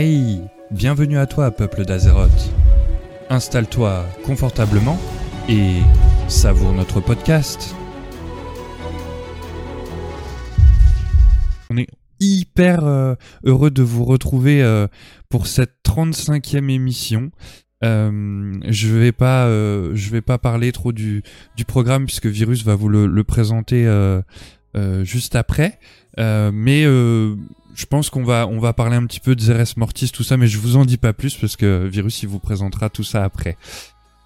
Hey, bienvenue à toi, peuple d'Azeroth. Installe-toi confortablement et savoure notre podcast. On est hyper euh, heureux de vous retrouver euh, pour cette 35e émission. Euh, je vais pas, je vais pas parler trop du, programme puisque Virus va vous le, présenter juste après. Mais je pense qu'on va, on va parler un petit peu de Zeres Mortis, tout ça, mais je vous en dis pas plus parce que Virus il vous présentera tout ça après.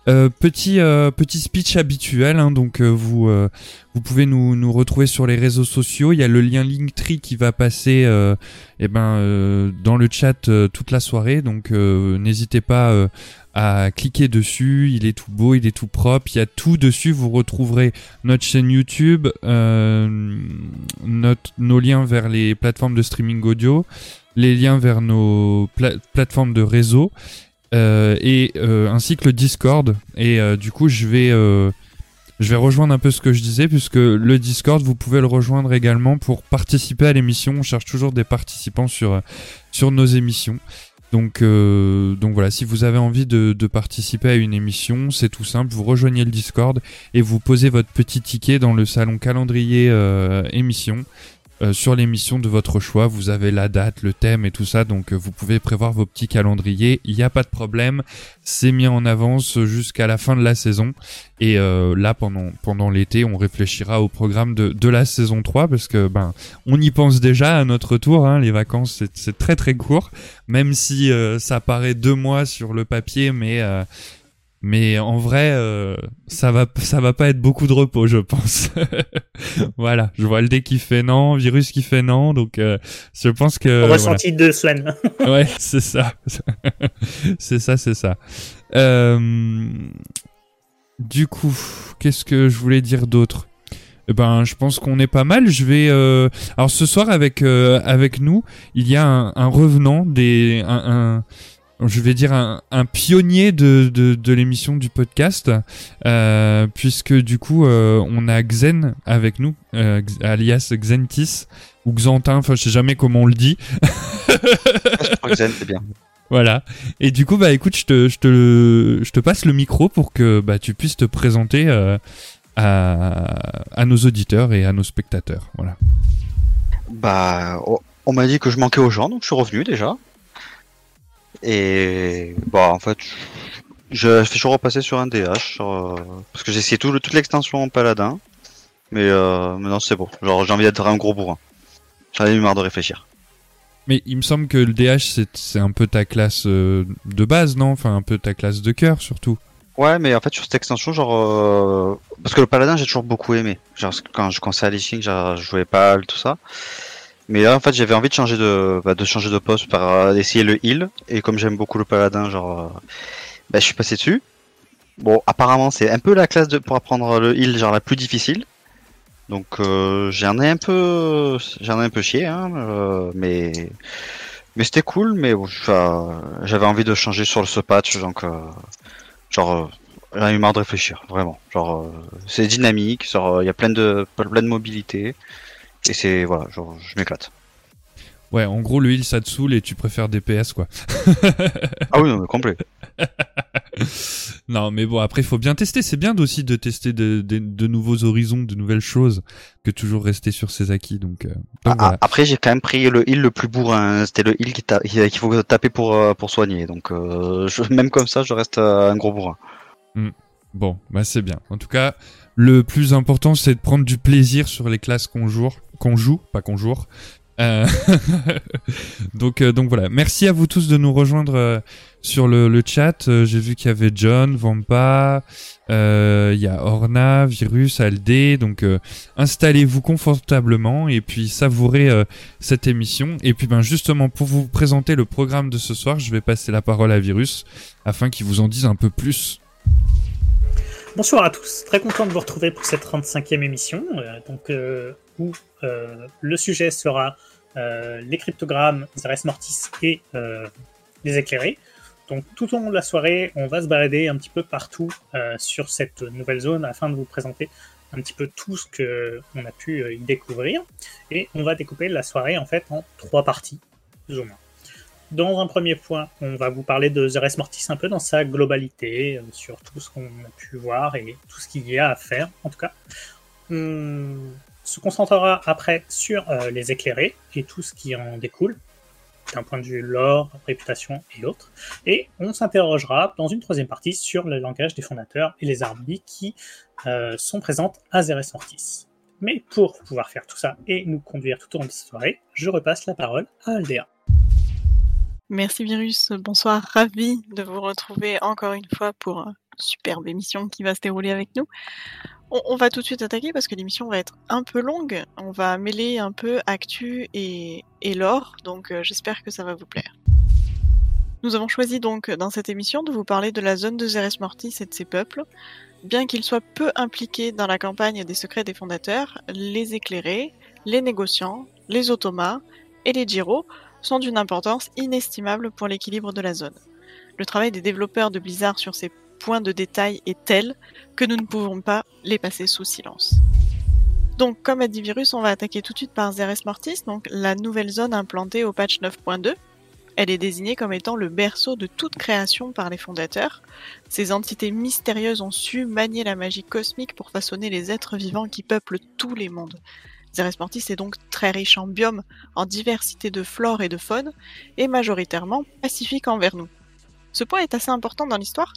Euh, petit euh, petit speech habituel, hein, donc euh, vous euh, vous pouvez nous, nous retrouver sur les réseaux sociaux. Il y a le lien Linktree qui va passer euh, eh ben dans le chat toute la soirée, donc n'hésitez pas à cliquer dessus. Il est tout beau, il est tout propre. Il y a tout dessus. Vous retrouverez notre chaîne YouTube, notre, nos liens vers les plateformes de streaming audio, les liens vers nos pla- plateformes de réseau et euh, ainsi que le Discord. Et euh, du coup, je vais euh, je vais rejoindre un peu ce que je disais puisque le Discord, vous pouvez le rejoindre également pour participer à l'émission. On cherche toujours des participants sur sur nos émissions. Donc, euh, donc voilà, si vous avez envie de, participer à une émission, c'est tout simple, vous rejoignez le Discord et vous posez votre petit ticket dans le salon calendrier euh, émission. Euh, sur l'émission de votre choix, vous avez la date, le thème et tout ça, donc euh, vous pouvez prévoir vos petits calendriers, il n'y a pas de problème, c'est mis en avance jusqu'à la fin de la saison, et euh, là pendant, l'été, on réfléchira au programme de, la saison 3, parce que ben on y pense déjà à notre tour, hein, les vacances c'est- très très court, même si ça paraît deux mois sur le papier, mais... mais en vrai, euh, ça va, ça va pas être beaucoup de repos, je pense. voilà, je vois le dé qui fait non, virus qui fait non, donc euh, je pense que voilà. Ressenti deux semaines. ouais, c'est ça, c'est ça, c'est ça. Euh, du coup, qu'est-ce que je voulais dire d'autre? Eh ben, je pense qu'on est pas mal. Je vais. euh, Alors ce soir avec euh, avec nous, il y a un, un revenant des un, un- je vais dire un, un pionnier de, de, de l'émission du podcast, euh, puisque du coup euh, on a Xen avec nous, euh, alias Xentis ou Xantin, enfin je sais jamais comment on le dit. Je crois que Zen, c'est bien. Voilà. Et du coup, bah écoute, je te, je te, je te passe le micro pour que bah, tu puisses te présenter à, à nos auditeurs et à nos spectateurs. Voilà. Bah, on m'a dit que je manquais aux gens, donc je suis revenu déjà. Et bah, en fait, je, je suis repassé sur un DH, euh, parce que j'ai essayé tout, toute l'extension en paladin. Mais euh, maintenant c'est bon. Genre, j'ai envie d'être un gros bourrin. J'en ai eu marre de réfléchir. Mais il me semble que le DH, c'est, c'est un peu ta classe euh, de base, non? Enfin, un peu ta classe de cœur, surtout. Ouais, mais en fait, sur cette extension, genre. euh, Parce que le paladin, j'ai toujours beaucoup aimé. Genre, quand je commençais à Lich King, je jouais pas tout ça. Mais là, en fait, j'avais envie de changer de, bah, de changer de poste par euh, essayer le heal. Et comme j'aime beaucoup le paladin, genre. euh, Bah, je suis passé dessus. Bon, apparemment, c'est un peu la classe pour apprendre le heal, genre la plus difficile. Donc, euh, j'en ai un peu. J'en ai un peu chié, hein. mais. Mais c'était cool, mais j'avais envie de changer sur ce patch, donc. Genre, j'en ai eu marre de réfléchir, vraiment. Genre, c'est dynamique, il y a plein de, plein de mobilité. Et c'est, voilà, genre, je m'éclate. Ouais, en gros, le heal, ça te saoule et tu préfères DPS, quoi. Ah oui, non, mais complet. non, mais bon, après, il faut bien tester. C'est bien aussi de tester de, de, de nouveaux horizons, de nouvelles choses, que toujours rester sur ses acquis. Donc, euh, donc Ah, voilà. Après, j'ai quand même pris le heal le plus bourrin. C'était le heal qu'il faut taper pour, euh, pour soigner. Donc, euh, je- même comme ça, je reste un gros bourrin. Bon, bah c'est bien. En tout cas, le plus important, c'est de prendre du plaisir sur les classes qu'on joue, qu'on joue, pas qu'on joue. Euh, donc, euh, donc voilà. Merci à vous tous de nous rejoindre euh, sur le, le chat. J'ai vu qu'il y avait John, Vampa, il y a Orna, Virus, Aldé. Donc, installez-vous confortablement et puis savourez cette émission. Et puis, ben justement, pour vous présenter le programme de ce soir, je vais passer la parole à Virus afin qu'il vous en dise un peu plus Bonsoir à tous, très content de vous retrouver pour cette 35e émission, euh, donc, euh, où euh, le sujet sera les cryptogrammes, Zeres Mortis et les éclairés. Donc tout au long de la soirée, on va se balader un petit peu partout sur cette nouvelle zone afin de vous présenter un petit peu tout ce que on a pu y découvrir. Et on va découper la soirée en fait en trois parties, plus ou moins. Dans un premier point, on va vous parler de The Res Mortis un peu dans sa globalité, euh, sur tout ce qu'on a pu voir et tout ce qu'il y a à faire, en tout cas. On se concentrera après sur euh, les éclairés et tout ce qui en découle, d'un point de vue lore, réputation et autres. Et on s'interrogera dans une troisième partie sur le langage des fondateurs et les harmonies qui euh, sont présentes à Zeres Mortis. Mais pour pouvoir faire tout ça et nous conduire tout au long de cette soirée, je repasse la parole à Aldea. Merci Virus, bonsoir, ravi de vous retrouver encore une fois pour une superbe émission qui va se dérouler avec nous. On, va tout de suite attaquer parce que l'émission va être un peu longue. On va mêler un peu actu et, et lore, donc euh, j'espère que ça va vous plaire. Nous avons choisi donc dans cette émission de vous parler de la zone de Zeres Mortis et de ses peuples. Bien qu'ils soient peu impliqués dans la campagne des secrets des fondateurs, les éclairés, les négociants, les automas et les gyros sont d'une importance inestimable pour l'équilibre de la zone. Le travail des développeurs de Blizzard sur ces point de détail est tel que nous ne pouvons pas les passer sous silence. Donc, comme a dit Virus, on va attaquer tout de suite par Zeres Mortis, donc la nouvelle zone implantée au patch 9.2. Elle est désignée comme étant le berceau de toute création par les fondateurs. Ces entités mystérieuses ont su manier la magie cosmique pour façonner les êtres vivants qui peuplent tous les mondes. Zeres Mortis est donc très riche en biomes, en diversité de flore et de faune, et majoritairement pacifique envers nous. Ce point est assez important dans l'histoire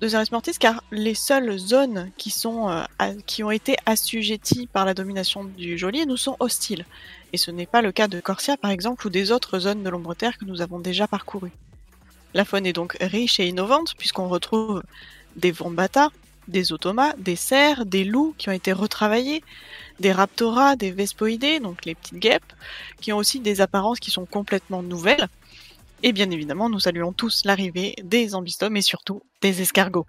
de Zeres Mortis car les seules zones euh, qui ont été assujetties par la domination du geôlier nous sont hostiles. Et ce n'est pas le cas de Corsia par exemple ou des autres zones de l'ombre terre que nous avons déjà parcourues. La faune est donc riche et innovante puisqu'on retrouve des Vombata, des automas, des cerfs, des loups qui ont été retravaillés, des raptoras, des vespoidés, donc les petites guêpes, qui ont aussi des apparences qui sont complètement nouvelles et bien évidemment, nous saluons tous l'arrivée des ambistomes et surtout des escargots.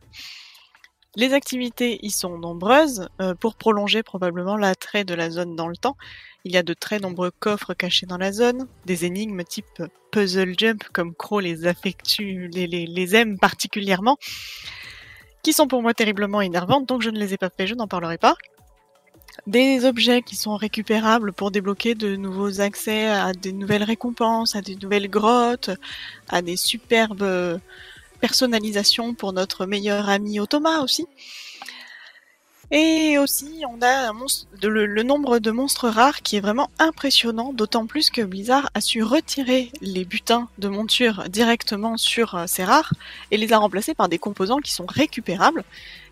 Les activités y sont nombreuses. Euh, pour prolonger probablement l'attrait de la zone dans le temps, il y a de très nombreux coffres cachés dans la zone, des énigmes type puzzle jump comme Crow les affectue, les, aime particulièrement, qui sont pour moi terriblement énervantes, donc je ne les ai pas fait, je n'en parlerai pas des objets qui sont récupérables pour débloquer de nouveaux accès à des nouvelles récompenses, à des nouvelles grottes, à des superbes personnalisations pour notre meilleur ami Automa aussi. Et aussi, on a le, nombre de monstres rares qui est vraiment impressionnant, d'autant plus que Blizzard a su retirer les butins de monture directement sur euh, ces rares et les a remplacés par des composants qui sont récupérables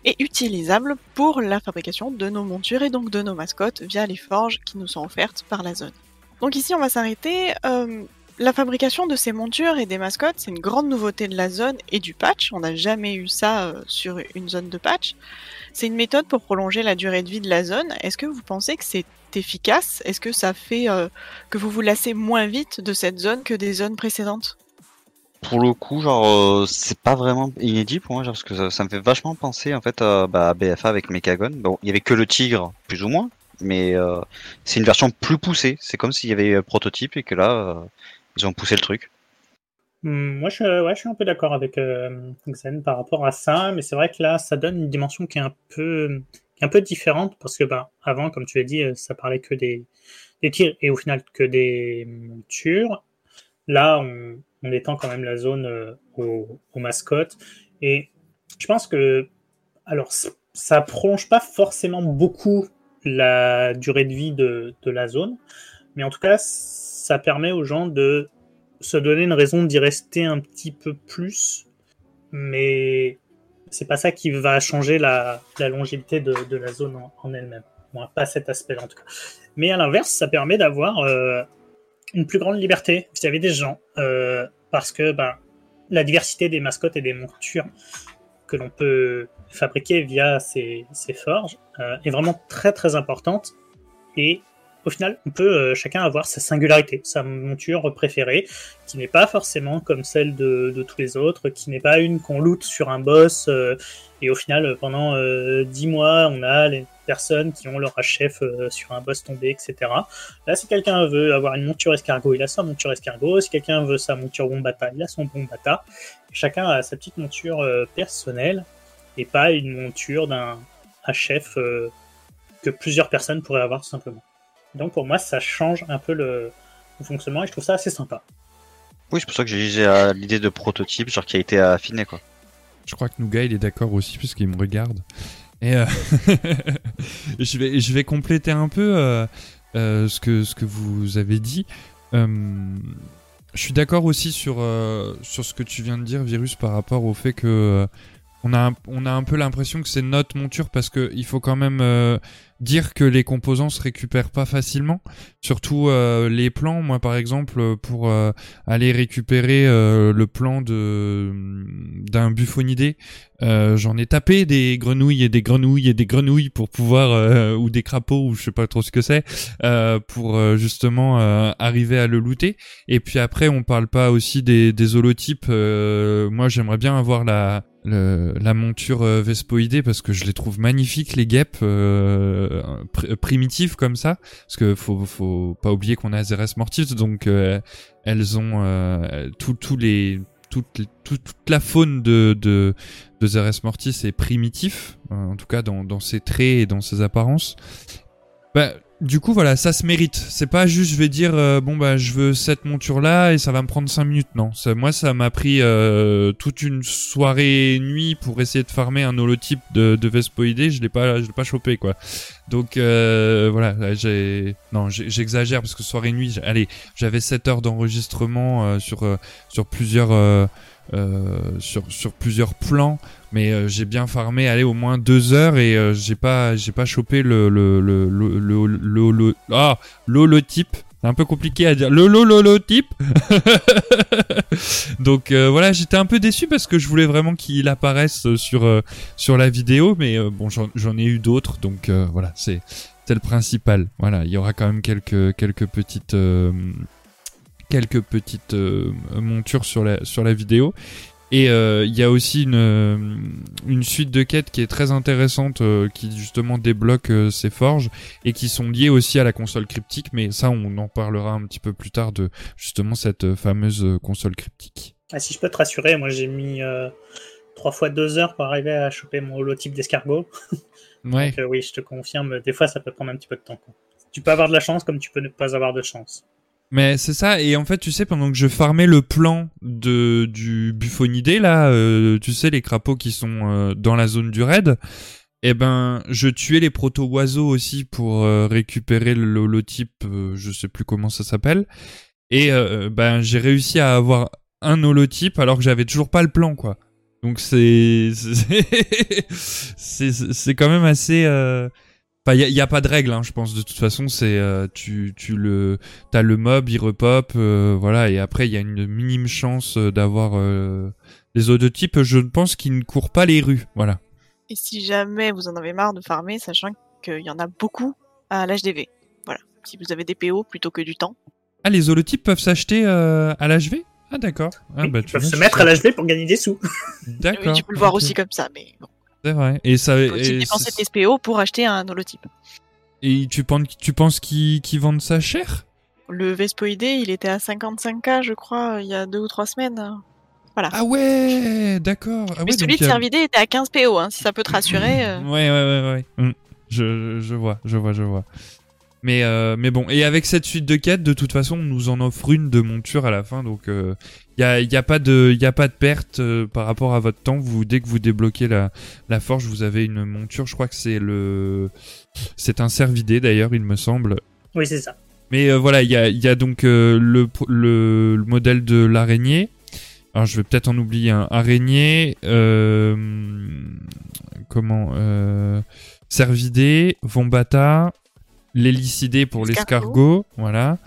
et utilisables pour la fabrication de nos montures et donc de nos mascottes via les forges qui nous sont offertes par la zone. Donc ici, on va s'arrêter. Euh, la fabrication de ces montures et des mascottes, c'est une grande nouveauté de la zone et du patch. On n'a jamais eu ça euh, sur une zone de patch. C'est une méthode pour prolonger la durée de vie de la zone. Est-ce que vous pensez que c'est efficace? Est-ce que ça fait euh, que vous vous lassez moins vite de cette zone que des zones précédentes? Pour le coup, genre, euh, c'est pas vraiment inédit pour moi, parce que ça, me fait vachement penser en fait à bah, BFA avec Mechagon. Bon, il y avait que le tigre, plus ou moins, mais c'est une version plus poussée. C'est comme s'il y avait un prototype et que là, ils ont poussé le truc. Hmm, moi, je, suis un peu d'accord avec euh, Xen par rapport à ça, mais c'est vrai que là, ça donne une dimension qui est un peu, différente parce que, bah, avant, comme tu l'as dit, euh, ça parlait que des, tirs et au final que des montures. Là, on, étend quand même la zone euh, aux, mascottes et je pense que, alors, ça prolonge pas forcément beaucoup la durée de vie de la zone, mais en tout cas, ça permet aux gens de se donner une raison d'y rester un petit peu plus, mais c'est pas ça qui va changer la, longévité de, la zone en, elle-même. pas cet aspect-là en tout cas. Mais à l'inverse, ça permet d'avoir euh, une plus grande liberté vis-à-vis des gens, euh, parce que ben, la diversité des mascottes et des montures que l'on peut fabriquer via ces, forges euh, est vraiment très très importante et au final, on peut euh, chacun avoir sa singularité, sa monture préférée, qui n'est pas forcément comme celle de, tous les autres, qui n'est pas une qu'on loot sur un boss, euh, et au final, pendant euh, dix mois, on a les personnes qui ont leur chef sur un boss tombé, etc. Là, si quelqu'un veut avoir une monture escargot, il a sa monture escargot, si quelqu'un veut sa monture bombata, il a son bombata. Chacun a sa petite monture personnelle, et pas une monture d'un chef que plusieurs personnes pourraient avoir tout simplement. Donc pour moi, ça change un peu le, fonctionnement et je trouve ça assez sympa. Oui, c'est pour ça que j'ai j'ai l'idée de prototype, genre qui a été affiné quoi. Je crois que Nougat il est d'accord aussi puisqu'il me regarde. Et euh, je vais je vais compléter un peu euh, euh, ce que ce que vous avez dit. Euh, je suis d'accord aussi sur euh, sur ce que tu viens de dire, Virus, par rapport au fait que euh, on a un, on a un peu l'impression que c'est notre monture parce que il faut quand même euh, dire que les composants se récupèrent pas facilement. Surtout euh, les plans. Moi, par exemple, pour euh, aller récupérer euh, le plan de d'un buffonidé, euh, j'en ai tapé des grenouilles et des grenouilles et des grenouilles pour pouvoir euh, ou des crapauds ou je sais pas trop ce que c'est euh, pour euh, justement euh, arriver à le looter. Et puis après, on parle pas aussi des, des holotypes. Euh, moi, j'aimerais bien avoir la le- la monture euh, Vespoidée parce que je les trouve magnifiques les guêpes euh, pr- primitives comme ça parce que faut faut pas oublier qu'on a Zeres Mortis donc euh, elles ont euh, tous tous les toute, toute, la faune de, de, Zeres Mortis est primitif, euh, en tout cas dans, dans ses traits et dans ses apparences. Bah, du coup, voilà, ça se mérite. C'est pas juste, je vais dire, euh, bon, bah, je veux cette monture-là et ça va me prendre 5 minutes. Non, moi, ça m'a pris euh, toute une soirée et nuit pour essayer de farmer un holotype de, de. Je l'ai pas, je l'ai pas chopé, quoi. Donc, euh, voilà, là, j'ai. Non, j'exagère parce que soirée et nuit, allez, j'avais 7 heures d'enregistrement euh, sur, euh, sur plusieurs. Euh, sur, sur plusieurs plans mais euh, j'ai bien farmé allez au moins deux heures et euh, j'ai pas j'ai pas chopé le le le le le, le, le- ah c'est un peu compliqué à dire. Le l'holotype donc euh, voilà j'étais un peu déçu parce que je voulais vraiment qu'il apparaisse sur euh, sur la vidéo mais euh, bon j'en ai eu d'autres donc voilà c'est le principal. Voilà il y aura quand même quelques quelques petites quelques petites euh, montures sur la sur la vidéo et euh, il y a aussi une, euh, une suite de quêtes qui est très intéressante, euh, qui justement débloque euh, ces forges et qui sont liées aussi à la console cryptique. Mais ça, on en parlera un petit peu plus tard de justement cette fameuse console cryptique. Ah, si je peux te rassurer, moi j'ai mis trois fois deux heures pour arriver à choper mon holotype d'escargot. Ouais. Donc oui, je te confirme, des fois ça peut prendre un petit peu de temps. quoi. Tu peux avoir de la chance comme tu peux ne pas avoir de chance. Mais c'est ça, et en fait, tu sais, pendant que je farmais le plan de du buffonidé, là, euh, tu sais, les crapauds qui sont euh, dans la zone du raid, eh ben, je tuais les proto-oiseaux aussi pour euh, récupérer le holotype, euh, je sais plus comment ça s'appelle, et euh, ben, j'ai réussi à avoir un holotype alors que j'avais toujours pas le plan, quoi. Donc c'est... c'est- C'est c'est quand même assez... Enfin, il y, a- pas de règle, hein, je pense. De toute façon, c'est euh, tu tu le t'as le mob, il repop, euh, voilà, et après il y a une minime chance euh, d'avoir euh, les holotypes. Je pense qu'ils ne courent pas les rues, voilà. Et si jamais vous en avez marre de farmer, sachant qu'il y en a beaucoup à l'HDV. Voilà. Si vous avez des PO plutôt que du temps. Ah, les holotypes peuvent s'acheter euh, à l'HV Ah d'accord. Ah, Oui, bah, ils tu peuvent vois, se mettre sais- à l'HV pour gagner des sous. D'accord. Oui, tu peux le voir aussi comme ça, mais bon. C'est vrai. Et ça. Faut Et, dépenser tes PO pour acheter un holotype. et tu penses tu penses qu'ils vendent ça cher? Le Vespoidé, il était à 55k, je crois, il y a deux ou trois semaines. Ah ouais, d'accord. Ah mais ouais, celui de a- Servidé était à 15 PO, hein, si ça peut te rassurer. euh. Ouais, ouais, ouais, ouais. Mm. Je, je vois, je vois, je vois. Mais, euh, mais bon, et avec cette suite de quêtes, de toute façon, on nous en offre une de monture à la fin, donc il euh, y, a, y a pas de, y a pas de perte euh, par rapport à votre temps. Vous, dès que vous débloquez la, la forge, vous avez une monture. Je crois que c'est le, c'est un cervidé d'ailleurs, il me semble. Oui, c'est ça. Mais euh, voilà, il y a, il y a donc euh, le, le, le modèle de l'araignée. Alors je vais peut-être en oublier un. Araignée, euh, comment euh, Cervidé, Vombata, l'hélicidé pour Escargot. l'escargot. Voilà,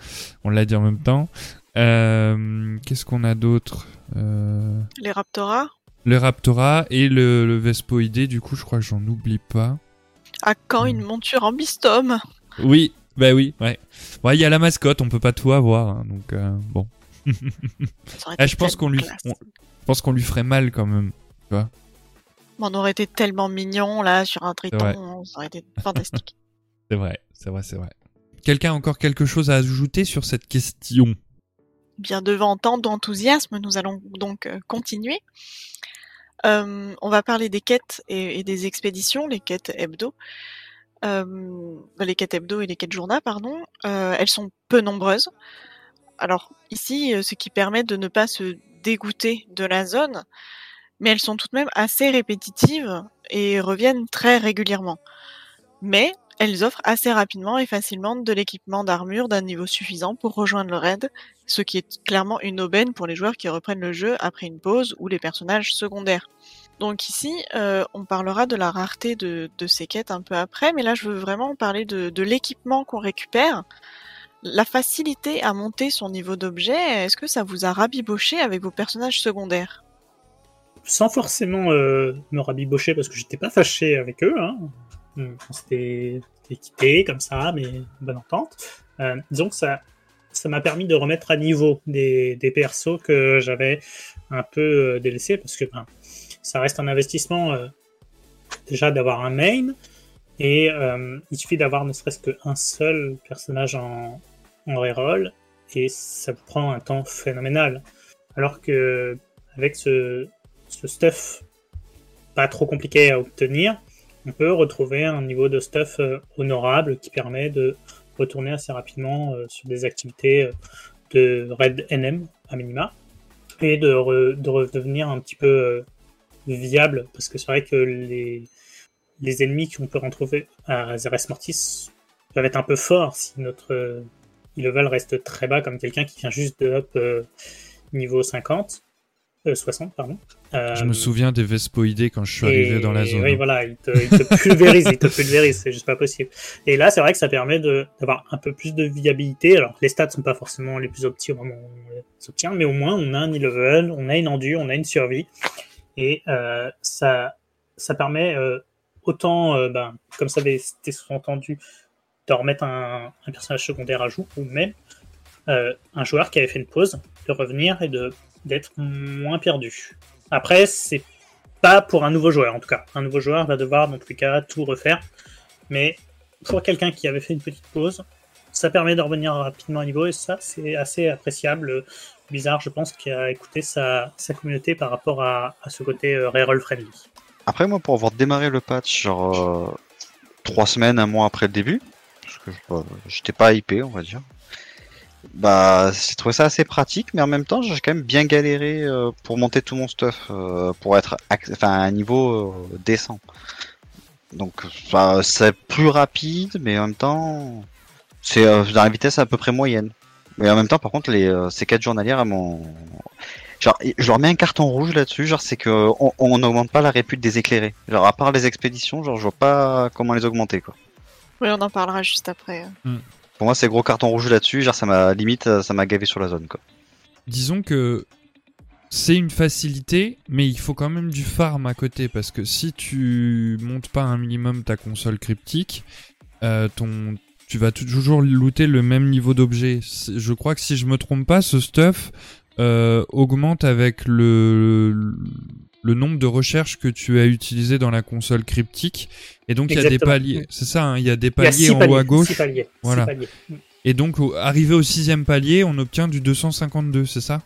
on l'a dit en même temps. Euh, Qu'est-ce qu'on a d'autre euh, Les Raptora. Le Raptora et le, le Vespoidé, du coup, je crois que j'en oublie pas. À quand une monture en bistom Oui, bah oui, ouais. Ouais, il y a la mascotte, on peut pas tout avoir, hein, donc euh, bon. Ah, je pense qu'on lui, classe. on- je pense qu'on lui ferait mal quand même. On aurait été tellement mignon là sur un triton, ça aurait été fantastique. C'est vrai, c'est vrai, c'est vrai. Quelqu'un a encore quelque chose à ajouter sur cette question? Bien devant tant d'enthousiasme, nous allons donc euh, continuer. Euh, on va parler des quêtes et, des expéditions, les quêtes hebdo. Euh, les quêtes hebdo et les quêtes journal, pardon. Elles sont peu nombreuses. alors ici, ce qui permet de ne pas se dégoûter de la zone, mais elles sont tout de même assez répétitives et reviennent très régulièrement. Mais elles offrent assez rapidement et facilement de l'équipement d'armure d'un niveau suffisant pour rejoindre le raid, ce qui est clairement une aubaine pour les joueurs qui reprennent le jeu après une pause ou les personnages secondaires. Donc ici, euh, on parlera de la rareté de, ces quêtes un peu après, mais là je veux vraiment parler de, l'équipement qu'on récupère. La facilité à monter son niveau d'objet, est-ce que ça vous a rabiboché avec vos personnages secondaires? Sans forcément euh, me rabibocher parce que j'étais pas fâché avec eux, hein. On s'était quitté comme ça, mais bonne entente. Euh, disons que ça ça m'a permis de remettre à niveau des, des persos que j'avais un peu délaissés parce que ben, ça reste un investissement euh, déjà d'avoir un main et euh, il suffit d'avoir ne serait-ce qu'un seul personnage en, en reroll et ça vous prend un temps phénoménal. Alors que avec ce, ce stuff pas trop compliqué à obtenir, on peut retrouver un niveau de stuff euh, honorable qui permet de retourner assez rapidement sur des activités de raid NM à minima et de, de redevenir un petit peu viable, parce que c'est vrai que les, ennemis qu'on peut retrouver à Zeres Mortis peuvent être un peu forts si notre level reste très bas, comme quelqu'un qui vient juste de euh, niveau 50. 60, euh, pardon. je me euh, souviens des Vespoidés quand je suis arrivé dans la zone. Oui, voilà, ils te, te pulvérisent, ils te pulvérisent, c'est juste pas possible. Et là, c'est vrai que ça permet d'avoir un peu plus de viabilité. Alors, les stats sont pas forcément les plus optimes au moment où on les obtient, mais au moins, on a un e-level, on a une endure, on a une survie. Et euh, ça, ça permet autant, ben, comme ça avait été sous-entendu, de remettre un, un, personnage secondaire à jour, ou même un joueur qui avait fait une pause, de revenir et de d'être moins perdu. Après, c'est pas pour un nouveau joueur en tout cas. Un nouveau joueur va devoir dans tous les cas tout refaire. Mais pour quelqu'un qui avait fait une petite pause, ça permet de revenir rapidement à niveau et ça c'est assez appréciable bizarre, je pense, qui a écouté sa, communauté par rapport à, ce côté euh, reroll friendly. Après, moi, pour avoir démarré le patch, genre euh, trois semaines, un mois après le début, parce que euh, j'étais pas hypé, on va dire, bah, j'ai trouvé ça assez pratique, mais en même temps, j'ai quand même bien galéré pour monter tout mon stuff, pour être enfin, à un niveau décent. Donc, c'est plus rapide, mais en même temps, c'est dans la vitesse à peu près moyenne. Mais en même temps, par contre, les, euh, ces quêtes journalières, mon... genre, je leur mets un carton rouge là-dessus, genre c'est que on n'augmente pas la répute des éclairés. Genre à part les expéditions, genre je vois pas comment les augmenter quoi. Oui, on en parlera juste après. Hmm. Pour moi, c'est gros carton rouge là-dessus, genre ça m'a limite, ça m'a gavé sur la zone quoi. Disons que c'est une facilité, mais il faut quand même du farm à côté parce que si tu montes pas un minimum ta console cryptique, euh, ton tu vas toujours looter le même niveau d'objet. Je crois que si je me trompe pas, ce stuff euh, augmente avec le, le nombre de recherches que tu as utilisé dans la console cryptique. Et donc il y a des paliers. C'est ça, hein, il y a des paliers en haut à gauche. Voilà. Et donc arrivé au sixième palier, on obtient du 252, c'est ça?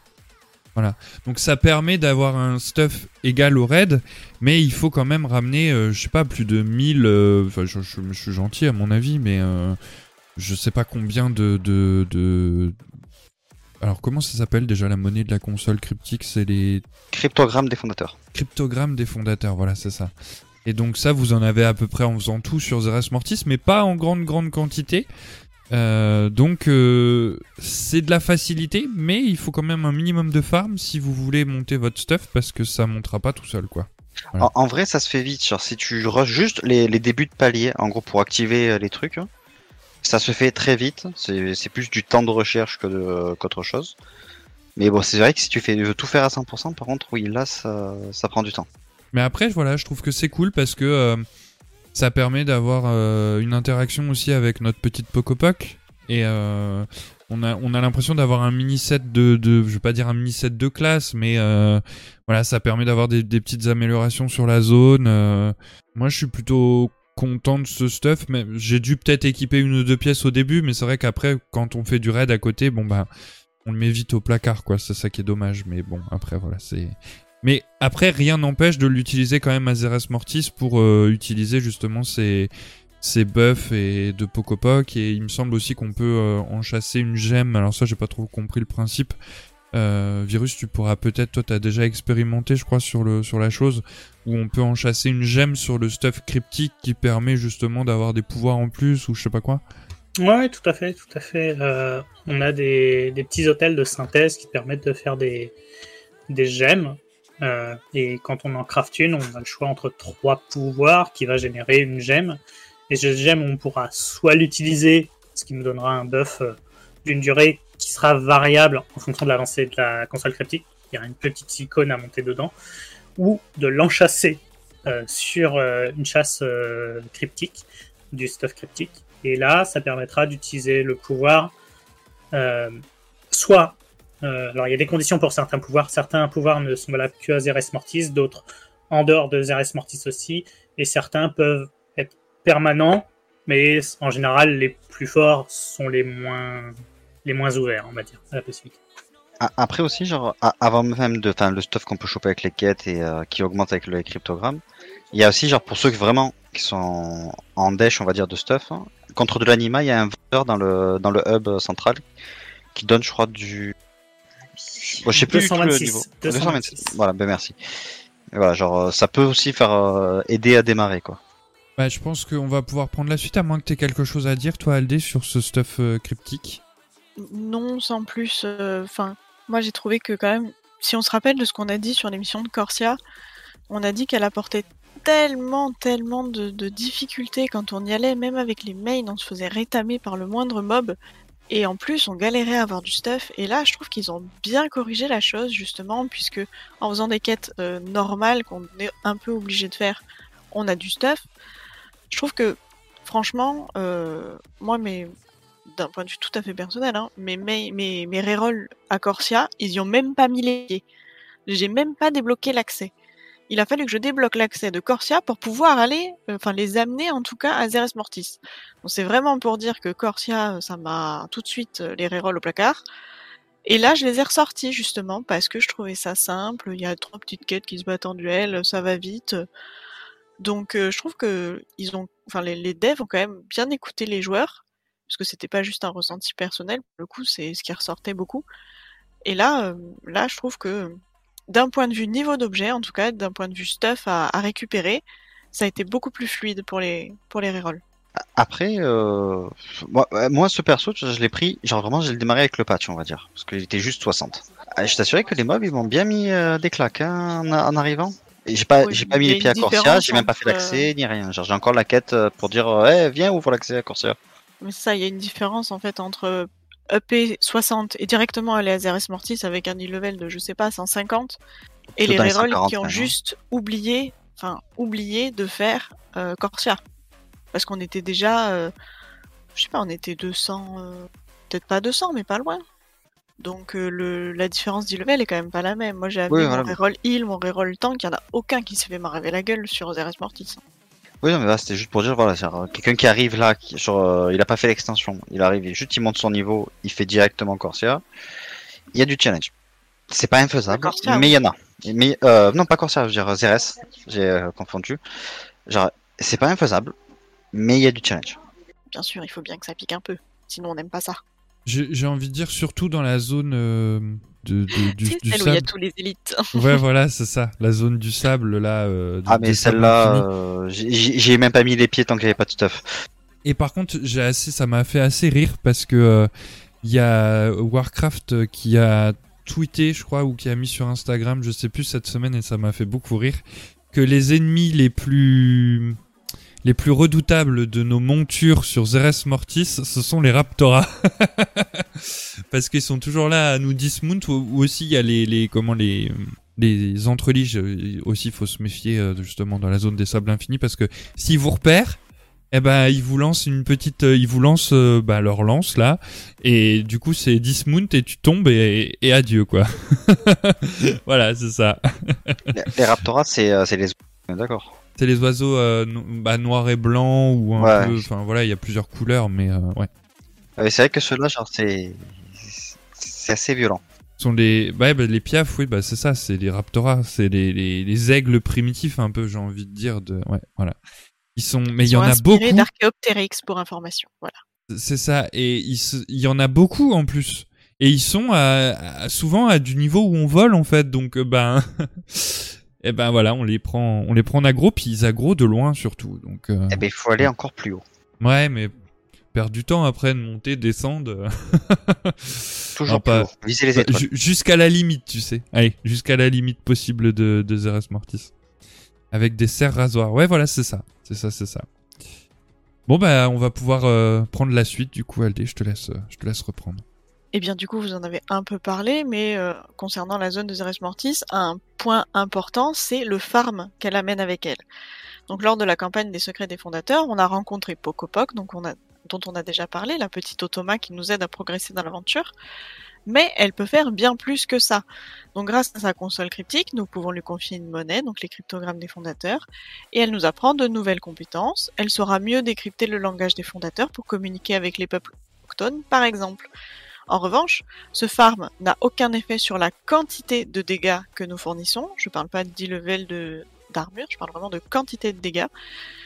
Voilà. Donc ça permet d'avoir un stuff égal au raid, mais il faut quand même ramener, euh, je sais pas, plus de 1000. Euh, enfin, je, suis gentil à mon avis, mais euh, je sais pas combien de, de, Alors comment ça s'appelle déjà la monnaie de la console cryptique? C'est les cryptogrammes des fondateurs. Cryptogrammes des fondateurs, voilà, c'est ça. Et donc ça, vous en avez à peu près en faisant tout sur Zeres Mortis, mais pas en grande grande quantité. Euh, donc euh, c'est de la facilité, mais il faut quand même un minimum de farm si vous voulez monter votre stuff parce que ça montera pas tout seul quoi. En, vrai, ça se fait vite. Genre, si tu rushes juste les, débuts de palier, en gros, pour activer euh, les trucs, hein, ça se fait très vite. C'est plus du temps de recherche que qu'autre chose. Mais bon, c'est vrai que si tu fais, veux tout faire à 100%, par contre, oui, là, ça, ça prend du temps. Mais après, voilà, je trouve que c'est cool parce que ça permet d'avoir euh, une interaction aussi avec notre petite Pocopoc. Et euh, on a, on a l'impression d'avoir un mini set de, de, je vais pas dire un mini set de classe, mais euh, voilà, ça permet d'avoir des, des, petites améliorations sur la zone. moi, je suis plutôt content de ce stuff, mais j'ai dû peut-être équiper une ou deux pièces au début, mais c'est vrai qu'après, quand on fait du raid à côté, bon bah, on le met vite au placard, quoi. C'est ça qui est dommage, mais bon, après voilà, c'est mais après, rien n'empêche de l'utiliser quand même à Zeres Mortis pour euh, utiliser justement ces, ces buffs et de Pocopoc et il me semble aussi qu'on peut euh, en chasser une gemme. Alors ça j'ai pas trop compris le principe. Euh, Virus, tu pourras peut-être, toi t'as déjà expérimenté je crois sur, le, sur la chose, où on peut en chasser une gemme sur le stuff cryptique qui permet justement d'avoir des pouvoirs en plus ou je sais pas quoi. Ouais, tout à fait, tout à fait. Euh, on a des, des, petits hôtels de synthèse qui permettent de faire des, des gemmes. Euh, et quand on en craft une, on a le choix entre trois pouvoirs qui va générer une gemme. Et cette gemme, on pourra soit l'utiliser, ce qui nous donnera un buff d'une durée qui sera variable en fonction de l'avancée de la console cryptique. Il y a une petite icône à monter dedans. Ou de l'enchasser euh, sur euh, une chasse euh, cryptique, du stuff cryptique. Et là, ça permettra d'utiliser le pouvoir soit. Alors, il y a des conditions pour certains pouvoirs. Certains pouvoirs ne sont valables que à Zeres Mortis, d'autres en dehors de Zeres Mortis aussi. Et certains peuvent être permanents, mais en général, les plus forts sont les moins, les moins ouverts, on va dire, à la possibilité. Après aussi, genre, avant même de, enfin, le stuff qu'on peut choper avec les quêtes et euh, qui augmente avec le cryptogramme, il y a aussi, genre, pour ceux qui vraiment qui sont en dash, on va dire, de stuff, hein, contre de l'anima, il y a un vendeur dans le dans le hub central qui donne, je crois, du. Bon, je sais plus 226, le niveau. 226. Voilà, ben merci. Et voilà, genre, ça peut aussi faire euh, aider à démarrer, quoi. Bah, je pense qu'on va pouvoir prendre la suite, à moins que tu aies quelque chose à dire, toi, Aldé, sur ce stuff euh, cryptique. Non, sans plus. euh, Enfin, moi j'ai trouvé que quand même, si on se rappelle de ce qu'on a dit sur l'émission de Corsia, on a dit qu'elle apportait tellement, tellement de, difficultés quand on y allait, même avec les mains, on se faisait rétamer par le moindre mob. Et en plus, on galérait à avoir du stuff. Et là, je trouve qu'ils ont bien corrigé la chose, justement, puisque en faisant des quêtes euh, normales qu'on est un peu obligé de faire, on a du stuff. Je trouve que, franchement, euh, moi, mes, d'un point de vue tout à fait personnel, hein, mes, mes, mes, mes rerolls à Corsia, ils y ont même pas mis les pieds. J'ai même pas débloqué l'accès. Il a fallu que je débloque l'accès de Corsia pour pouvoir aller, euh, enfin les amener en tout cas à Zeres Mortis. Donc c'est vraiment pour dire que Corsia, euh, ça m'a tout de suite euh, les rerolls au placard. Et là, je les ai ressortis justement parce que je trouvais ça simple. Il y a trois petites quêtes qui se battent en duel, ça va vite. Donc je trouve que ils ont, enfin les, les devs ont quand même bien écouté les joueurs parce que c'était pas juste un ressenti personnel. Pour le coup, c'est ce qui ressortait beaucoup. Et là, euh, là, je trouve que d'un point de vue niveau d'objet, en tout cas, d'un point de vue stuff à, à récupérer, ça a été beaucoup plus fluide pour les pour les rerolls. Après, euh, moi, euh, moi, ce perso, je l'ai pris, genre vraiment, je l'ai démarré avec le patch, on va dire, parce qu'il était juste 60. Ah, Je t'assurais que les mobs, ils m'ont bien mis euh, des claques hein, en, en arrivant. J'ai pas, Oui, j'ai pas mis les pieds à Corsia, j'ai même pas fait entre, l'accès ni rien. Genre, j'ai encore la quête euh, pour dire, euh, Eh, viens, ouvre l'accès à Corsia. Mais ça, il y a une différence en fait entre EP 60 et directement aller à Zeres Mortis avec un level de je sais pas 150 et Tout les rerolls 140, qui ont hein. juste oublié, enfin oublié de faire euh, Corsia parce qu'on était déjà, euh, je sais pas, on était 200, euh, peut-être pas 200 mais pas loin. Donc euh, le, la différence d'e-level est quand même pas la même. Moi Oui, mon reroll heal, mon reroll tank, il y en a aucun qui s'est fait m'arriver la gueule sur Zeres Mortis. Oui, non, mais là, c'était juste pour dire, voilà, euh, quelqu'un qui arrive là, qui, euh, il a pas fait l'extension. Il arrive, il- juste il monte son niveau, il fait directement Corsia. Il y a du challenge. C'est pas infaisable, Corsia, mais il y en a. Mais, euh, non, pas Corsia, je veux dire Zeres, j'ai euh, confondu. Genre, c'est pas infaisable, mais il y a du challenge. Bien sûr, il faut bien que ça pique un peu, sinon on n'aime pas ça. J'ai envie de dire, surtout dans la zone euh, de, de- du, C'est du celle où il y a sable. tous les élites. Ouais, voilà, c'est ça. La zone du sable, là. euh, Ah, mais celle-là, euh, j'ai- même pas mis les pieds tant qu'il y avait pas de stuff. Et par contre, j'ai assez, ça m'a fait assez rire parce que euh, il y a Warcraft qui a tweeté, je crois, ou qui a mis sur Instagram, je sais plus cette semaine, et ça m'a fait beaucoup rire, que les ennemis les plus les plus redoutables de nos montures sur Zeres Mortis, ce sont les Raptora. Parce qu'ils sont toujours là à nous dismount, ou, aussi il y a les, comment les les entreliges euh, aussi faut se méfier euh, justement dans la zone des sables infinis parce que s'ils vous repèrent eh ben ils vous lancent une petite euh, ils vous lancent bah, leur lance là et du coup c'est dismount et tu tombes et, adieu quoi voilà c'est ça les, les Raptoras, c'est les. D'accord. C'est les oiseaux euh, no- bah, noirs et blancs ou un Ouais. peu enfin voilà il y a plusieurs couleurs mais euh, ouais Ouais, c'est vrai que ceux-là, genre, c'est. C'est assez violent. Ce sont les ouais, bah, les piafs oui bah c'est ça c'est les raptoras c'est les, les, les aigles primitifs un peu j'ai envie de dire de ouais voilà Ils sont, mais il y en a beaucoup. d'Archéoptérix pour information. Voilà. C'est ça. Et il, se- il y en a beaucoup en plus. Et ils sont à, à- souvent à du niveau où on vole en fait. Donc euh, ben, et ben voilà, on les prend, on les prend en aggro, puis ils aggro de loin surtout. Donc euh, Eh ben, il faut aller encore plus haut. ouais, mais perdre du temps après de monter, descendre. Toujours Non, pas-. Viser les étoiles. ju- jusqu'à la limite, tu sais. Allez, jusqu'à la limite possible de, de Zeres Mortis. Avec des serres rasoirs. Ouais, voilà, c'est ça. C'est ça, c'est ça. Bon, bah, on va pouvoir euh, prendre la suite, du coup, Aldé, je te laisse, euh, je te laisse reprendre. Eh bien, du coup, vous en avez un peu parlé, mais euh, concernant la zone de Zeres Mortis, un point important, c'est le farm qu'elle amène avec elle. Donc, lors de la campagne des secrets des fondateurs, on a rencontré Pokopok, donc on a, dont on a déjà parlé, la petite automa qui nous aide à progresser dans l'aventure. Mais elle peut faire bien plus que ça. Donc, grâce à sa console cryptique, nous pouvons lui confier une monnaie, donc les cryptogrammes des fondateurs, et elle nous apprend de nouvelles compétences. Elle saura mieux décrypter le langage des fondateurs pour communiquer avec les peuples autochtones, par exemple. En revanche, ce farm n'a aucun effet sur la quantité de dégâts que nous fournissons. Je parle pas de d'armure, je parle vraiment de quantité de dégâts.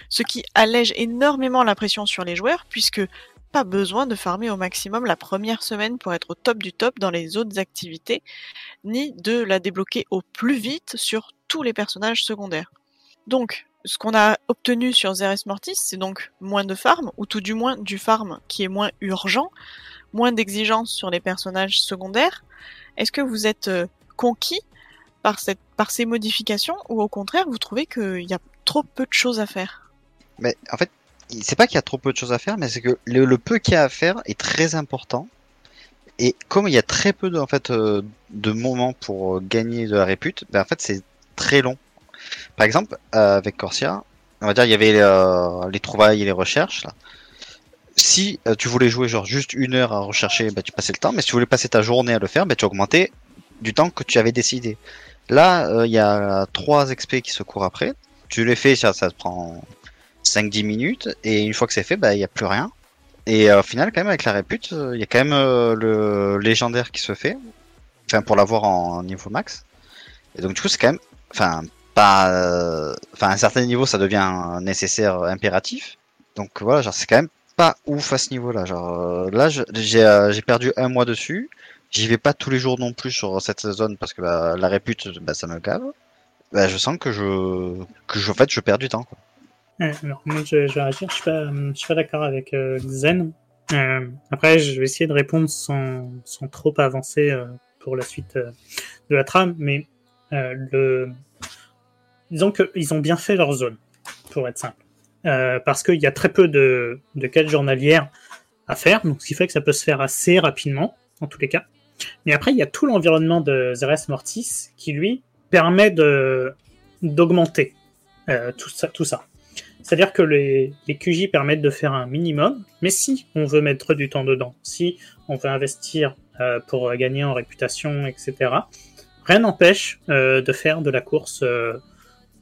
Ce qui allège énormément la pression sur les joueurs puisque pas besoin de farmer au maximum la première semaine pour être au top du top dans les autres activités, ni de la débloquer au plus vite sur tous les personnages secondaires. Donc, ce qu'on a obtenu sur Zeres Mortis, c'est donc moins de farm, ou tout du moins du farm qui est moins urgent, moins d'exigences sur les personnages secondaires. Est-ce que vous êtes euh, conquis par, cette, par ces modifications ou au contraire vous trouvez qu'il y a trop peu de choses à faire? Mais en fait, c'est pas qu'il y a trop peu de choses à faire, mais c'est que le, peu qu'il y a à faire est très important. Et comme il y a très peu de, en fait, euh, de moments pour euh, gagner de la répute, ben en fait c'est très long. Par exemple, avec Corsia, on va dire il y avait les trouvailles et les recherches. Là. Si euh, tu voulais jouer genre juste une heure à rechercher, ben, tu passais le temps, mais si tu voulais passer ta journée à le faire, ben, tu augmentais du temps que tu avais décidé. Là, euh, il y a trois XP qui se courent après. Tu les fais, ça, te prend 5-10 minutes, et une fois que c'est fait, bah, il n'y a plus rien. Et euh, au final, quand même, avec la répute, il y a quand même le légendaire qui se fait, enfin, pour l'avoir en niveau max. Et donc, du coup, c'est quand même, enfin, pas, enfin, à un certain niveau, ça devient nécessaire, impératif. Donc, voilà, genre, c'est quand même pas ouf à ce niveau-là. Genre, euh, là, euh, j'ai perdu un mois dessus. J'y vais pas tous les jours non plus sur cette zone parce que bah, la répute, bah, ça me gave. Bah, je sens que je, que je, en fait, je perds du temps. Alors, moi, je, vais réagir. Je suis pas, pas d'accord avec euh, Zen. Après, je vais essayer de répondre sans, sans trop avancer pour la suite de la trame, mais le... disons qu'ils ont bien fait leur zone, pour être simple. Euh, parce qu'il y a très peu de, quêtes journalières à faire, donc ce qui fait que ça peut se faire assez rapidement, en tous les cas. Mais après, il y a tout l'environnement de Zeres Mortis qui, lui, permet d'augmenter euh, tout ça. Tout ça. C'est-à-dire que les, les QJ permettent de faire un minimum, mais si on veut mettre du temps dedans, si on veut investir euh, pour gagner en réputation, etc., rien n'empêche de faire de la course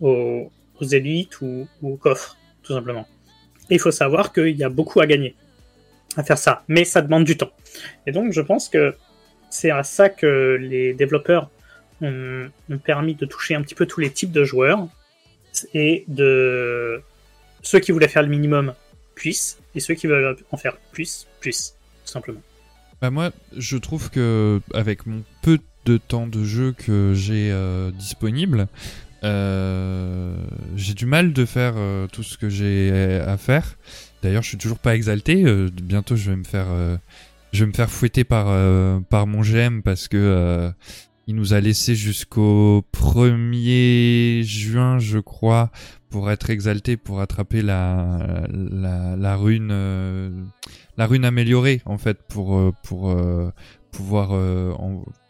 aux, aux élites ou, ou au coffre, simplement. Et il faut savoir qu'il y a beaucoup à gagner à faire ça, mais ça demande du temps. Et donc je pense que c'est à ça que les développeurs ont, ont permis de toucher un petit peu tous les types de joueurs et de ceux qui voulaient faire le minimum puissent et ceux qui veulent en faire plus puissent tout simplement. Bah moi, je trouve que avec mon peu de temps de jeu que j'ai euh, disponible, euh, j'ai du mal de faire euh, tout ce que j'ai à faire. D'ailleurs, je suis toujours pas exalté. euh, bientôt, je vais me faire, euh, je vais me faire fouetter par euh, par mon GM parce que euh, il nous a laissé jusqu'au 1er juin, je crois, pour être exalté, pour attraper la la, la rune. euh, la rune améliorée en fait pour euh, pour euh, pouvoir euh,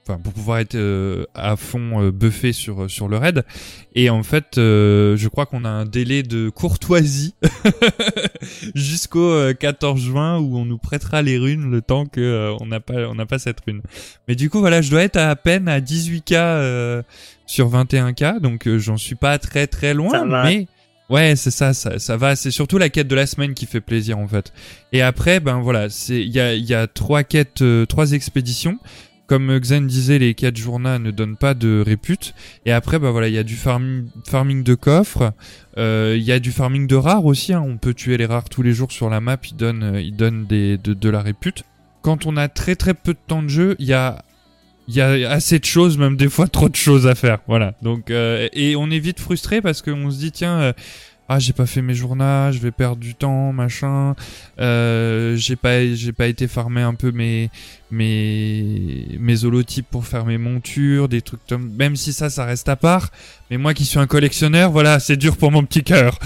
enfin pour pouvoir être euh, à fond euh, buffé sur sur le raid et en fait euh, je crois qu'on a un délai de courtoisie jusqu'au euh, 14 juin où on nous prêtera les runes le temps que euh, on n'a pas on n'a pas cette rune mais du coup voilà je dois être à peine à 18k euh, sur 21k donc euh, j'en suis pas très très loin Ça va. mais Ouais, c'est ça, ça, ça va. C'est surtout la quête de la semaine qui fait plaisir en fait. Et après, ben voilà, c'est il y a y a trois quêtes, euh, trois expéditions comme Xen disait, les quêtes journaux ne donnent pas de répute. Et après, bah voilà, il y a du farming, de coffres, euh, il y a du farming de rares aussi. Hein. On peut tuer les rares tous les jours sur la map, ils donnent, euh, ils donnent de, la répute. Quand on a très très peu de temps de jeu, il y a y a assez de choses, même des fois trop de choses à faire. Voilà. Donc euh, et on est vite frustré parce qu'on se dit tiens, ah j'ai pas fait mes journaux, je vais perdre du temps, machin. Euh, j'ai pas j'ai pas été farmer un peu mes mes mes holotypes pour faire mes montures, des trucs comme même si ça ça reste à part. Mais moi qui suis un collectionneur, voilà, c'est dur pour mon petit cœur.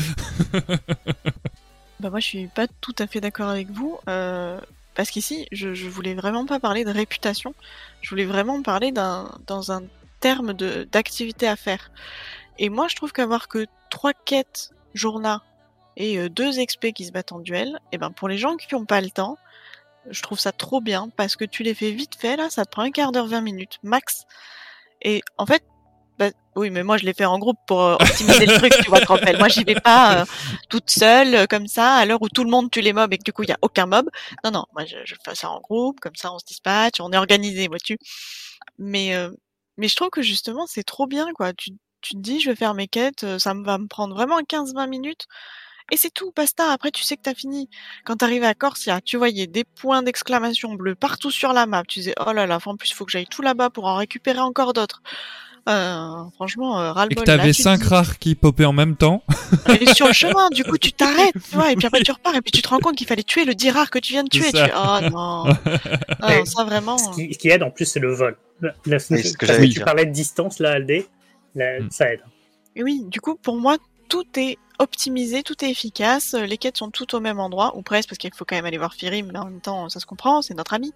bah moi je suis pas tout à fait d'accord avec vous. Euh, parce qu'ici, je, je voulais vraiment pas parler de réputation. Je voulais vraiment parler d'un dans un terme de d'activité à faire. Et moi, je trouve qu'avoir que trois quêtes journaux et euh, deux XP qui se battent en duel, et eh ben pour les gens qui n'ont pas le temps, je trouve ça trop bien parce que tu les fais vite fait là, ça te prend un quart d'heure, 20 minutes max. Et en fait, bah, oui, mais moi je l'ai fait en groupe pour euh, optimiser le truc, tu vois, te Moi j'y vais pas euh, toute seule euh, comme ça à l'heure où tout le monde tue les mobs et que du coup il y a aucun mob. Non, non, moi je, je, fais ça en groupe, comme ça on se dispatche, on est organisé, vois-tu. Mais mais je trouve que justement c'est trop bien quoi. Tu te dis je vais faire mes quêtes, ça va me prendre vraiment 15-20 minutes. Et c'est tout, basta. Après, tu sais que t'as fini. Quand t'arrivais à Corsia, tu voyais des points d'exclamation bleus partout sur la map. Tu disais, oh là là, en plus, il faut que j'aille tout là-bas pour en récupérer encore d'autres. Euh, franchement, euh, ras Et que t'avais cinq rares qui popaient en même temps. Et sur le chemin, du coup, tu t'arrêtes, tu vois, et puis après tu repars, et puis tu te rends compte qu'il fallait tuer le 10 rare que tu viens de tuer. Tu... Oh non. ah, ça vraiment. Ce qui, ce qui, aide en plus, c'est le vol. La, ce que tu parlais de distance, là, Aldé, là, mm. ça aide. Et oui, du coup, pour moi, tout est optimisé, tout est efficace, les quêtes sont toutes au même endroit, ou presque, parce qu'il faut quand même aller voir Firim, mais en même temps, ça se comprend, c'est notre ami.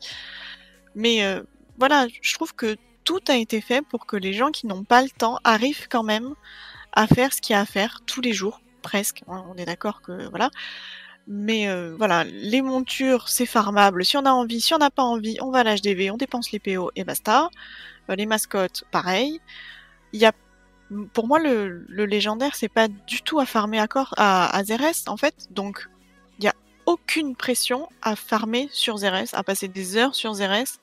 Mais euh, voilà, je trouve que tout a été fait pour que les gens qui n'ont pas le temps arrivent quand même à faire ce qu'il y a à faire tous les jours, presque. On est d'accord que voilà. Mais euh, voilà, les montures, c'est farmable. Si on a envie, si on n'a pas envie, on va à l'HDV, on dépense les PO et basta. Euh, les mascottes, pareil. Il y a, pour moi, le, le légendaire, c'est pas du tout à farmer à, corps, à, à Zeres, en fait. Donc, il n'y a aucune pression à farmer sur Zeres, à passer des heures sur Zeres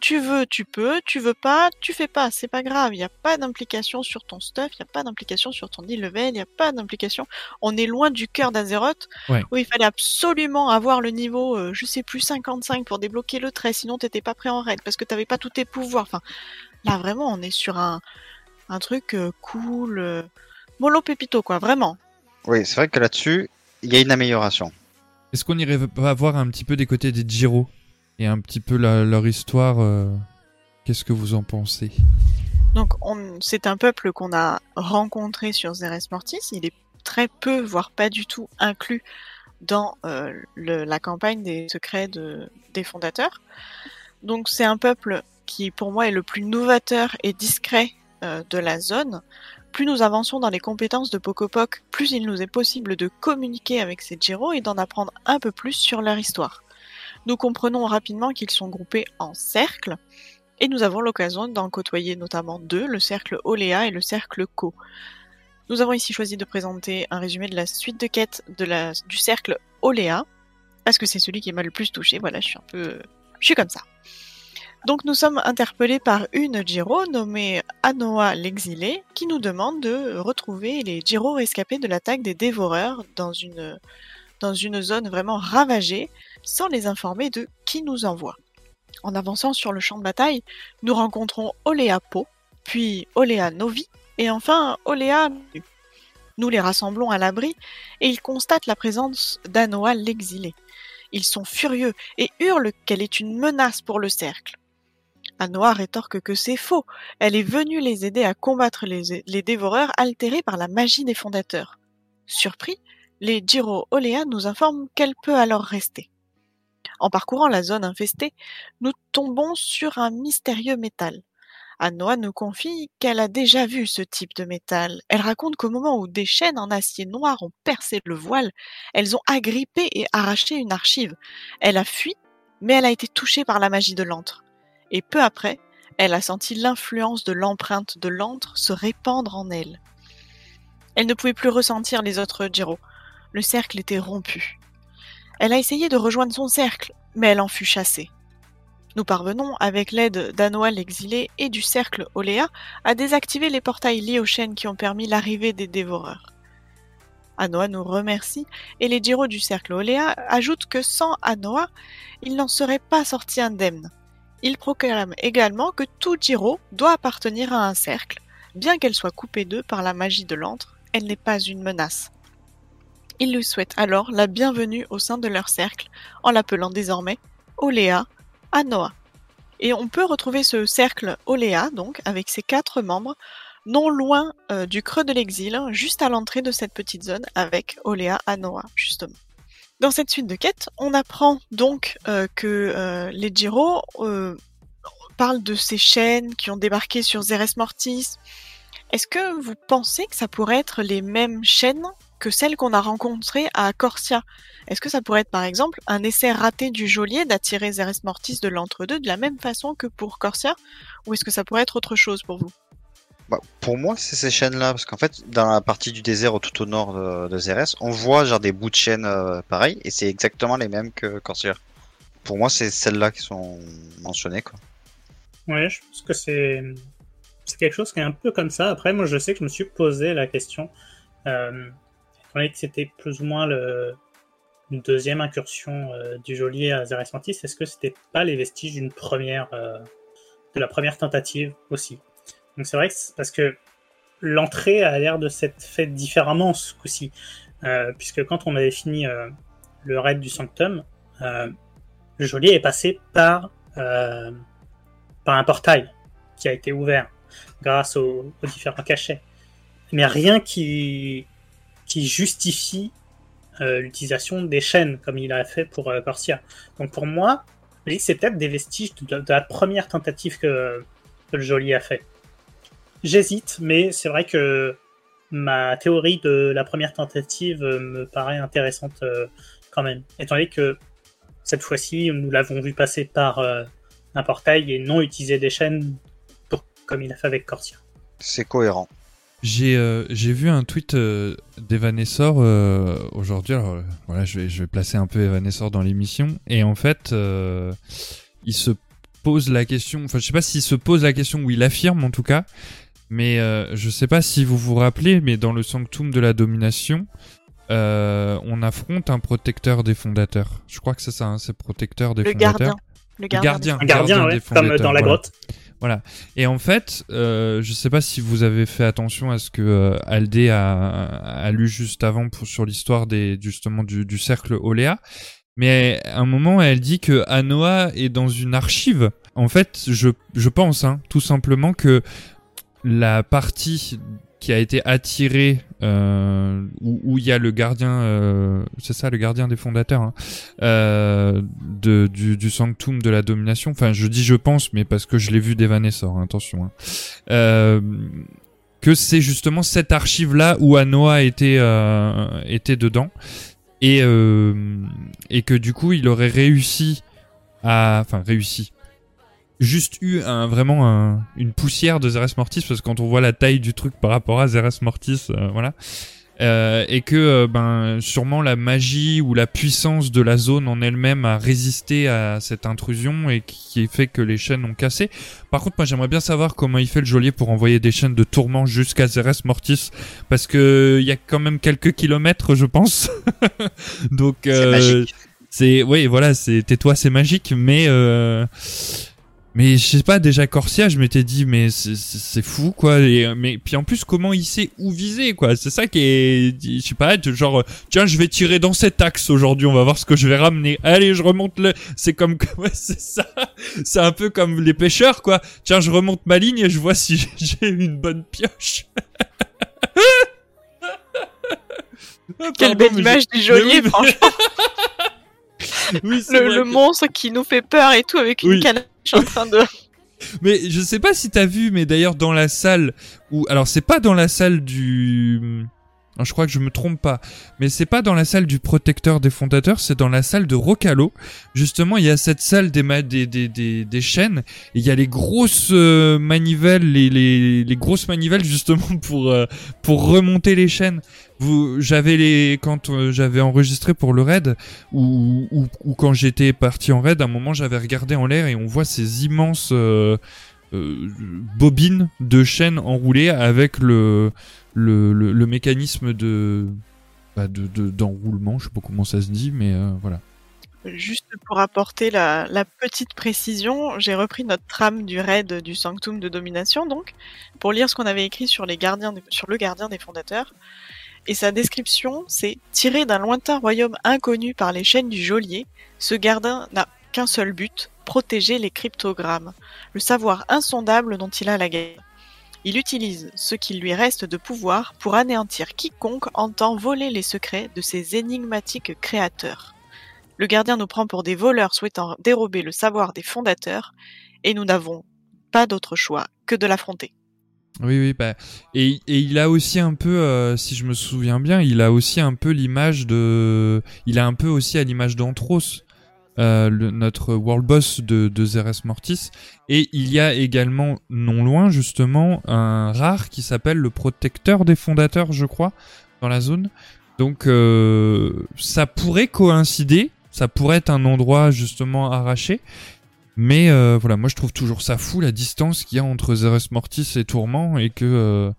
tu veux, tu peux, tu veux pas, tu fais pas, c'est pas grave, il n'y a pas d'implication sur ton stuff, il n'y a pas d'implication sur ton e-level, il n'y a pas d'implication. On est loin du cœur d'Azeroth, où il fallait absolument avoir le niveau, euh, je sais plus, 55 pour débloquer le trait, sinon t'étais pas prêt en raid, parce que t'avais pas tous tes pouvoirs. Enfin, là vraiment, on est sur un, un truc euh, cool, euh, mollo pépito, quoi, vraiment. Oui, c'est vrai que là-dessus, il y a une amélioration. Est-ce qu'on irait pas voir un petit peu des côtés des Giro et un petit peu la, leur histoire. Euh, Qu'est-ce que vous en pensez? Donc, c'est un peuple qu'on a rencontré sur Zeres Mortis. Il est très peu, voire pas du tout, inclus dans euh, le, la campagne des secrets de, des fondateurs. Donc, c'est un peuple qui, pour moi, est le plus novateur et discret euh, de la zone. Plus nous avançons dans les compétences de Pokopok, plus il nous est possible de communiquer avec ces Jiro et d'en apprendre un peu plus sur leur histoire. Nous comprenons rapidement qu'ils sont groupés en cercles, et nous avons l'occasion d'en côtoyer notamment deux, le cercle Oléa et le cercle Co. Nous avons ici choisi de présenter un résumé de la suite de la, du cercle Oléa, parce que c'est celui qui m'a le plus touché, voilà, je suis un peu... Je suis comme ça. Donc nous sommes interpellés par une Giro nommée Anoa l'exilé, qui nous demande de retrouver les Giro rescapés de l'attaque des dévoreurs dans une, dans une zone vraiment ravagée, sans les informer de qui nous envoie. En avançant sur le champ de bataille, nous rencontrons Olea Po, puis Olea Novi, et enfin Olea Nous les rassemblons à l'abri, et ils constatent la présence d'Anoa l'exilé. Ils sont furieux et hurlent qu'elle est une menace pour le cercle. Anoa rétorque que c'est faux, elle est venue les aider à combattre les, dévoreurs altérés par la magie des fondateurs. Surpris, les Giro Olea nous informent qu'elle peut alors rester. En parcourant la zone infestée, nous tombons sur un mystérieux métal. Anoa nous confie qu'elle a déjà vu ce type de métal. Elle raconte qu'au moment où des chaînes en acier noir ont percé le voile, elles ont agrippé et arraché une archive. Elle a fui, mais elle a été touchée par la magie de l'antre. Et peu après, elle a senti l'influence de l'empreinte de l'antre se répandre en elle. Elle ne pouvait plus ressentir les autres Jiro. Le cercle était rompu. Elle a essayé de rejoindre son cercle, mais elle en fut chassée. Nous parvenons, avec l'aide d'Anoa l'exilé et du cercle Oléa, à désactiver les portails liés aux chaînes qui ont permis l'arrivée des dévoreurs. Anoa nous remercie et les Jiro du cercle Oléa ajoutent que sans Anoa, il n'en serait pas sorti indemne. Il proclame également que tout Jiro doit appartenir à un cercle, bien qu'elle soit coupée d'eux par la magie de l'antre, elle n'est pas une menace. Il lui souhaite alors la bienvenue au sein de leur cercle, en l'appelant désormais Oléa Anoa. Et on peut retrouver ce cercle Oléa, donc, avec ses quatre membres, non loin euh, du creux de l'exil, juste à l'entrée de cette petite zone, avec Oléa Anoa, justement. Dans cette suite de quêtes, on apprend donc euh, que euh, les Jiro parlent de ces chaînes qui ont débarqué sur Zeres Mortis. Est-ce que vous pensez que ça pourrait être les mêmes chaînes que celles qu'on a rencontrées à Corsia? Est-ce que ça pourrait être par exemple un essai raté du geôlier d'attirer Zeres Mortis de l'entre-deux de la même façon que pour Corsia? Ou est-ce que ça pourrait être autre chose pour vous? Bah, pour moi, c'est ces chaînes-là, parce qu'en fait, dans la partie du désert tout au nord de, de Zeres, on voit genre des bouts de chaînes euh, pareils, et c'est exactement les mêmes que Corsair. Pour moi, c'est celles-là qui sont mentionnées, quoi. Ouais, je pense que c'est quelque chose qui est un peu comme ça. Après, moi, je sais que je me suis posé la question, euh, étant que c'était plus ou moins une deuxième incursion euh, du geôlier à Zeres Mantis, est-ce que c'était pas les vestiges d'une première, euh, de la première tentative aussi? Donc c'est vrai que parce que l'entrée a l'air de s'être faite différemment ce coup-ci, euh, puisque quand on avait fini euh, le raid du Sanctum, euh, le geôlier est passé par par un portail qui a été ouvert grâce aux, différents cachets. Mais rien qui qui justifie euh, l'utilisation des chaînes comme il a fait pour euh, Corsia. Donc pour moi, c'est peut-être des vestiges de, la première tentative que, que le Jolie a fait. J'hésite, mais c'est vrai que ma théorie de la première tentative me paraît intéressante euh, quand même, étant donné que cette fois-ci, nous l'avons vu passer par euh, un portail et non utiliser des chaînes pour, comme il a fait avec Corsia. C'est cohérent. J'ai euh, j'ai vu un tweet euh, d'Evanessor euh, aujourd'hui. Alors euh, voilà, je vais je vais placer un peu Evanessor dans l'émission et en fait, euh, il se pose la question. Enfin, je sais pas s'il se pose la question ou il affirme en tout cas, mais euh, je sais pas si vous vous rappelez, mais dans le Sanctum de la Domination, euh, on affronte un protecteur des fondateurs. Je crois que c'est ça, hein, c'est protecteur des Le fondateurs. gardien. Le Le gardien. gardien, Un gardien, ouais, des comme fondateurs, dans la voilà. grotte. Voilà. Et en fait, euh, je sais pas si vous avez fait attention à ce que euh, Aldé a, a lu juste avant pour, sur l'histoire des justement du, du cercle Oléa. Mais à un moment, elle dit que Anoa est dans une archive. En fait, je, je pense, hein, tout simplement que la partie qui a été attirée euh, où il y a le gardien, euh, c'est ça, le gardien des fondateurs, hein, euh, de, du, sanctum de la domination. Enfin, je dis je pense, mais parce que je l'ai vu d'Evanessor, hein, attention. Hein. Que c'est justement cette archive-là où Anoa était, était dedans. Et, et que du coup, il aurait réussi à... Enfin, réussi. Juste eu un, vraiment un- une poussière de Zeres Mortis, parce que quand on voit la taille du truc par rapport à Zeres Mortis, euh, voilà. Euh, et que euh, ben sûrement la magie ou la puissance de la zone en elle-même a résisté à cette intrusion et qui fait que les chaînes ont cassé. Par contre, moi j'aimerais bien savoir comment il fait le geôlier pour envoyer des chaînes de tourment jusqu'à Zeres Mortis parce que il y a quand même quelques kilomètres, je pense. Donc C'est euh, c'est oui, voilà, c'est tais-toi, c'est magique, mais euh, mais je sais pas déjà Corsia, je m'étais dit mais c'est- fou quoi. Et, mais puis en plus comment il sait où viser quoi. C'est ça qui est, je sais pas, genre euh, tiens je vais tirer dans cet axe aujourd'hui, on va voir ce que je vais ramener. Allez je remonte le, c'est comme ouais c'est ça, c'est un peu comme les pêcheurs quoi. Tiens je remonte ma ligne et je vois si j'ai une bonne pioche. Ah, Quelle belle image du geôlier, franchement. Oui, Le, le monstre qui nous fait peur et tout avec une Oui. canne en train de. Mais je sais pas si t'as vu, mais d'ailleurs dans la salle où, alors c'est pas dans la salle du je crois que je me trompe pas, mais c'est pas dans la salle du protecteur des fondateurs, c'est dans la salle de Rocalo. Justement, il y a cette salle des des des des, chaînes, il y a les grosses euh, manivelles, les, les les grosses manivelles justement pour euh, pour remonter les chaînes. J'avais les quand euh, j'avais enregistré pour le raid ou, ou quand j'étais parti en raid, à un moment j'avais regardé en l'air et on voit ces immenses bobines de chaînes enroulées avec le le, mécanisme de bah, de de- d'enroulement, je sais pas comment ça se dit, mais euh, voilà. Juste pour apporter la, petite précision, j'ai repris notre trame du raid du Sanctum de Domination, donc, pour lire ce qu'on avait écrit sur, les gardiens sur le gardien des fondateurs. Et sa description, c'est tiré d'un lointain royaume inconnu par les chaînes du geôlier, ce gardien n'a qu'un seul but, protéger les cryptogrammes, le savoir insondable dont il a la guerre. Il utilise ce qu'il lui reste de pouvoir pour anéantir quiconque entend voler les secrets de ses énigmatiques créateurs. Le gardien nous prend pour des voleurs souhaitant dérober le savoir des fondateurs, et nous n'avons pas d'autre choix que de l'affronter. Oui, oui, bah, et, il a aussi un peu, euh, si je me souviens bien, il a aussi un peu l'image de, il a un peu aussi à l'image d'Anthros, euh, le- notre world boss de, de Zeres Mortis, et il y a également, non loin justement, un rare qui s'appelle le protecteur des fondateurs, je crois, dans la zone. Donc, euh, ça pourrait coïncider, ça pourrait être un endroit justement arraché. Mais euh, voilà, moi je trouve toujours ça fou la distance qu'il y a entre Zeres Mortis et Tourment et que euh,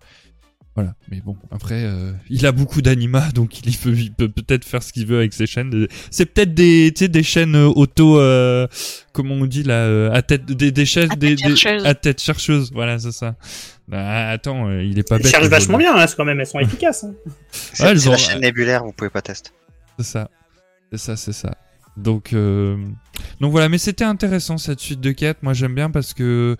voilà. Mais bon, après, euh, il a beaucoup d'anima, donc il peut, il peut peut-être faire ce qu'il veut avec ses chaînes. C'est peut-être des, tu sais, des chaînes auto, euh, comment on dit là, euh, à tête, des, des chaînes, À des, tête des- chercheuse. à tête chercheuse. Voilà, c'est ça. Bah, attends, euh, il est pas bête. cherchent le vachement bien, hein, quand même, elles sont efficaces. hein. C'est Ouais, elles ont- la chaîne nébulaire, vous pouvez pas tester. C'est ça. C'est ça, c'est ça. Donc, euh, donc voilà, mais c'était intéressant cette suite de quêtes. Moi, j'aime bien parce que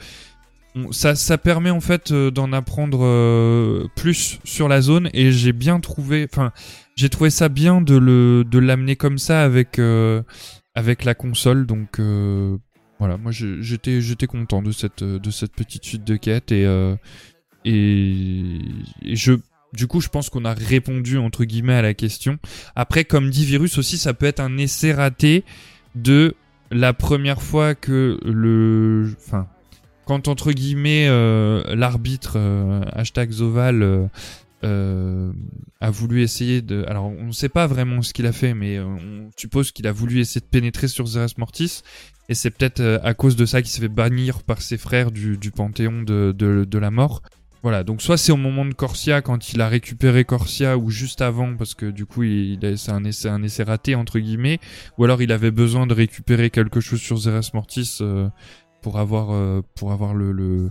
ça, ça permet en fait euh, d'en apprendre euh, plus sur la zone et j'ai bien trouvé, enfin, j'ai trouvé ça bien de le, de l'amener comme ça avec, euh, avec la console. Donc euh, voilà, moi j'étais, j'étais content de cette, de cette petite suite de quêtes et, euh, et, et je, du coup, je pense qu'on a répondu entre guillemets à la question. Après, comme dit Virus aussi, ça peut être un essai raté de la première fois que le, enfin, quand entre guillemets euh, l'arbitre euh, hashtag Zoval euh, a voulu essayer de, alors on ne sait pas vraiment ce qu'il a fait, mais on suppose qu'il a voulu essayer de pénétrer sur Zeres Mortis, et c'est peut-être à cause de ça qu'il s'est fait bannir par ses frères du, panthéon de, la mort. Voilà, donc soit c'est au moment de Corsia quand il a récupéré Corsia ou juste avant parce que du coup il, c'est un essai raté entre guillemets ou alors il avait besoin de récupérer quelque chose sur Zeres Mortis pour avoir euh, pour avoir le le,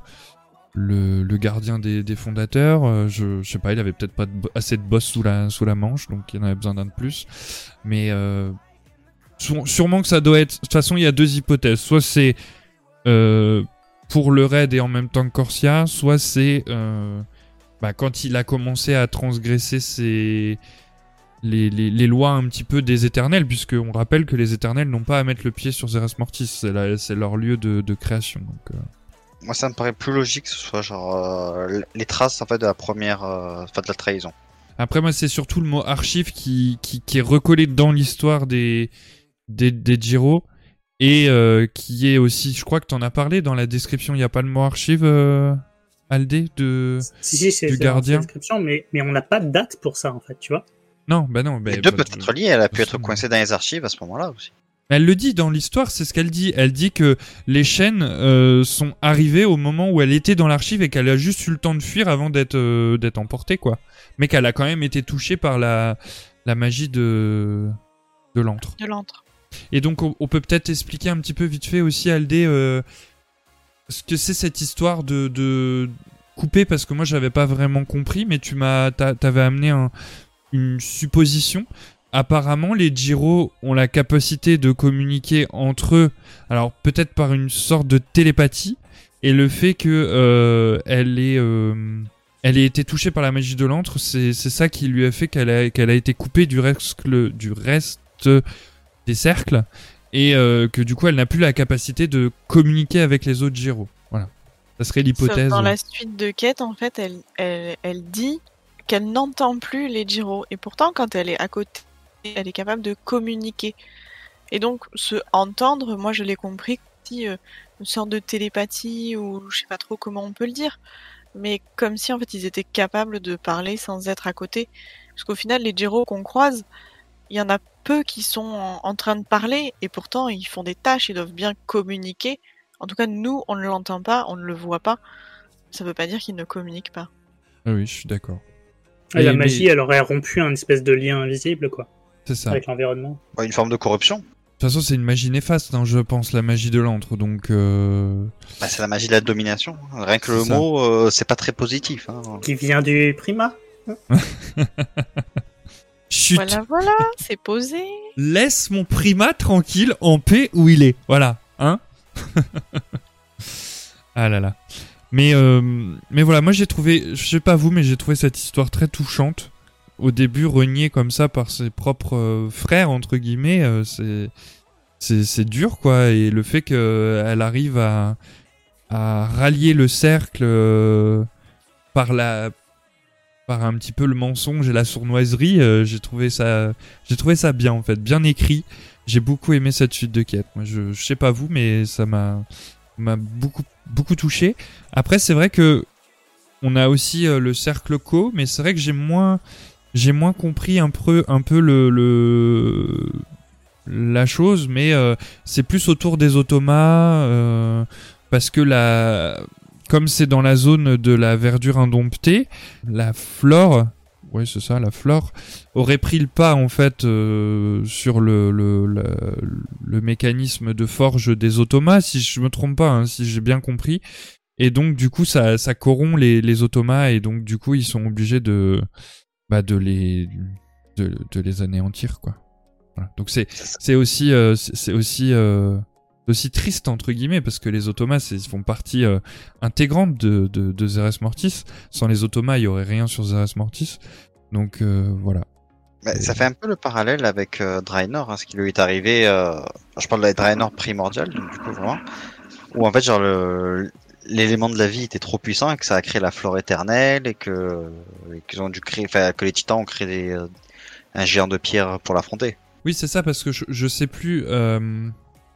le, gardien des, des fondateurs. Euh, je, je sais pas, il avait peut-être pas assez de boss sous la sous la manche donc il en avait besoin d'un de plus. Mais euh, sû- sûrement que ça doit être. De toute façon, il y a deux hypothèses. Soit c'est pour le raid et en même temps que Corsia, soit c'est bah, quand il a commencé à transgresser ses les, les, les lois un petit peu des éternels, puisque on rappelle que les éternels n'ont pas à mettre le pied sur Zeres Mortis, c'est leur lieu de, de création. Donc, euh, Moi, ça me paraît plus logique que ce soit genre euh, les traces en fait de la première, euh, enfin de la trahison. Après, moi, c'est surtout le mot archive qui, qui, qui est recollé dans l'histoire des, des, des Jiro et euh, qui est aussi, je crois que t'en as parlé dans la description, il n'y a pas le mot archive, euh, Aldé, de... Si, si, c'est Du dans gardien? la description, mais, mais on n'a pas de date pour ça, en fait, tu vois. Non, bah non. Bah, les deux bah, peuvent être liés. Elle a pu être coincée dans les archives à ce moment-là aussi. Elle le dit dans l'histoire, c'est ce qu'elle dit. Elle dit que les chaînes euh, sont arrivées au moment où elle était dans l'archive et qu'elle a juste eu le temps de fuir avant d'être euh, d'être emportée, quoi. Mais qu'elle a quand même été touchée par la la magie de de l'antre. De l'antre. Et donc on, on peut peut-être expliquer un petit peu vite fait aussi Aldé euh, ce que c'est cette histoire de de couper parce que moi j'avais pas vraiment compris, mais tu m'as t'a- t'avais amené un, une supposition. Apparemment, les Jiro ont la capacité de communiquer entre eux, alors peut-être par une sorte de télépathie, et le fait que euh, elle euh, elle ait été touchée par la magie de l'antre, c'est ça qui lui a fait qu'elle a, a été coupée du reste, du reste des cercles, et euh, que du coup elle n'a plus la capacité de communiquer avec les autres Jiro. Voilà, ça serait l'hypothèse. dans la suite de quête, en fait, elle, elle, elle dit qu'elle n'entend plus les Jiro. Et pourtant, quand elle est à côté, elle est capable de communiquer. Et donc, se entendre, moi je l'ai compris, si, euh, une sorte de télépathie, ou je sais pas trop comment on peut le dire, mais comme si en fait ils étaient capables de parler sans être à côté. Parce qu'au final, les Jiro qu'on croise, il y en a peu qui sont en, train de parler, et pourtant ils font des tâches, ils doivent bien communiquer. En tout cas, nous, on ne l'entend pas, on ne le voit pas. Ça veut pas dire qu'ils ne communiquent pas. Ah oui, je suis d'accord. Et la magie, mais- elle aurait rompu un espèce de lien invisible, quoi, C'est ça. avec l'environnement. Ouais, Une forme de corruption. De toute façon, c'est une magie néfaste, hein, je pense, la magie de l'antre. Donc, euh... Bah, c'est la magie de la domination. Rien que le ça. mot, euh, c'est pas très positif. Hein. Qui vient du Prima chut, Voilà, voilà, c'est posé. laisse mon primat tranquille, en paix où il est. Voilà, hein Ah là là. Mais, euh, mais voilà, moi j'ai trouvé, je sais pas vous, mais j'ai trouvé cette histoire très touchante. Au début, reniée comme ça par ses propres euh, frères, entre guillemets, euh, c'est, c'est, dur, quoi. Et le fait qu'elle arrive à, à rallier le cercle par la par un petit peu le mensonge et la sournoiserie, j'ai trouvé ça j'ai trouvé ça bien en fait, bien écrit. J'ai beaucoup aimé cette suite de quêtes. Moi je, je sais pas vous mais ça m'a m'a beaucoup beaucoup touché. Après c'est vrai que on a aussi euh, le cercle co mais c'est vrai que j'ai moins j'ai moins compris un peu le la chose mais euh, c'est plus autour des automas euh, parce que la comme c'est dans la zone de la verdure indomptée, la flore, ouais c'est ça, la flore aurait pris le pas en fait euh, sur le, le, le, le mécanisme de forge des automas, si je me trompe pas, hein, si j'ai bien compris. Et donc du coup ça, ça corrompt les, les automas et donc du coup ils sont obligés de, bah, de les de, de les anéantir quoi. Voilà. Donc c'est c'est aussi euh, c'est c'est aussi euh, aussi triste entre guillemets parce que les automas c'est- ils font partie euh, intégrante de, de, de Zeres Mortis. Sans les automas, il y aurait rien sur Zeres Mortis. Donc euh, voilà. Bah, ça fait un peu le parallèle avec euh, Draenor, hein, ce qui lui est arrivé. Je parle de Draenor primordial, donc, du coup vraiment, où en fait genre le l'élément de la vie était trop puissant et que ça a créé la flore éternelle et que et qu'ils ont dû créer, enfin que les titans ont créé des, un géant de pierre pour l'affronter. Oui, c'est ça parce que je, je sais plus.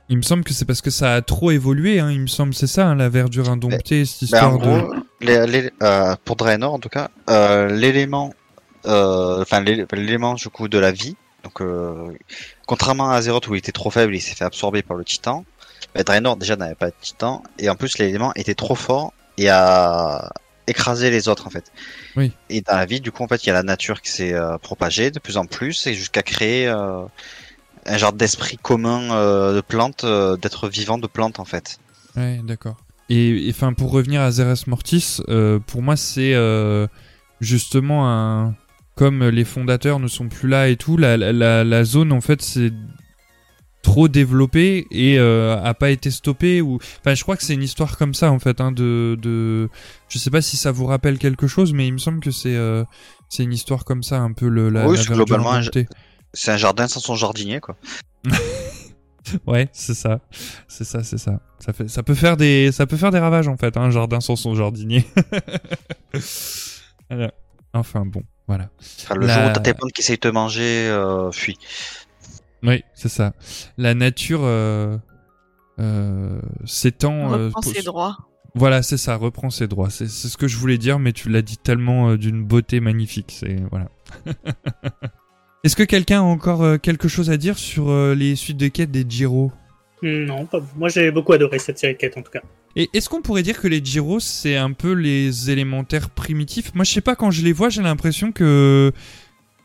Il me semble que c'est parce que ça a trop évolué. Hein, il me semble c'est ça hein, la verdure indomptée, cette Ben, histoire en de. gros, les- les- euh, pour Draenor en tout cas, euh, l'élément, euh, enfin l'é- l'élément du coup de la vie. Donc, contrairement à Azeroth où il était trop faible, il s'est fait absorber par le Titan. ben, Draenor déjà n'avait pas de Titan et en plus l'élément était trop fort et a écrasé les autres en fait. Oui. Et dans la vie, du coup, en fait, il y a la nature qui s'est euh, propagée de plus en plus et jusqu'à créer euh, un genre d'esprit commun euh, de plantes, euh, d'être vivant de plantes en fait. Ouais, d'accord. Et enfin, pour revenir à Zeres Mortis, euh, pour moi, c'est justement un. Comme les fondateurs ne sont plus là et tout, la, la, la, zone, en fait, c'est trop développé et euh, a pas été stoppé ou enfin je crois que c'est une histoire comme ça en fait hein, de de je sais pas si ça vous rappelle quelque chose mais il me semble que c'est euh, c'est une histoire comme ça un peu le la, Oui, la globalement un-. C'est un jardin sans son jardinier quoi. Ouais, c'est ça. C'est ça, c'est ça. Ça fait ça peut faire des ça peut faire des ravages en fait, hein, un jardin sans son jardinier. Enfin bon, voilà. Enfin, le La- jour où t'as tes plantes qui essayent de te manger, euh, fuis. Oui, c'est ça. La nature euh, euh, s'étend On euh, reprend pour- ses droits. Voilà, c'est ça, reprend ses droits. C'est c'est ce que je voulais dire, mais tu l'as dit tellement euh, d'une beauté magnifique. C'est voilà. Est-ce que quelqu'un a encore euh, quelque chose à dire sur euh, les suites de quêtes des Giro Non, pas... moi j'ai beaucoup adoré cette série de quêtes en tout cas. Et est-ce qu'on pourrait dire que les Gyros, c'est un peu les élémentaires primitifs? Moi, je sais pas, quand je les vois, j'ai l'impression que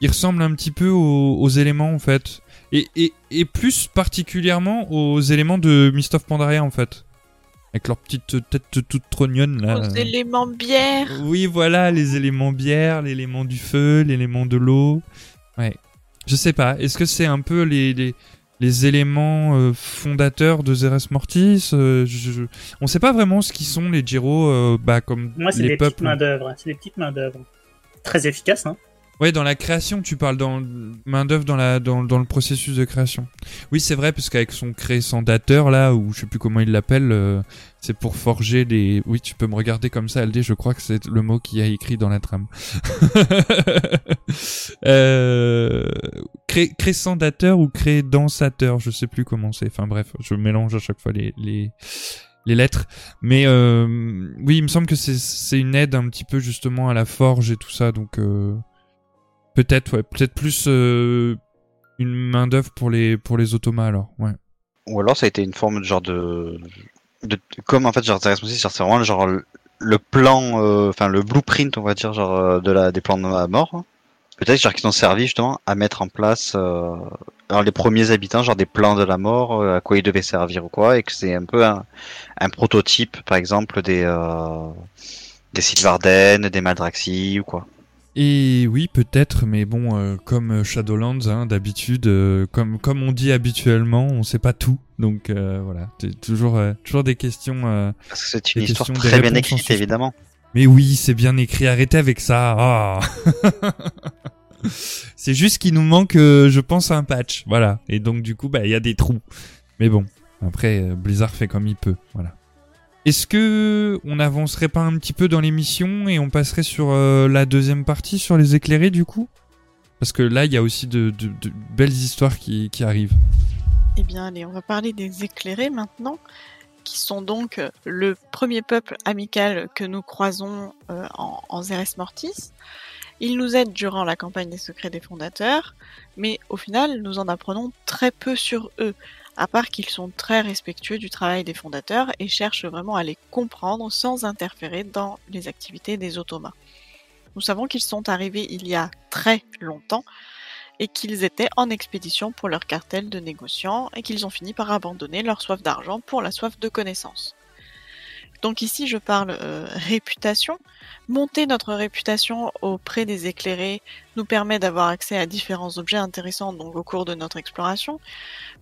ils ressemblent un petit peu aux, aux éléments, en fait. Et, et, et plus particulièrement aux éléments de Mist of Pandaria, en fait. Avec leur petite tête toute trognonne, là. Aux éléments bière. Oui, voilà, les éléments bière, l'élément du feu, l'élément de l'eau. Ouais. Je sais pas, est-ce que c'est un peu les, les, les éléments euh, fondateurs de Zeres Mortis euh, je, je- On sait pas vraiment ce qui sont les Gyro, euh, bah, comme Moi c'est les des petites mains d'œuvre, c'est des petites mains d'œuvre. Très efficaces, hein. Ouais, dans la création, tu parles dans main d'œuvre dans la dans, dans le processus de création. Oui, c'est vrai parce qu'avec son crécendateur là, ou je sais plus comment il l'appelle, euh, c'est pour forger des. Oui, tu peux me regarder comme ça, LD. Je crois que c'est le mot qui a écrit dans la trame. euh... cré... Crécendateur ou crédensateur, je sais plus comment c'est. Enfin bref, je mélange à chaque fois les les les lettres. Mais euh, oui, il me semble que c'est une aide un petit peu justement à la forge et tout ça, donc. Euh... Peut-être, ouais. Peut-être plus euh, une main d'œuvre pour les pour les automas alors, ouais. Ou alors ça a été une forme de genre de, de comme en fait genre c'est vraiment genre le plan, euh, enfin le blueprint on va dire genre euh, de la des plans de la mort. Peut-être genre qu'ils ont servi justement à mettre en place alors les premiers habitants genre des plans de la mort, à quoi ils devaient servir ou quoi, et que c'est un peu un, un, prototype par exemple des des Sylvarden, des Maldraxi ou quoi. Et oui, peut-être, mais bon, euh, comme Shadowlands, hein, d'habitude, euh, comme comme on dit habituellement, on sait pas tout. Donc euh, voilà, c'est toujours toujours des questions. Parce que c'est une histoire très bien écrite, évidemment. Mais oui, c'est bien écrit. Arrêtez avec ça. Ah. c'est juste qu'il nous manque, je pense, un patch. Voilà. Et donc du coup, bah, il y a des trous. Mais bon, après, Blizzard fait comme il peut. Voilà. Est-ce que on avancerait pas un petit peu dans l'émission et on passerait sur euh, la deuxième partie sur les éclairés du coup? Parce que là, il y a aussi de, belles histoires qui, arrivent. Eh bien, allez, on va parler des éclairés maintenant, qui sont donc euh, le premier peuple amical que nous croisons euh, en, en Zeres Mortis. Ils nous aident durant la campagne des secrets des fondateurs, mais au final, nous en apprenons très peu sur eux à part qu'ils sont très respectueux du travail des fondateurs et cherchent vraiment à les comprendre sans interférer dans les activités des automas. Nous savons qu'ils sont arrivés il y a très longtemps et qu'ils étaient en expédition pour leur cartel de négociants et qu'ils ont fini par abandonner leur soif d'argent pour la soif de connaissance. Donc ici, je parle euh, réputation. Monter notre réputation auprès des éclairés nous permet d'avoir accès à différents objets intéressants donc au cours de notre exploration,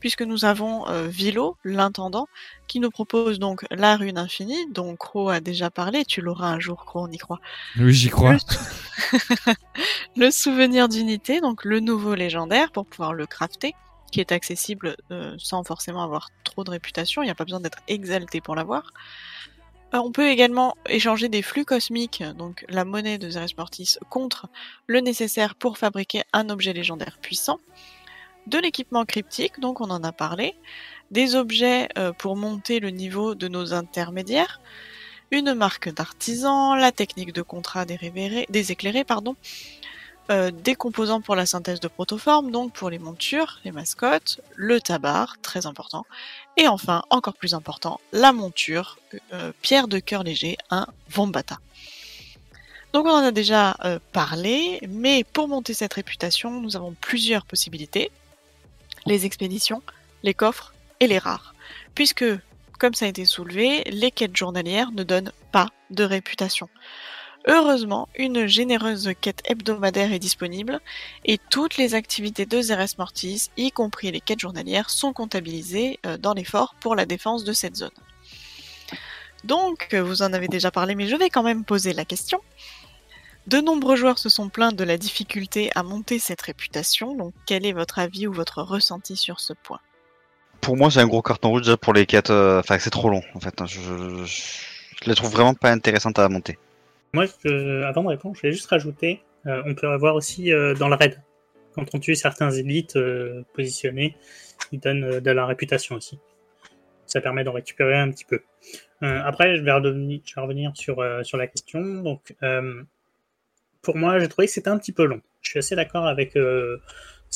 puisque nous avons euh, Vilo, l'intendant, qui nous propose donc la rune infinie, dont Crow a déjà parlé. Tu l'auras un jour, Crow, on y croit. Oui, j'y crois. Le... souvenir d'unité, donc le nouveau légendaire pour pouvoir le crafter qui est accessible euh, sans forcément avoir trop de réputation, il n'y a pas besoin d'être exalté pour l'avoir. Euh, on peut également échanger des flux cosmiques, donc la monnaie de Zeres Mortis, contre le nécessaire pour fabriquer un objet légendaire puissant, de l'équipement cryptique, donc on en a parlé, des objets euh, pour monter le niveau de nos intermédiaires, une marque d'artisan, la technique de contrat des, des éclairés, pardon, euh, des composants pour la synthèse de protoformes, donc pour les montures, les mascottes, le tabac, très important, et enfin, encore plus important, la monture, euh, pierre de cœur léger, un Vombata. Donc on en a déjà euh, parlé, mais pour monter cette réputation, nous avons plusieurs possibilités. Les expéditions, les coffres et les rares. Puisque, comme ça a été soulevé, les quêtes journalières ne donnent pas de réputation. Heureusement, une généreuse quête hebdomadaire est disponible et toutes les activités de Zeres Mortis, y compris les quêtes journalières, sont comptabilisées euh, dans l'effort pour la défense de cette zone. Donc, vous en avez déjà parlé, mais je vais quand même poser la question. De nombreux joueurs se sont plaints de la difficulté à monter cette réputation, donc quel est votre avis ou votre ressenti sur ce point? Pour moi, c'est un gros carton rouge pour les quêtes. Euh, enfin, c'est trop long en fait. Hein. Je, je, je, les trouve vraiment pas intéressantes à monter. Moi, avant de répondre, je vais juste rajouter, euh, on peut avoir aussi euh, dans le raid, quand on tue certains élites euh, positionnés, ils donnent de la réputation aussi. Ça permet d'en récupérer un petit peu. après, je vais, revenir, je sur, sur la question. Donc, pour moi, j'ai trouvé que c'était un petit peu long. Je suis assez d'accord avec ce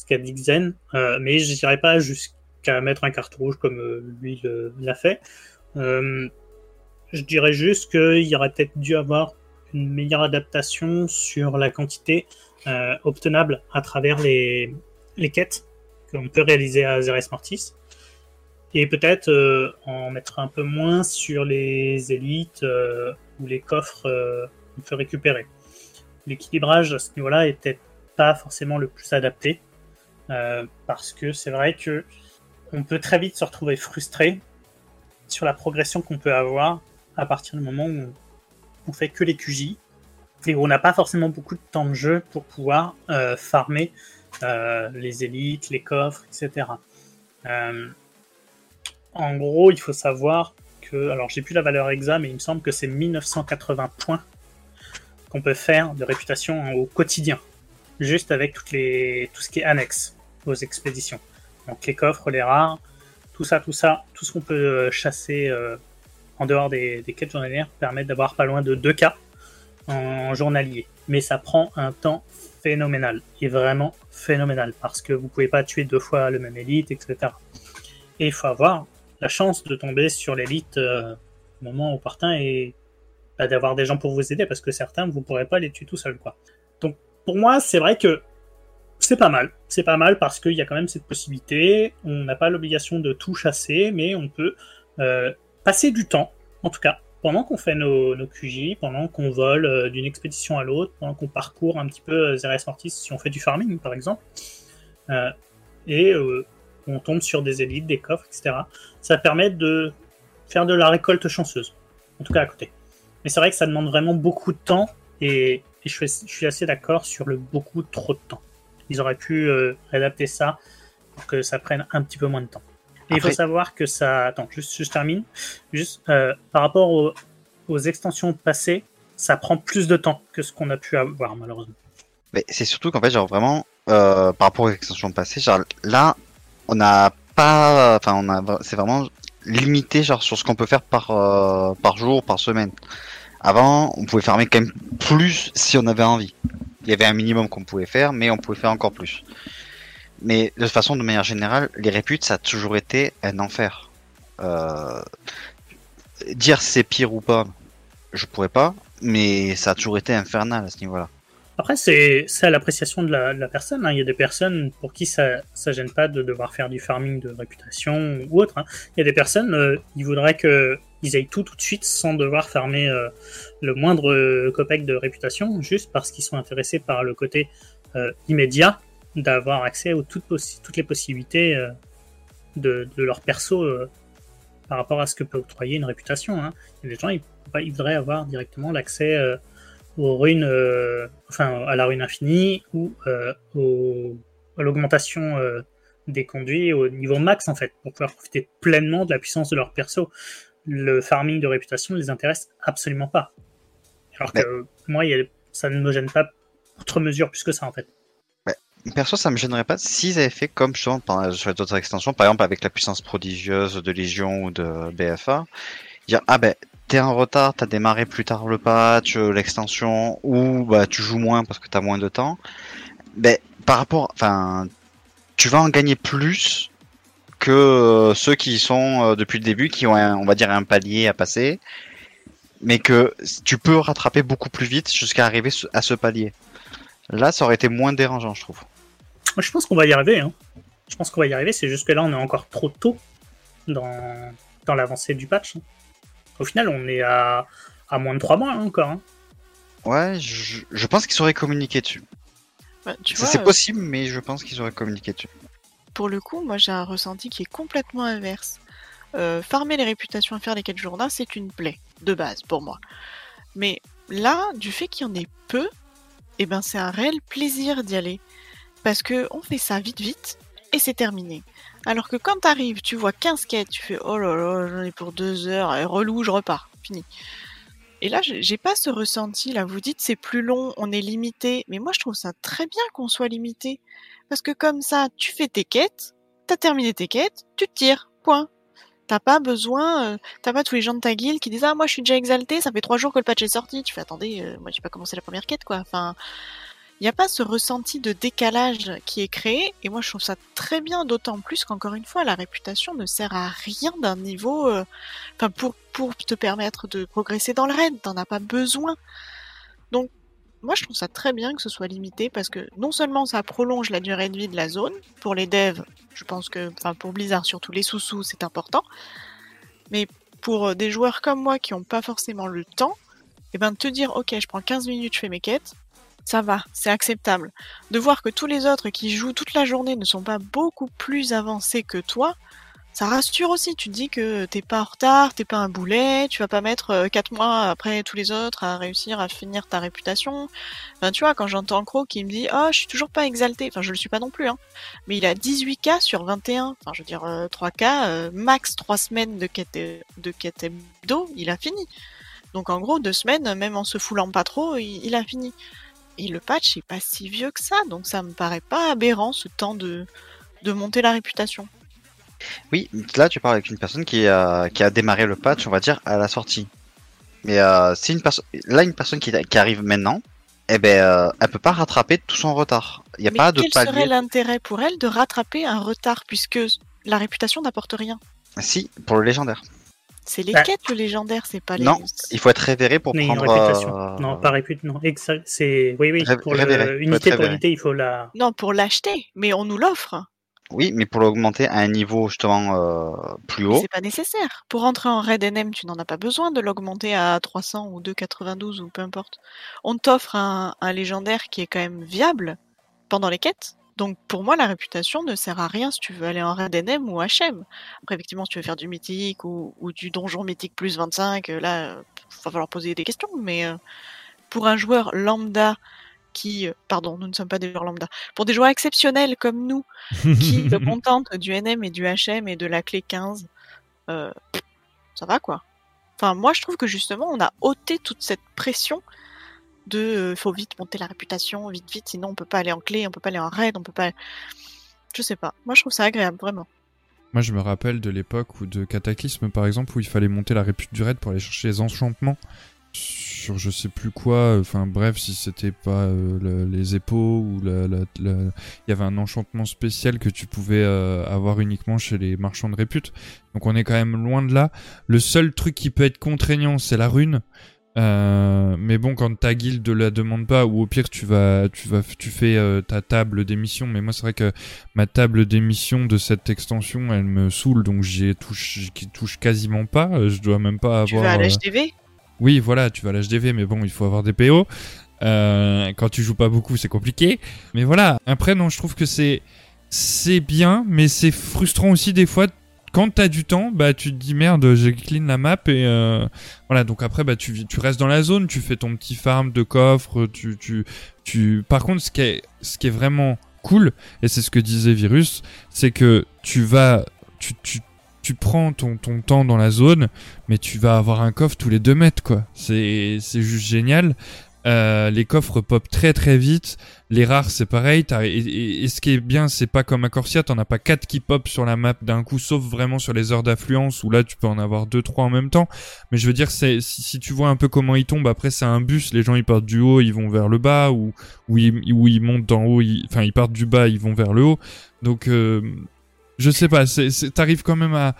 qu'a dit Zen, mais je dirais pas jusqu'à mettre un carte rouge comme lui l'a fait. je dirais juste qu'il aurait peut-être dû avoir une meilleure adaptation sur la quantité euh, obtenable à travers les, les quêtes qu'on peut réaliser à Zeres Mortis. Et peut-être euh, en mettre un peu moins sur les élites euh, ou les coffres qu'on peut récupérer. L'équilibrage à ce niveau-là était pas forcément le plus adapté. parce que c'est vrai que on peut très vite se retrouver frustré sur la progression qu'on peut avoir à partir du moment où on fait que les QJ et on n'a pas forcément beaucoup de temps de jeu pour pouvoir euh, farmer euh, les élites, les coffres, etc. Euh, en gros, il faut savoir que, alors j'ai plus la valeur exacte, mais il me semble que c'est 1980 points qu'on peut faire de réputation au quotidien, juste avec toutes les, tout ce qui est annexe aux expéditions. Donc les coffres, les rares, tout ça, tout ça, tout ce qu'on peut chasser en dehors des, quêtes journalières permet d'avoir pas loin de 2K en journalier. Mais ça prend un temps phénoménal. Et vraiment phénoménal. Parce que vous pouvez pas tuer deux fois le même élite, etc. Et il faut avoir la chance de tomber sur l'élite euh, au moment opportun et bah, d'avoir des gens pour vous aider. Parce que certains, vous pourrez pas les tuer tout seul. Donc pour moi, c'est vrai que c'est pas mal. C'est pas mal parce qu'il y a quand même cette possibilité. On n'a pas l'obligation de tout chasser, mais on peut euh, passer du temps, en tout cas, pendant qu'on fait nos, QJ, pendant qu'on vole euh, d'une expédition à l'autre, pendant qu'on parcourt un petit peu Zeres euh, Mortis, si on fait du farming par exemple, euh, et on tombe sur des élites, des coffres, etc. Ça permet de faire de la récolte chanceuse, en tout cas à côté. Mais c'est vrai que ça demande vraiment beaucoup de temps, et, je, suis, assez d'accord sur le beaucoup trop de temps. Ils auraient pu adapter ça pour que ça prenne un petit peu moins de temps il faut savoir que ça. Attends, juste, je termine. Juste euh, par rapport aux, extensions passées, ça prend plus de temps que ce qu'on a pu avoir, malheureusement. Mais c'est surtout qu'en fait, genre vraiment, euh, par rapport aux extensions passées, genre là, on n'a pas. Enfin, on a. C'est vraiment limité, genre, sur ce qu'on peut faire par, euh, par jour, par semaine. Avant, on pouvait farmer quand même plus si on avait envie. Il y avait un minimum qu'on pouvait faire, mais on pouvait faire encore plus. Mais de façon, de manière générale, les réputes, ça a toujours été un enfer. Euh, dire c'est pire ou pas, je pourrais pas, mais ça a toujours été infernal à ce niveau-là. Après, c'est à l'appréciation de, la, personne. Hein. Il y a des personnes pour qui ça ne gêne pas de devoir faire du farming de réputation ou autre. Hein. Il y a des personnes, euh, ils voudraient qu'ils aillent tout tout de suite sans devoir farmer euh, le moindre copec de réputation, juste parce qu'ils sont intéressés par le côté immédiat d'avoir accès aux toutes, toutes les possibilités euh, de, de, leur perso euh, par rapport à ce que peut octroyer une réputation. Hein. Il y a des gens, ils, ils voudraient avoir directement l'accès euh, aux ruines, enfin à la rune infinie ou au, à l'augmentation des conduits au niveau max en fait, pour pouvoir profiter pleinement de la puissance de leur perso. Le farming de réputation ne les intéresse absolument pas. Alors que moi, ça ne me gêne pas outre mesure plus que ça en fait. Perso, ça me gênerait pas s'ils avaient fait comme sur d'autres extensions, par exemple avec la puissance prodigieuse de Légion ou de BFA, dire ah ben t'es en retard, t'as démarré plus tard le patch, euh, l'extension, ou bah tu joues moins parce que t'as moins de temps. Ben par rapport, enfin, tu vas en gagner plus que euh, ceux qui sont euh, depuis le début, qui ont on va dire un palier à passer, mais que tu peux rattraper beaucoup plus vite jusqu'à arriver à ce palier. Là, ça aurait été moins dérangeant, je trouve. Je pense qu'on va y arriver. Hein. Je pense qu'on va y arriver. C'est juste que là, on est encore trop tôt dans, dans l'avancée du patch. Hein. Au final, on est à, à moins de 3 mois hein, encore. Ouais, je, pense qu'ils auraient communiqué dessus. Bah, c'est euh, possible, mais je pense qu'ils auraient communiqué dessus. Pour le coup, moi j'ai un ressenti qui est complètement inverse. Euh, farmer les réputations et faire les 4 journaux, c'est une plaie, de base, pour moi. Mais là, du fait qu'il y en ait peu, eh ben c'est un réel plaisir d'y aller. Parce que on fait ça vite vite et c'est terminé. Alors que quand t'arrives, tu vois 15 quêtes, tu fais oh là là, j'en ai pour deux heures, et relou, je repars, fini. Et là, j'ai pas ce ressenti là. Vous dites c'est plus long, on est limité, mais moi je trouve ça très bien qu'on soit limité. Parce que comme ça, tu fais tes quêtes, t'as terminé tes quêtes, tu te tires, point. T'as pas besoin, euh, t'as pas tous les gens de ta guilde qui disent ah moi je suis déjà exalté, ça fait trois jours que le patch est sorti. Tu fais attendez, euh, moi j'ai pas commencé la première quête quoi. Enfin, il n'y a pas ce ressenti de décalage qui est créé, et moi je trouve ça très bien, d'autant plus qu'encore une fois, la réputation ne sert à rien d'un niveau, euh, enfin pour, pour te permettre de progresser dans le raid, t'en as pas besoin. Donc moi je trouve ça très bien que ce soit limité parce que non seulement ça prolonge la durée de vie de la zone, pour les devs, je pense que, enfin pour Blizzard surtout les sous-sous c'est important, mais pour euh, des joueurs comme moi qui n'ont pas forcément le temps, et eh ben te dire ok je prends 15 minutes, je fais mes quêtes, ça va, c'est acceptable. De voir que tous les autres qui jouent toute la journée ne sont pas beaucoup plus avancés que toi, ça rassure aussi. Tu te dis que t'es pas en retard, t'es pas un boulet, tu vas pas mettre euh, quatre mois après tous les autres à réussir à finir ta réputation. Enfin, tu vois, quand j'entends Crow qui me dit Oh, je suis toujours pas exalté, enfin, je le suis pas non plus, hein. Mais il a 18K sur 21. Enfin, je veux dire, 3K, euh, max 3 semaines de quête, de quête il a fini. Donc, en gros, deux semaines, même en se foulant pas trop, il a fini. Et le patch est pas si vieux que ça, donc ça me paraît pas aberrant ce temps de, de monter la réputation. Oui, là tu parles avec une personne qui a, qui a démarré le patch, on va dire, à la sortie. Mais euh, si une personne, là une personne qui, qui, arrive maintenant, eh ben, euh, elle peut pas rattraper tout son retard. Il y a Mais pas de quel serait l'intérêt pour elle de rattraper un retard puisque la réputation n'apporte rien? Si, pour le légendaire. C'est les Bah. quêtes le légendaire, c'est pas les. Non, il faut être révéré pour Mais prendre. réputation. euh, Non, pas réputation. Non, c'est oui, oui. Ré- Pour le- unité pour unité, il faut la. Non, pour l'acheter, mais on nous l'offre. Oui, mais pour l'augmenter à un niveau justement euh, plus haut. C'est pas nécessaire. Pour entrer en raid NM, tu n'en as pas besoin de l'augmenter à 300 ou 292 ou peu importe. On t'offre un, un légendaire qui est quand même viable pendant les quêtes. Donc pour moi, la réputation ne sert à rien si tu veux aller en raid NM ou HM. Après, effectivement, si tu veux faire du mythique ou, ou du donjon mythique plus 25, euh, là, euh, va falloir poser des questions. Mais euh, pour un joueur lambda qui, euh, pardon, nous ne sommes pas des joueurs lambda, pour des joueurs exceptionnels comme nous, qui se contentent du NM et du HM et de la clé 15, euh, ça va quoi. Enfin, moi je trouve que justement on a ôté toute cette pression de euh, faut vite monter la réputation, vite vite, sinon on peut pas aller en clé, on peut pas aller en raid, on peut pas. Je sais pas. Moi je trouve ça agréable, vraiment. Moi, je me rappelle de l'époque où de Cataclysme, par exemple, où il fallait monter la répute du raid pour aller chercher les enchantements sur je sais plus quoi. Enfin, bref, si c'était pas euh, le- les épaux ou il y avait un enchantement spécial que tu pouvais euh, avoir uniquement chez les marchands de répute. Donc, on est quand même loin de là. Le seul truc qui peut être contraignant, c'est la rune. Euh, mais bon, quand ta guilde la demande pas, ou au pire tu vas, tu vas, tu fais euh, ta table d'émission. Mais moi, c'est vrai que ma table d'émission de cette extension, elle me saoule, donc j'y touche, j'y touche quasiment pas. Euh, Je dois même pas Tu avoir. vas à euh, l'HDV Oui, voilà, tu vas à l'HDV, mais bon, il faut avoir des PO. Quand tu joues pas beaucoup, c'est compliqué. Mais voilà. Après, non, je trouve que c'est c'est bien, mais c'est frustrant aussi des fois. Quand t'as du temps, bah tu te dis merde, j'ai clean la map et euh, voilà. Donc après, bah tu tu restes dans la zone, tu fais ton petit farm de coffre, tu tu tu. Par contre, ce qui est ce qui est vraiment cool et c'est ce que disait Virus, c'est que tu vas tu tu tu prends ton, ton temps dans la zone, mais tu vas avoir un coffre tous les deux mètres, quoi. C'est, c'est juste génial. Euh, les coffres pop très très vite. Les rares, c'est pareil. Et, ce qui est bien, c'est pas comme à Corsia, t'en as pas quatre qui pop sur la map d'un coup, sauf vraiment sur les heures d'affluence où là tu peux en avoir deux trois en même temps. Mais je veux dire, c'est si, tu vois un peu comment ils tombent, après c'est un bus. Les gens ils partent du haut, ils vont vers le bas, ou ou ils, montent d'en haut, enfin ils partent du bas, ils vont vers le haut. Donc euh, je sais pas, t'arrives quand même à,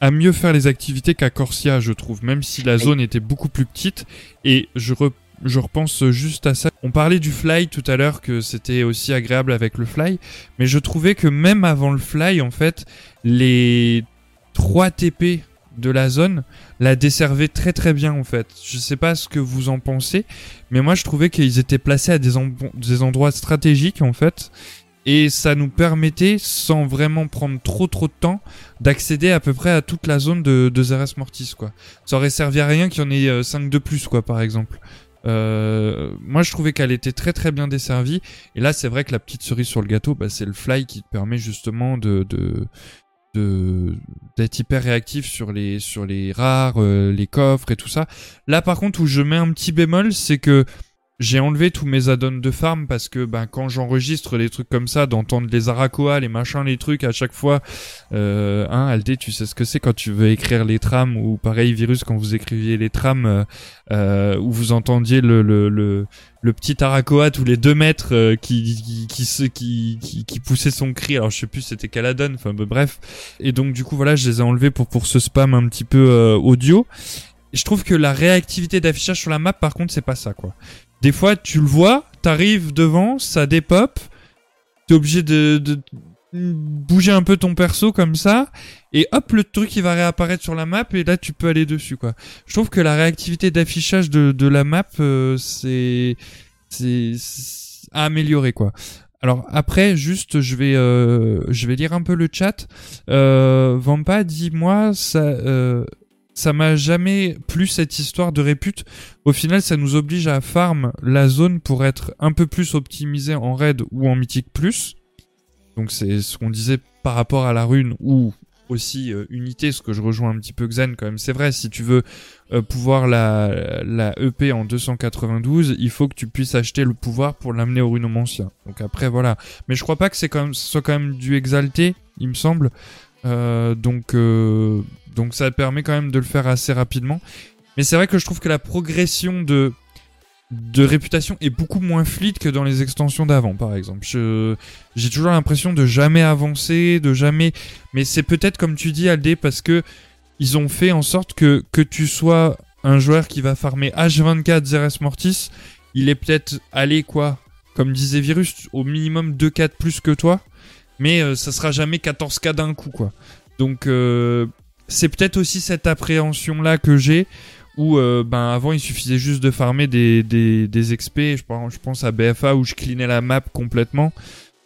à mieux faire les activités qu'à Corsia, je trouve, même si la zone était beaucoup plus petite. Et je, re- je repense juste à ça. On parlait du fly tout à l'heure, que c'était aussi agréable avec le fly, mais je trouvais que même avant le fly, en fait, les 3 TP de la zone la desservaient très très bien en fait. Je sais pas ce que vous en pensez, mais moi je trouvais qu'ils étaient placés à des, en- des endroits stratégiques en fait et ça nous permettait, sans vraiment prendre trop trop de temps, d'accéder à peu près à toute la zone de, de Zeres Mortis, quoi. Ça aurait servi à rien qu'il y en ait 5 de plus, quoi, par exemple. Euh, moi, je trouvais qu'elle était très très bien desservie. Et là, c'est vrai que la petite cerise sur le gâteau, bah, c'est le fly qui te permet justement de, de, de d'être hyper réactif sur les sur les rares, euh, les coffres et tout ça. Là, par contre, où je mets un petit bémol, c'est que j'ai enlevé tous mes add-ons de farm parce que ben quand j'enregistre des trucs comme ça, d'entendre les arakoa, les machins, les trucs à chaque fois, euh, hein, Aldé, tu sais ce que c'est quand tu veux écrire les trames ou pareil virus quand vous écriviez les trames euh, euh, où vous entendiez le le, le, le petit arakoa tous les deux mètres euh, qui qui qui, qui poussait son cri. Alors je sais plus c'était quel add-on, enfin ben, bref. Et donc du coup voilà, je les ai enlevés pour pour ce spam un petit peu euh, audio. Je trouve que la réactivité d'affichage sur la map, par contre, c'est pas ça, quoi. Des fois, tu le vois, t'arrives devant, ça dépop, t'es obligé de, bouger un peu ton perso comme ça, et hop, le truc il va réapparaître sur la map, et là tu peux aller dessus, quoi. Je trouve que la réactivité d'affichage de, la map, euh, c'est c'est à améliorer, quoi. alors après, juste, je vais, euh, je vais lire un peu le chat. Euh, Vampa dit moi, ça, euh, ça m'a jamais plu cette histoire de répute. Au final, ça nous oblige à farm la zone pour être un peu plus optimisé en raid ou en mythique plus. Donc c'est ce qu'on disait par rapport à la rune ou aussi euh, unité, ce que je rejoins un petit peu Xen quand même. C'est vrai, si tu veux euh, pouvoir la, EP en 292, il faut que tu puisses acheter le pouvoir pour l'amener au runomancien. Donc après voilà. Mais je crois pas que c'est quand même, ce soit quand même du exalté, il me semble. Euh, donc euh, donc ça permet quand même de le faire assez rapidement. Mais c'est vrai que je trouve que la progression de réputation est beaucoup moins fluide que dans les extensions d'avant, par exemple. J'ai toujours l'impression de jamais avancer, de jamais. Mais c'est peut-être comme tu dis, Aldé, parce que ils ont fait en sorte que que tu sois un joueur qui va farmer H24 Zeres Mortis, il est peut-être allé quoi, comme disait Virus, au minimum 2-4 plus que toi, mais euh, ça sera jamais 14K d'un coup, quoi. Donc euh, c'est peut-être aussi cette appréhension là que j'ai où euh, ben avant il suffisait juste de farmer des, des, je pense, à BFA où je cleanais la map complètement.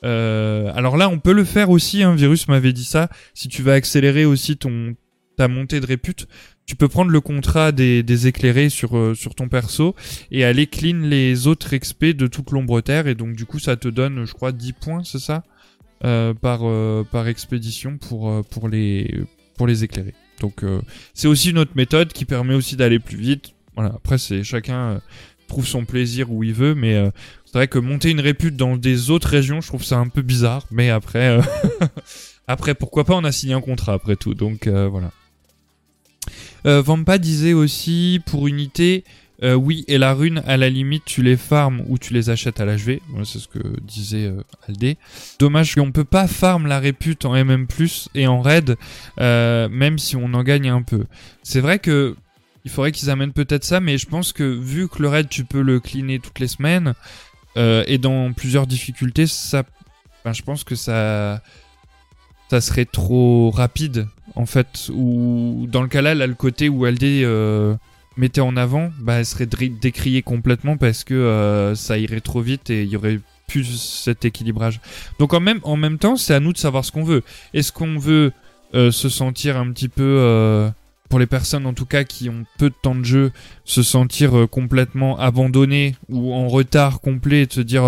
Euh, alors là on peut le faire aussi un virus m'avait dit ça. Si tu veux accélérer aussi ta montée de répute tu peux prendre le contrat des, éclairés sur, euh, sur ton perso et aller clean les autres XP de toute l'ombre terre. Et donc du coup ça te donne je crois 10 points c'est ça par, expédition pour, les, pour les éclairer. Donc euh, c'est aussi une autre méthode qui permet aussi d'aller plus vite. Voilà, après c'est chacun euh, trouve son plaisir où il veut, mais euh, c'est vrai que monter une répute dans des autres régions, je trouve ça un peu bizarre. Mais après, après pourquoi pas, on a signé un contrat après tout, donc voilà. Vampa disait aussi pour unité, euh, oui, et la rune, à la limite, tu les farmes ou tu les achètes à l'HV. Voilà, c'est ce que disait euh, Aldé. Dommage qu'on peut pas farm la répute en MM+, et en raid, euh, même si on en gagne un peu. C'est vrai que il faudrait qu'ils amènent peut-être ça, mais je pense que vu que le raid, tu peux le cleaner toutes les semaines, et dans plusieurs difficultés, ça, ben, je pense que ça, ça serait trop rapide, en fait. Ou dans le cas là, là, le côté où Aldé mettait en avant, bah, elle serait décriée complètement parce que euh, ça irait trop vite et il y aurait plus cet équilibrage. Donc en même, en même temps, c'est à nous de savoir ce qu'on veut. Est-ce qu'on veut euh, se sentir un petit peu, euh, pour les personnes en tout cas qui ont peu de temps de jeu, se sentir complètement abandonné ou en retard complet et de se dire,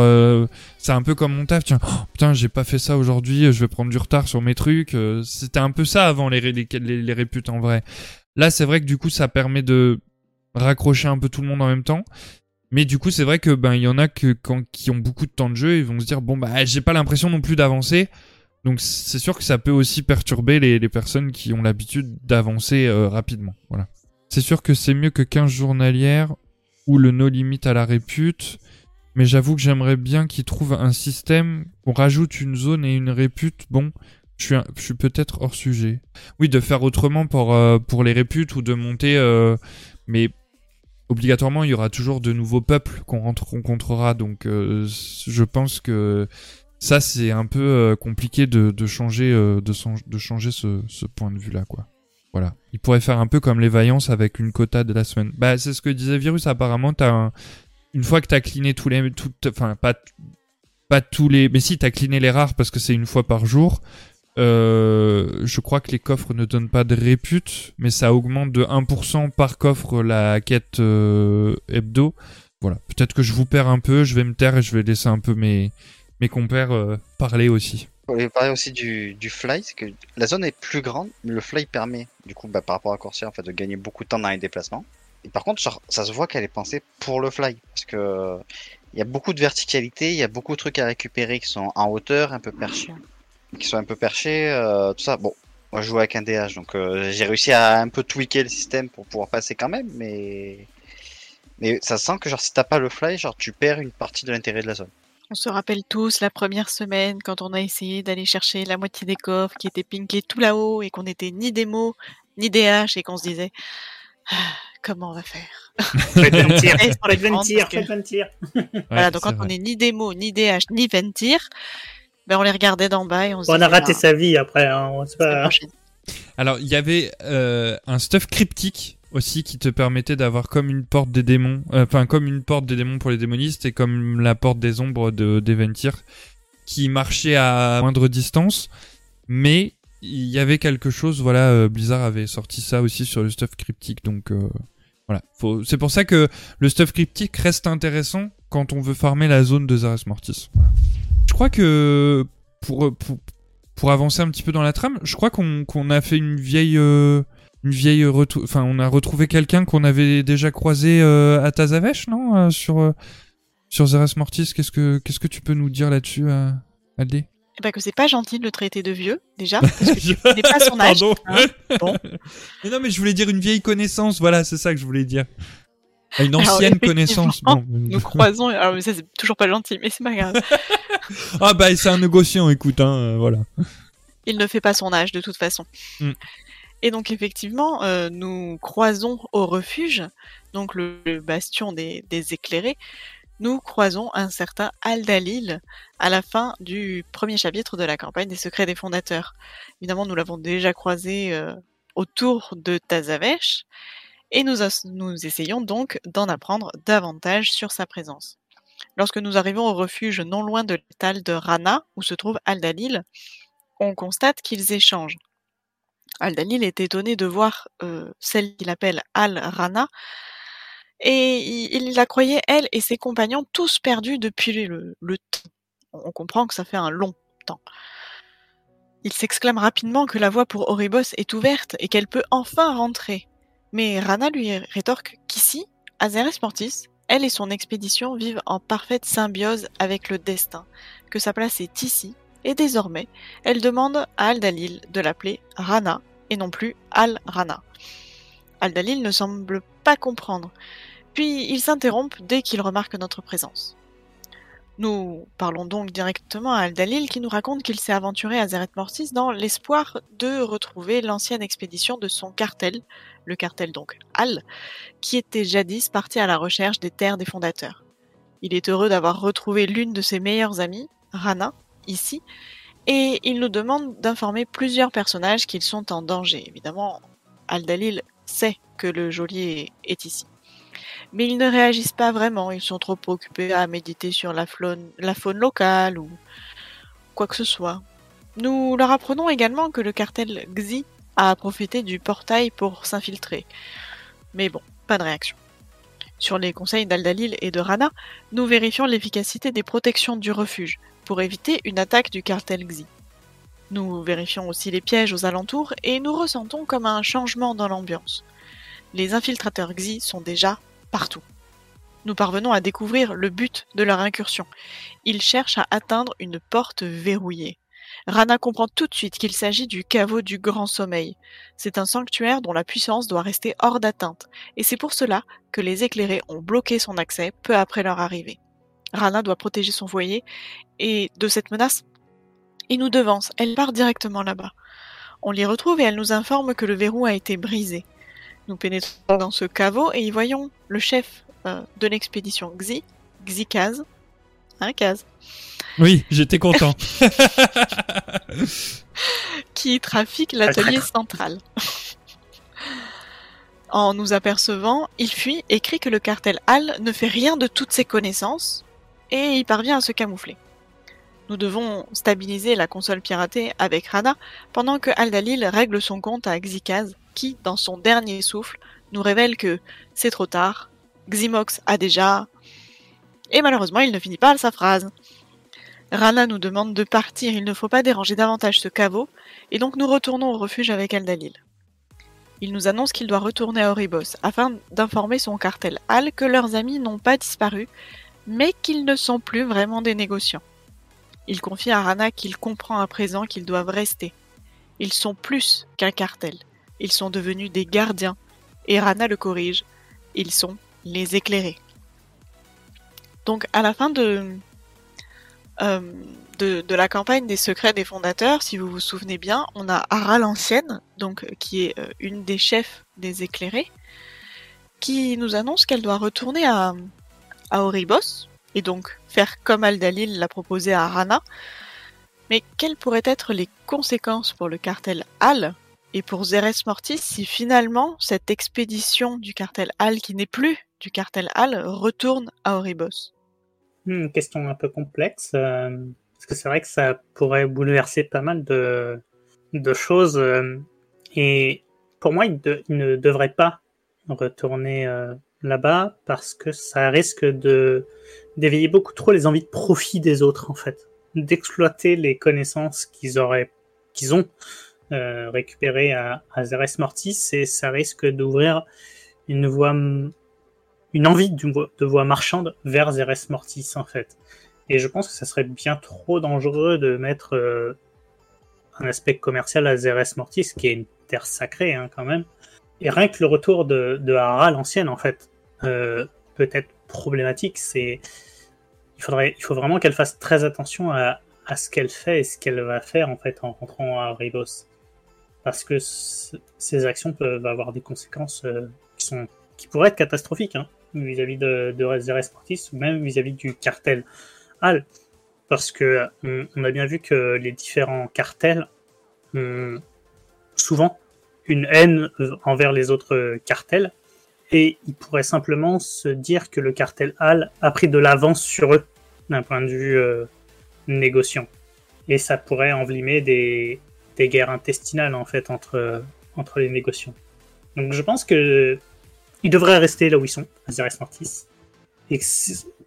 c'est un peu comme mon taf, tiens, oh, putain, j'ai pas fait ça aujourd'hui, je vais prendre du retard sur mes trucs. C'était un peu ça avant les, les, les, les réputes en vrai. Là, c'est vrai que du coup, ça permet de raccrocher un peu tout le monde en même temps. Mais du coup, c'est vrai que ben il y en a que quand qui ont beaucoup de temps de jeu, ils vont se dire bon bah j'ai pas l'impression non plus d'avancer. Donc c'est sûr que ça peut aussi perturber les, les personnes qui ont l'habitude d'avancer euh, rapidement. Voilà. C'est sûr que c'est mieux que 15 journalières ou le no limit à la répute. Mais j'avoue que j'aimerais bien qu'ils trouvent un système qu'on rajoute une zone et une répute. Bon, je suis, suis peut-être hors sujet. Oui, de faire autrement pour, euh, pour les réputes ou de monter. euh, mais obligatoirement, il y aura toujours de nouveaux peuples qu'on rencontrera. Donc, euh, je pense que ça, c'est un peu euh, compliqué de, de changer, euh, de, changer ce, ce point de vue-là, quoi. Voilà. Il pourrait faire un peu comme les vaillances avec une quota de la semaine. Bah, c'est ce que disait Virus. Apparemment, t'as un... une fois que t'as cleané tous les, tout, enfin, pas, pas tous les, mais si t'as cleané les rares parce que c'est une fois par jour. Euh, je crois que les coffres ne donnent pas de répute, mais ça augmente de 1% par coffre la quête euh, hebdo. Voilà, peut-être que je vous perds un peu, je vais me taire et je vais laisser un peu mes, mes compères euh, parler aussi. On voulait parler aussi du, du fly, c'est que la zone est plus grande, mais le fly permet, du coup, bah, par rapport à Corsair, en fait, de gagner beaucoup de temps dans les déplacements. Et par contre, ça se voit qu'elle est pensée pour le fly, parce que il y a beaucoup de verticalité, il y a beaucoup de trucs à récupérer qui sont en hauteur, un peu perchés, qui sont un peu perchés, euh, tout ça. Bon, moi je joue avec un DH, donc euh, j'ai réussi à un peu tweaker le système pour pouvoir passer quand même, mais mais ça sent que genre si t'as pas le fly, genre tu perds une partie de l'intérêt de la zone. On se rappelle tous la première semaine quand on a essayé d'aller chercher la moitié des coffres qui étaient pinkés tout là-haut et qu'on n'était ni démo ni DH et qu'on se disait Ah, comment on va faire? Faites Ventir, faites Ventir. Voilà, donc quand on est ni démo, ni DH, ni Ventir, ben on les regardait d'en bas et on se on a raté Ah, sa vie après. Hein. C'est semaine pas... Alors, il y avait euh, un stuff cryptique aussi qui te permettait d'avoir comme une porte des démons, euh, enfin comme une porte des démons pour les démonistes et comme la porte des ombres de d'Eventir. qui marchait à moindre distance, mais il y avait quelque chose. Voilà, euh, Blizzard avait sorti ça aussi sur le stuff cryptique, donc euh, voilà. Faut... C'est pour ça que le stuff cryptique reste intéressant quand on veut farmer la zone de Zares Mortis. Voilà. Je crois que pour, pour pour avancer un petit peu dans la trame, je crois qu'on qu'on a fait une vieille euh, une vieille enfin on a retrouvé quelqu'un qu'on avait déjà croisé euh, à Tazavesh, non euh, sur euh, sur Zeres Mortis, qu'est-ce que qu'est-ce que tu peux nous dire là-dessus Aldé Eh ben, que c'est pas gentil de le traiter de vieux, déjà, parce que tu connais pas son âge. Pardon. hein. Bon. Mais non mais je voulais dire une vieille connaissance, voilà, c'est ça que je voulais dire. Une Alors, ancienne connaissance. Bon. Nous croisons, alors mais ça c'est toujours pas gentil, mais c'est pas grave. Ah bah c'est un négociant, écoute, hein, euh, voilà. Il ne fait pas son âge de toute façon. Mm. Et donc effectivement, euh, nous croisons au refuge, donc le, le bastion des, des éclairés, nous croisons un certain Aldalil à la fin du premier chapitre de la campagne des secrets des fondateurs. Évidemment, nous l'avons déjà croisé euh, autour de Tazavesh, et nous, essayons donc d'en apprendre davantage sur sa présence. Lorsque nous arrivons au refuge non loin de l'étal de Rana, où se trouve Aldalil, on constate qu'ils échangent. Aldalil est étonné de voir euh, celle qu'il appelle Al-Rana, et il, il la croyait, elle et ses compagnons, tous perdus depuis le, le temps. On comprend que ça fait un long temps. Il s'exclame rapidement que la voie pour Oribos est ouverte et qu'elle peut enfin rentrer. Mais Rana lui rétorque qu'ici, à Zeres Mortis, elle et son expédition vivent en parfaite symbiose avec le destin, que sa place est ici, et désormais, elle demande à Aldalil de l'appeler Rana et non plus Al-Rana. Aldalil ne semble pas comprendre, puis il s'interrompt dès qu'il remarque notre présence. Nous parlons donc directement à Aldalil qui nous raconte qu'il s'est aventuré à Zeret Mortis dans l'espoir de retrouver l'ancienne expédition de son cartel, le cartel donc Al, qui était jadis parti à la recherche des terres des fondateurs. Il est heureux d'avoir retrouvé l'une de ses meilleures amies, Rana, ici, et il nous demande d'informer plusieurs personnages qu'ils sont en danger. Évidemment, Aldalil sait que le geôlier est ici. Mais ils ne réagissent pas vraiment, ils sont trop occupés à méditer sur la faune, locale ou quoi que ce soit. Nous leur apprenons également que le cartel Xi a profité du portail pour s'infiltrer. Mais bon, pas de réaction. Sur les conseils d'Aldalil et de Rana, nous vérifions l'efficacité des protections du refuge pour éviter une attaque du cartel Xi. Nous vérifions aussi les pièges aux alentours et nous ressentons comme un changement dans l'ambiance. Les infiltrateurs Xi sont déjà Nous parvenons à découvrir le but de leur incursion. Ils cherchent à atteindre une porte verrouillée. Rana comprend tout de suite qu'il s'agit du caveau du Grand Sommeil. C'est un sanctuaire dont la puissance doit rester hors d'atteinte, et c'est pour cela que les éclairés ont bloqué son accès peu après leur arrivée. Rana doit protéger son foyer, et de cette menace, il nous devance, elle part directement là-bas. On l'y retrouve et elle nous informe que le verrou a été brisé. Nous pénétrons dans ce caveau et y voyons le chef euh, de l'expédition Xi, Xikaz, hein Kaz, Oui, j'étais content. qui trafique l'atelier central. En nous apercevant, il fuit et crie que le cartel Al ne fait rien de toutes ses connaissances et il parvient à se camoufler. Nous devons stabiliser la console piratée avec Rana pendant que Aldalil règle son compte à Xikaz qui, dans son dernier souffle, nous révèle que c'est trop tard, Ximox a déjà... Et malheureusement, il ne finit pas sa phrase. Rana nous demande de partir, il ne faut pas déranger davantage ce caveau, et donc nous retournons au refuge avec Aldalil. Il nous annonce qu'il doit retourner à Oribos afin d'informer son cartel Al que leurs amis n'ont pas disparu, mais qu'ils ne sont plus vraiment des négociants. Il confie à Rana qu'il comprend à présent qu'ils doivent rester. Ils sont plus qu'un cartel. Ils sont devenus des gardiens. Et Rana le corrige. Ils sont les éclairés. Donc à la fin de, euh, de, la campagne des secrets des fondateurs, si vous vous souvenez bien, on a Ara l'ancienne, donc qui est euh, une des chefs des éclairés, qui nous annonce qu'elle doit retourner à, à Oribos, et donc faire comme Aldalil l'a proposé à Rana. Mais quelles pourraient être les conséquences pour le cartel Al et pour Zeres Mortis si finalement cette expédition du cartel Al, qui n'est plus du cartel Al, retourne à Oribos Une question un peu complexe. Euh, Parce que c'est vrai que ça pourrait bouleverser pas mal de, choses. euh, et pour moi, il ne devrait pas retourner euh, là-bas parce que ça risque de d'éveiller beaucoup trop les envies de profit des autres, en fait. D'exploiter les connaissances qu'ils auraient, qu'ils ont euh, récupérées à, Zeres Mortis et ça risque d'ouvrir une voie, une envie de voie marchande vers Zeres Mortis, en fait. Et je pense que ça serait bien trop dangereux de mettre euh, un aspect commercial à Zeres Mortis, qui est une terre sacrée, hein, quand même. Et rien que le retour de, de Hara, l'ancienne, en fait, euh, peut être problématique. C'est il faudrait, il faut vraiment qu'elle fasse très attention à, ce qu'elle fait et ce qu'elle va faire en fait en rentrant à Ribos, parce que ce- ces actions peuvent avoir des conséquences euh, qui pourraient être catastrophiques hein, vis-à-vis de, de Zeres Mortis ou même vis-à-vis du cartel Al, parce que on, on a bien vu que les différents cartels ont souvent une haine envers les autres cartels et ils pourraient simplement se dire que le cartel Al a pris de l'avance sur eux d'un point de vue euh, négociant. Et ça pourrait envenimer des, des guerres intestinales en fait entre, entre les négociants. Donc je pense que ils devraient rester là où ils sont, à Zeres Mortis, et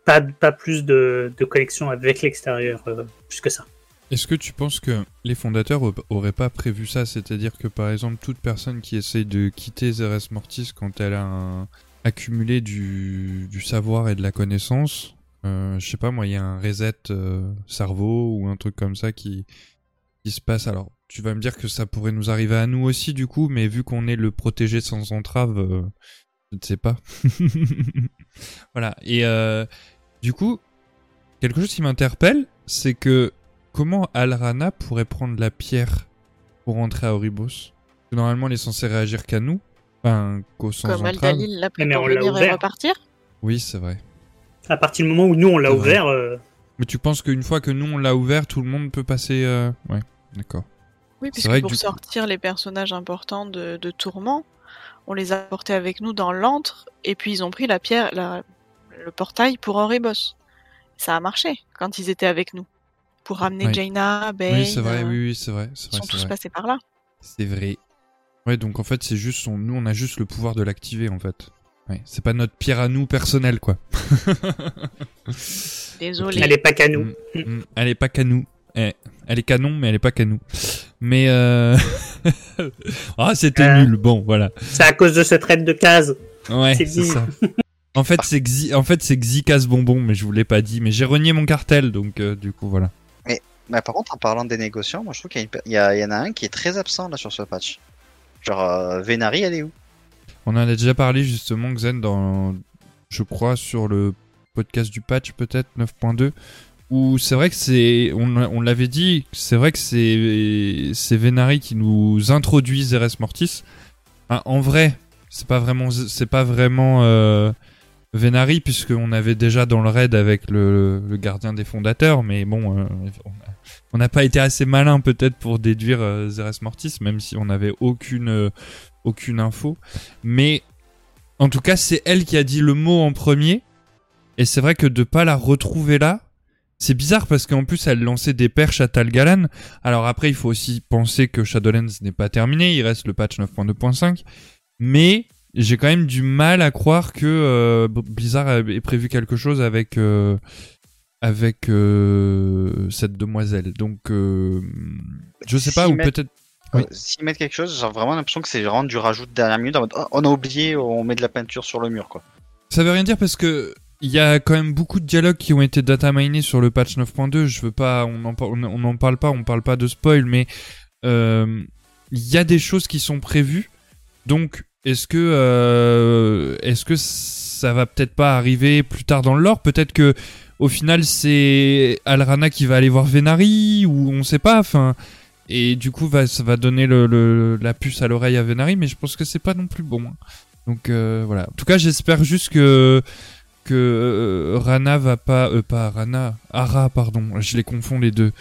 pas, pas plus de, de connexion avec l'extérieur euh, plus que ça. Est-ce que tu penses que les fondateurs au- auraient pas prévu ça? C'est-à-dire que par exemple, toute personne qui essaye de quitter Zeres Mortis quand elle a accumulé du, du savoir et de la connaissance, euh, je sais pas moi, il y a un reset euh, cerveau ou un truc comme ça qui, qui se passe. Alors, tu vas me dire que ça pourrait nous arriver à nous aussi du coup, mais vu qu'on est le protégé sans entrave, euh, je ne sais pas. voilà. Et euh, du coup, quelque chose qui m'interpelle, c'est que comment Alrana pourrait prendre la pierre pour entrer à Oribos? Parce que Normalement, elle est censée réagir qu'à nous, enfin qu'au sans Comme entrave. Aldalil l'a pris Mais pour on l'a venir et ouvert. repartir. Oui, c'est vrai. À partir du moment où nous on l'a C'est vrai. ouvert, euh, Mais tu penses qu'une fois que nous on l'a ouvert, tout le monde peut passer euh, Ouais, d'accord. Oui, puisque vrai que pour du sortir les personnages importants de, de Tourment, on les a portés avec nous dans l'antre, et puis ils ont pris la pierre, la- le portail pour Oribos. Ça a marché quand ils étaient avec nous. Pour ramener. Jaina, Bane, oui, c'est vrai, euh, oui, oui, c'est vrai, ils vrai, sont tous vrai. passés par là. C'est vrai. Ouais, donc en fait, c'est juste nous, on a juste le pouvoir de l'activer en fait. Ouais, c'est pas notre pierre à nous personnelle quoi. Désolé. elle est pas qu'à nous. Mm, mm, elle est pas qu'à nous. Eh, elle est canon, mais elle est pas qu'à nous. Mais euh... ah, c'était Euh. nul. Bon, voilà. C'est à cause de ce trait de case. Ouais, C'est ça. En fait, c'est Xi... en fait, c'est casse bonbon, mais je vous l'ai pas dit. Mais j'ai renié mon cartel, donc euh, du coup, voilà. Mais par contre, en parlant des négociants, moi je trouve qu'il y, a une pe- il y, a- il y en a un qui est très absent là sur ce patch. Genre, euh, Venari, elle est où? On en a déjà parlé justement, Xen, dans, je crois, sur le podcast du patch, peut-être 9.2, où c'est vrai que c'est, on, on l'avait dit, c'est vrai que c'est, c'est Venari qui nous introduit Zeres Mortis. En vrai, c'est pas vraiment, c'est pas vraiment euh, Venari puisqu'on avait déjà dans le raid avec le, le gardien des fondateurs, mais bon, euh, on n'a pas été assez malin peut-être pour déduire euh, Zeres Mortis, même si on n'avait aucune, euh, aucune info. Mais en tout cas, c'est elle qui a dit le mot en premier. Et c'est vrai que de pas la retrouver là, c'est bizarre parce qu'en plus elle lançait des perches à Talgalan. Alors après, il faut aussi penser que Shadowlands n'est pas terminé, il reste le patch 9.2.5. Mais j'ai quand même du mal à croire que euh, Blizzard ait prévu quelque chose avec euh, avec euh, cette demoiselle. Donc je sais pas ou peut-être Oui. S'ils mettent quelque chose, j'ai vraiment l'impression que c'est vraiment du rajout de dernière minute. en mode, Oh, on a oublié, on met de la peinture sur le mur, quoi. Ça veut rien dire parce que il y a quand même beaucoup de dialogues qui ont été data minés sur le patch 9.2. Je veux pas, on en, par- on on en parle pas, on parle pas de spoil, mais euh, il y a des choses qui sont prévues. Donc, est-ce que, euh, est-ce que ça va peut-être pas arriver plus tard dans le lore? Peut-être que au final c'est Alrana qui va aller voir Venari ou on sait pas. Enfin, et du coup ça va donner la puce à l'oreille à Venari, mais je pense que c'est pas non plus bon. Donc euh, voilà. En tout cas, j'espère juste que que euh, Rana va pas euh, pas Rana, Ara pardon, je les confonds les deux.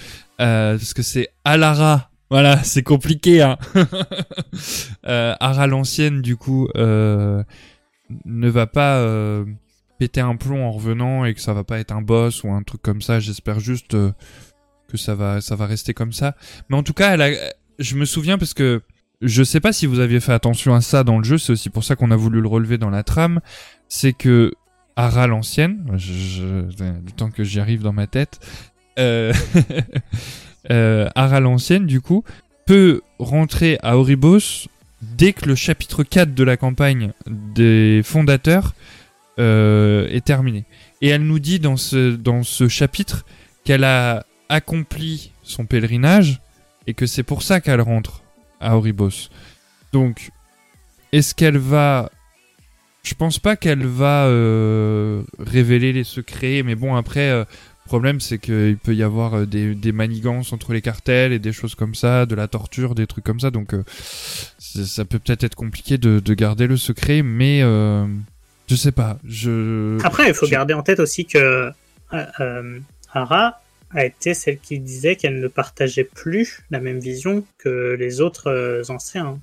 Euh, parce que c'est Alara. Voilà, c'est compliqué hein. euh, Ara l'ancienne du coup ne va pas péter un plomb en revenant et que ça va pas être un boss ou un truc comme ça. J'espère juste que ça va, ça va rester comme ça. Mais en tout cas, je me souviens parce que je sais pas si vous aviez fait attention à ça dans le jeu, c'est aussi pour ça qu'on a voulu le relever dans la trame, c'est que Ara l'ancienne, le temps que j'y arrive dans ma tête, euh, euh, Ara l'ancienne du coup peut rentrer à Oribos dès que le chapitre 4 de la campagne des fondateurs euh, est terminé. Et elle nous dit dans ce chapitre qu'elle a accompli son pèlerinage et que c'est pour ça qu'elle rentre à Oribos. Donc, est-ce qu'elle va... Je pense pas qu'elle va euh, révéler les secrets, mais bon, après, euh, le problème c'est qu'il peut y avoir euh, des, des, manigances entre les cartels et des choses comme ça, de la torture, des trucs comme ça, donc euh, ça peut peut-être être compliqué de, de, garder le secret, mais je sais pas. Je... Après, il faut je... garder en tête aussi que Ara a été celle qui disait qu'elle ne partageait plus la même vision que les autres anciens.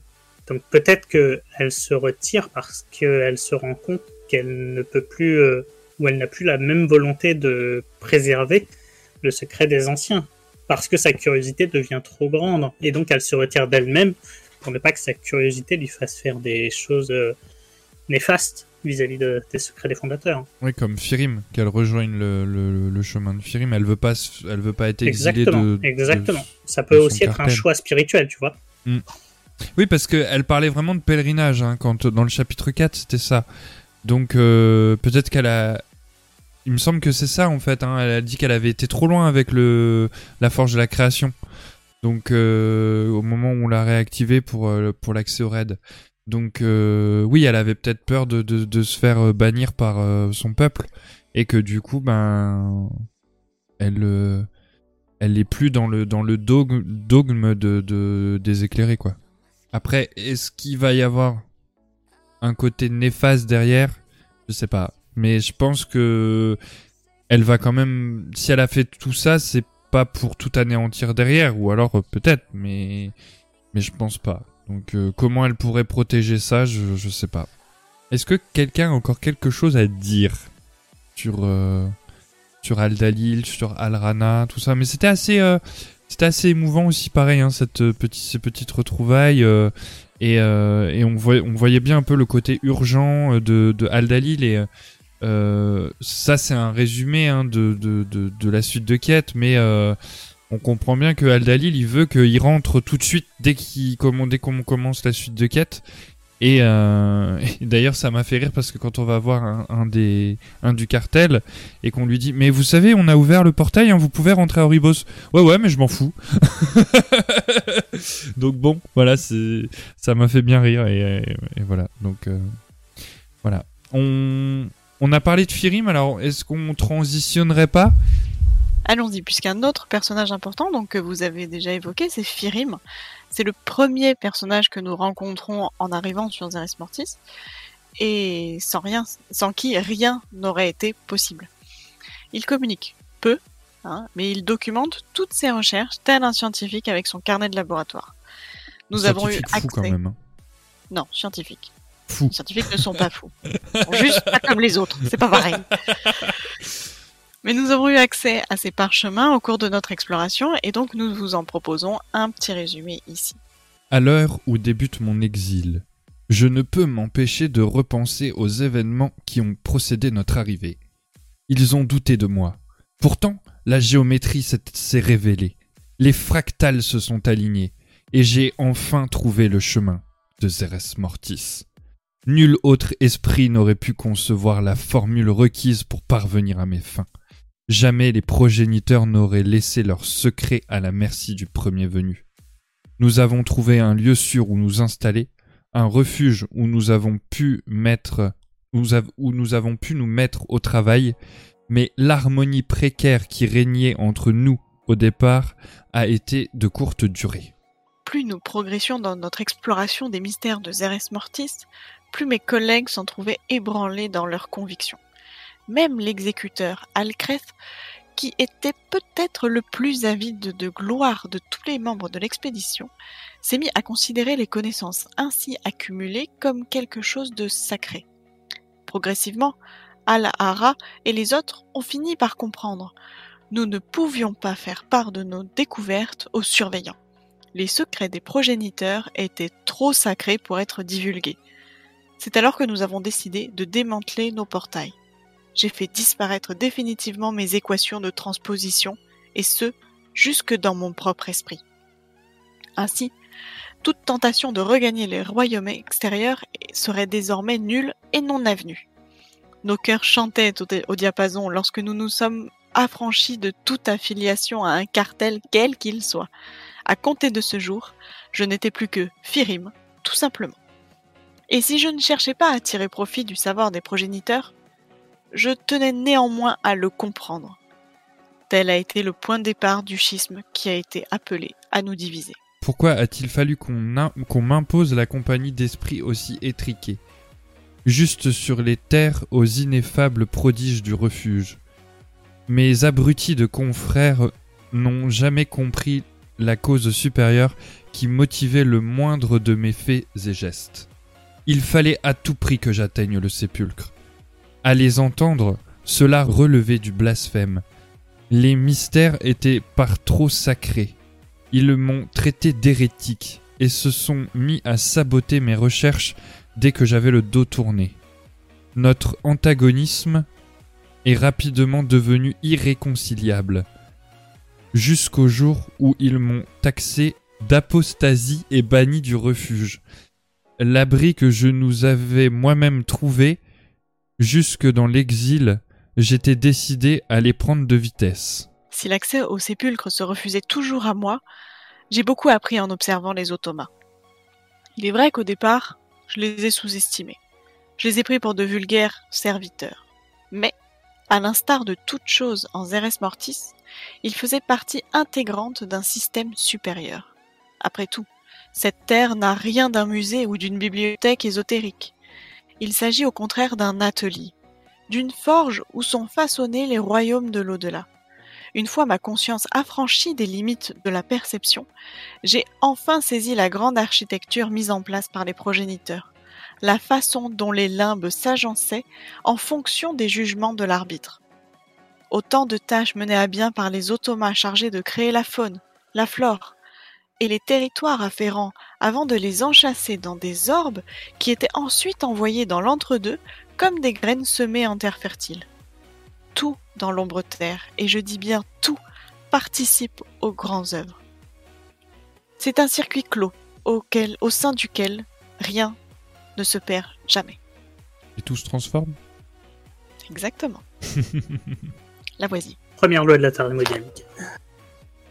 Donc peut-être qu'elle se retire parce qu'elle se rend compte qu'elle ne peut plus, euh, ou elle n'a plus la même volonté de préserver le secret des anciens, parce que sa curiosité devient trop grande, et donc elle se retire d'elle-même pour ne pas que sa curiosité lui fasse faire des choses euh, néfastes vis-à-vis de, des secrets des fondateurs. Oui, comme Firim, qu'elle rejoigne le, le, le, chemin de Firim. Elle veut pas, elle veut pas être exilée exactement, de. Exactement. de, Ça peut aussi être un choix spirituel, tu vois. Mm. Oui, parce qu'elle parlait vraiment de pèlerinage hein, quand dans le chapitre 4, c'était ça. Donc euh, peut-être qu'elle a. Il me semble que c'est ça en fait. Hein. Elle a dit qu'elle avait été trop loin avec le la forge de la création. Donc euh, au moment où on l'a réactivé pour euh, pour l'accès au raid. Donc oui, elle avait peut-être peur de, de, se faire bannir par son peuple et que du coup, ben, elle, elle est plus dans le dans le dogme, dogme de des éclairés quoi. Après, est-ce qu'il va y avoir un côté néfaste derrière? Je sais pas, mais je pense que elle va quand même, si elle a fait tout ça, c'est pas pour tout anéantir derrière, ou alors peut-être, mais mais je pense pas. Donc euh, comment elle pourrait protéger ça, je, je sais pas. Est-ce que quelqu'un a encore quelque chose à dire sur euh, sur Aldalil, sur Alrana, tout ça? Mais c'était assez euh, c'était assez émouvant aussi, pareil, hein, cette petite ces petites retrouvailles et et on voyait on voyait bien un peu le côté urgent de de Aldalil et ça c'est un résumé hein, de, la suite de quête, mais on comprend bien que Aldalil il veut qu'il rentre tout de suite dès qu'on commence la suite de quête et, euh, et d'ailleurs ça m'a fait rire parce que quand on va voir un, du cartel et qu'on lui dit mais vous savez on a ouvert le portail hein, vous pouvez rentrer à Oribos. Ouais ouais mais je m'en fous. Donc bon voilà ça m'a fait bien rire et voilà. Donc euh, voilà. On on a parlé de Firim alors est-ce qu'on transitionnerait pas? Allons-y, puisqu'un autre personnage important, donc que vous avez déjà évoqué, c'est Firim. C'est le premier personnage que nous rencontrons en arrivant sur Zeres Mortis, et sans rien, sans qui rien n'aurait été possible. Il communique peu, hein, mais il documente toutes ses recherches, tel un scientifique avec son carnet de laboratoire. Nous avons eu accès. Fou quand même. Hein. Non, scientifique. Fou. Les scientifiques ne sont pas fous. Juste pas comme les autres. C'est pas pareil. Mais nous avons eu accès à ces parchemins au cours de notre exploration et donc nous vous en proposons un petit résumé ici. À l'heure où débute mon exil, je ne peux m'empêcher de repenser aux événements qui ont procédé notre arrivée. Ils ont douté de moi. Pourtant, la géométrie s'est révélée. Les fractales se sont alignés et j'ai enfin trouvé le chemin de Zeres Mortis. Nul autre esprit n'aurait pu concevoir la formule requise pour parvenir à mes fins. Jamais les progéniteurs n'auraient laissé leur secret à la merci du premier venu. Nous avons trouvé un lieu sûr où nous installer, un refuge où nous avons pu mettre, où nous avons pu nous mettre au travail, mais l'harmonie précaire qui régnait entre nous au départ a été de courte durée. Plus nous progressions dans notre exploration des mystères de Zeres Mortis, plus mes collègues s'en trouvaient ébranlés dans leurs convictions. Même l'exécuteur Alcreth, qui était peut-être le plus avide de gloire de tous les membres de l'expédition, s'est mis à considérer les connaissances ainsi accumulées comme quelque chose de sacré. Progressivement, Al-Hara et les autres ont fini par comprendre. nous ne pouvions pas faire part de nos découvertes aux surveillants. Les secrets des progéniteurs étaient trop sacrés pour être divulgués. C'est alors que nous avons décidé de démanteler nos portails. J'ai fait disparaître définitivement mes équations de transposition, et ce, jusque dans mon propre esprit. Ainsi, toute tentation de regagner les royaumes extérieurs serait désormais nulle et non avenue. Nos cœurs chantaient au, diapason lorsque nous nous sommes affranchis de toute affiliation à un cartel quel qu'il soit. À compter de ce jour, je n'étais plus que Firim, tout simplement. Et si je ne cherchais pas à tirer profit du savoir des progéniteurs, je tenais néanmoins à le comprendre. Tel a été le point de départ du schisme qui a été appelé à nous diviser. Pourquoi a-t-il fallu qu'on m'impose la compagnie d'esprits aussi étriqués Juste sur les terres aux ineffables prodiges du refuge. Mes abrutis de confrères n'ont jamais compris la cause supérieure qui motivait le moindre de mes faits et gestes. Il fallait à tout prix que j'atteigne le sépulcre. À les entendre, cela relevait du blasphème. Les mystères étaient par trop sacrés. Ils m'ont traité d'hérétique et se sont mis à saboter mes recherches dès que j'avais le dos tourné. Notre antagonisme est rapidement devenu irréconciliable, jusqu'au jour où ils m'ont taxé d'apostasie et banni du refuge. L'abri que je nous avais moi-même trouvé, jusque dans l'exil, j'étais décidé à les prendre de vitesse. Si l'accès au sépulcre se refusait toujours à moi, j'ai beaucoup appris en observant les automas. Il est vrai qu'au départ, je les ai sous-estimés. Je les ai pris pour de vulgaires serviteurs. Mais, à l'instar de toute chose en Zeres Mortis, ils faisaient partie intégrante d'un système supérieur. Après tout, cette terre n'a rien d'un musée ou d'une bibliothèque ésotérique. Il s'agit au contraire d'un atelier, d'une forge où sont façonnés les royaumes de l'au-delà. Une fois ma conscience affranchie des limites de la perception, j'ai enfin saisi la grande architecture mise en place par les progéniteurs, la façon dont les limbes s'agençaient en fonction des jugements de l'arbitre. Autant de tâches menées à bien par les automas chargés de créer la faune, la flore, et les territoires afférents avant de les enchasser dans des orbes qui étaient ensuite envoyés dans l'entre-deux comme des graines semées en terre fertile tout dans l'ombre terre, et je dis bien tout, participe aux grands œuvres. C'est un circuit clos, auquel, au sein duquel rien ne se perd jamais. Et tout se transforme? Exactement. La voici. Première loi de la thermodynamique.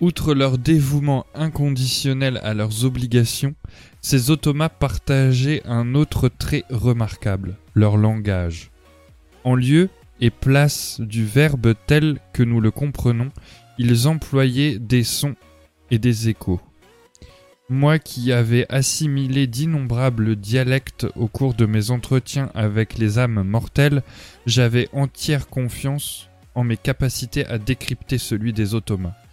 Outre leur dévouement inconditionnel à leurs obligations, ces automates partageaient un autre trait remarquable, leur langage. En lieu et place du verbe tel que nous le comprenons, ils employaient des sons et des échos. Moi qui avais assimilé d'innombrables dialectes au cours de mes entretiens avec les âmes mortelles, j'avais entière confiance en mes capacités à décrypter celui des automates.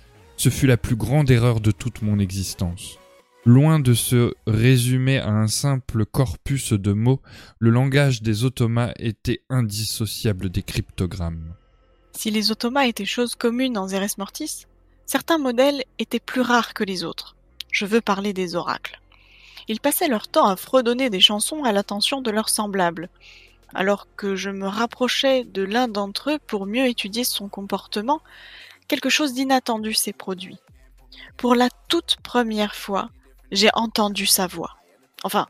Ce fut la plus grande erreur de toute mon existence. Loin de se résumer à un simple corpus de mots, le langage des automas était indissociable des cryptogrammes. Si les automas étaient choses communes en Zeres Mortis, certains modèles étaient plus rares que les autres. Je veux parler des oracles. Ils passaient leur temps à fredonner des chansons à l'attention de leurs semblables. Alors que je me rapprochais de l'un d'entre eux pour mieux étudier son comportement, quelque chose d'inattendu s'est produit. Pour la toute première fois, j'ai entendu sa voix. Enfin,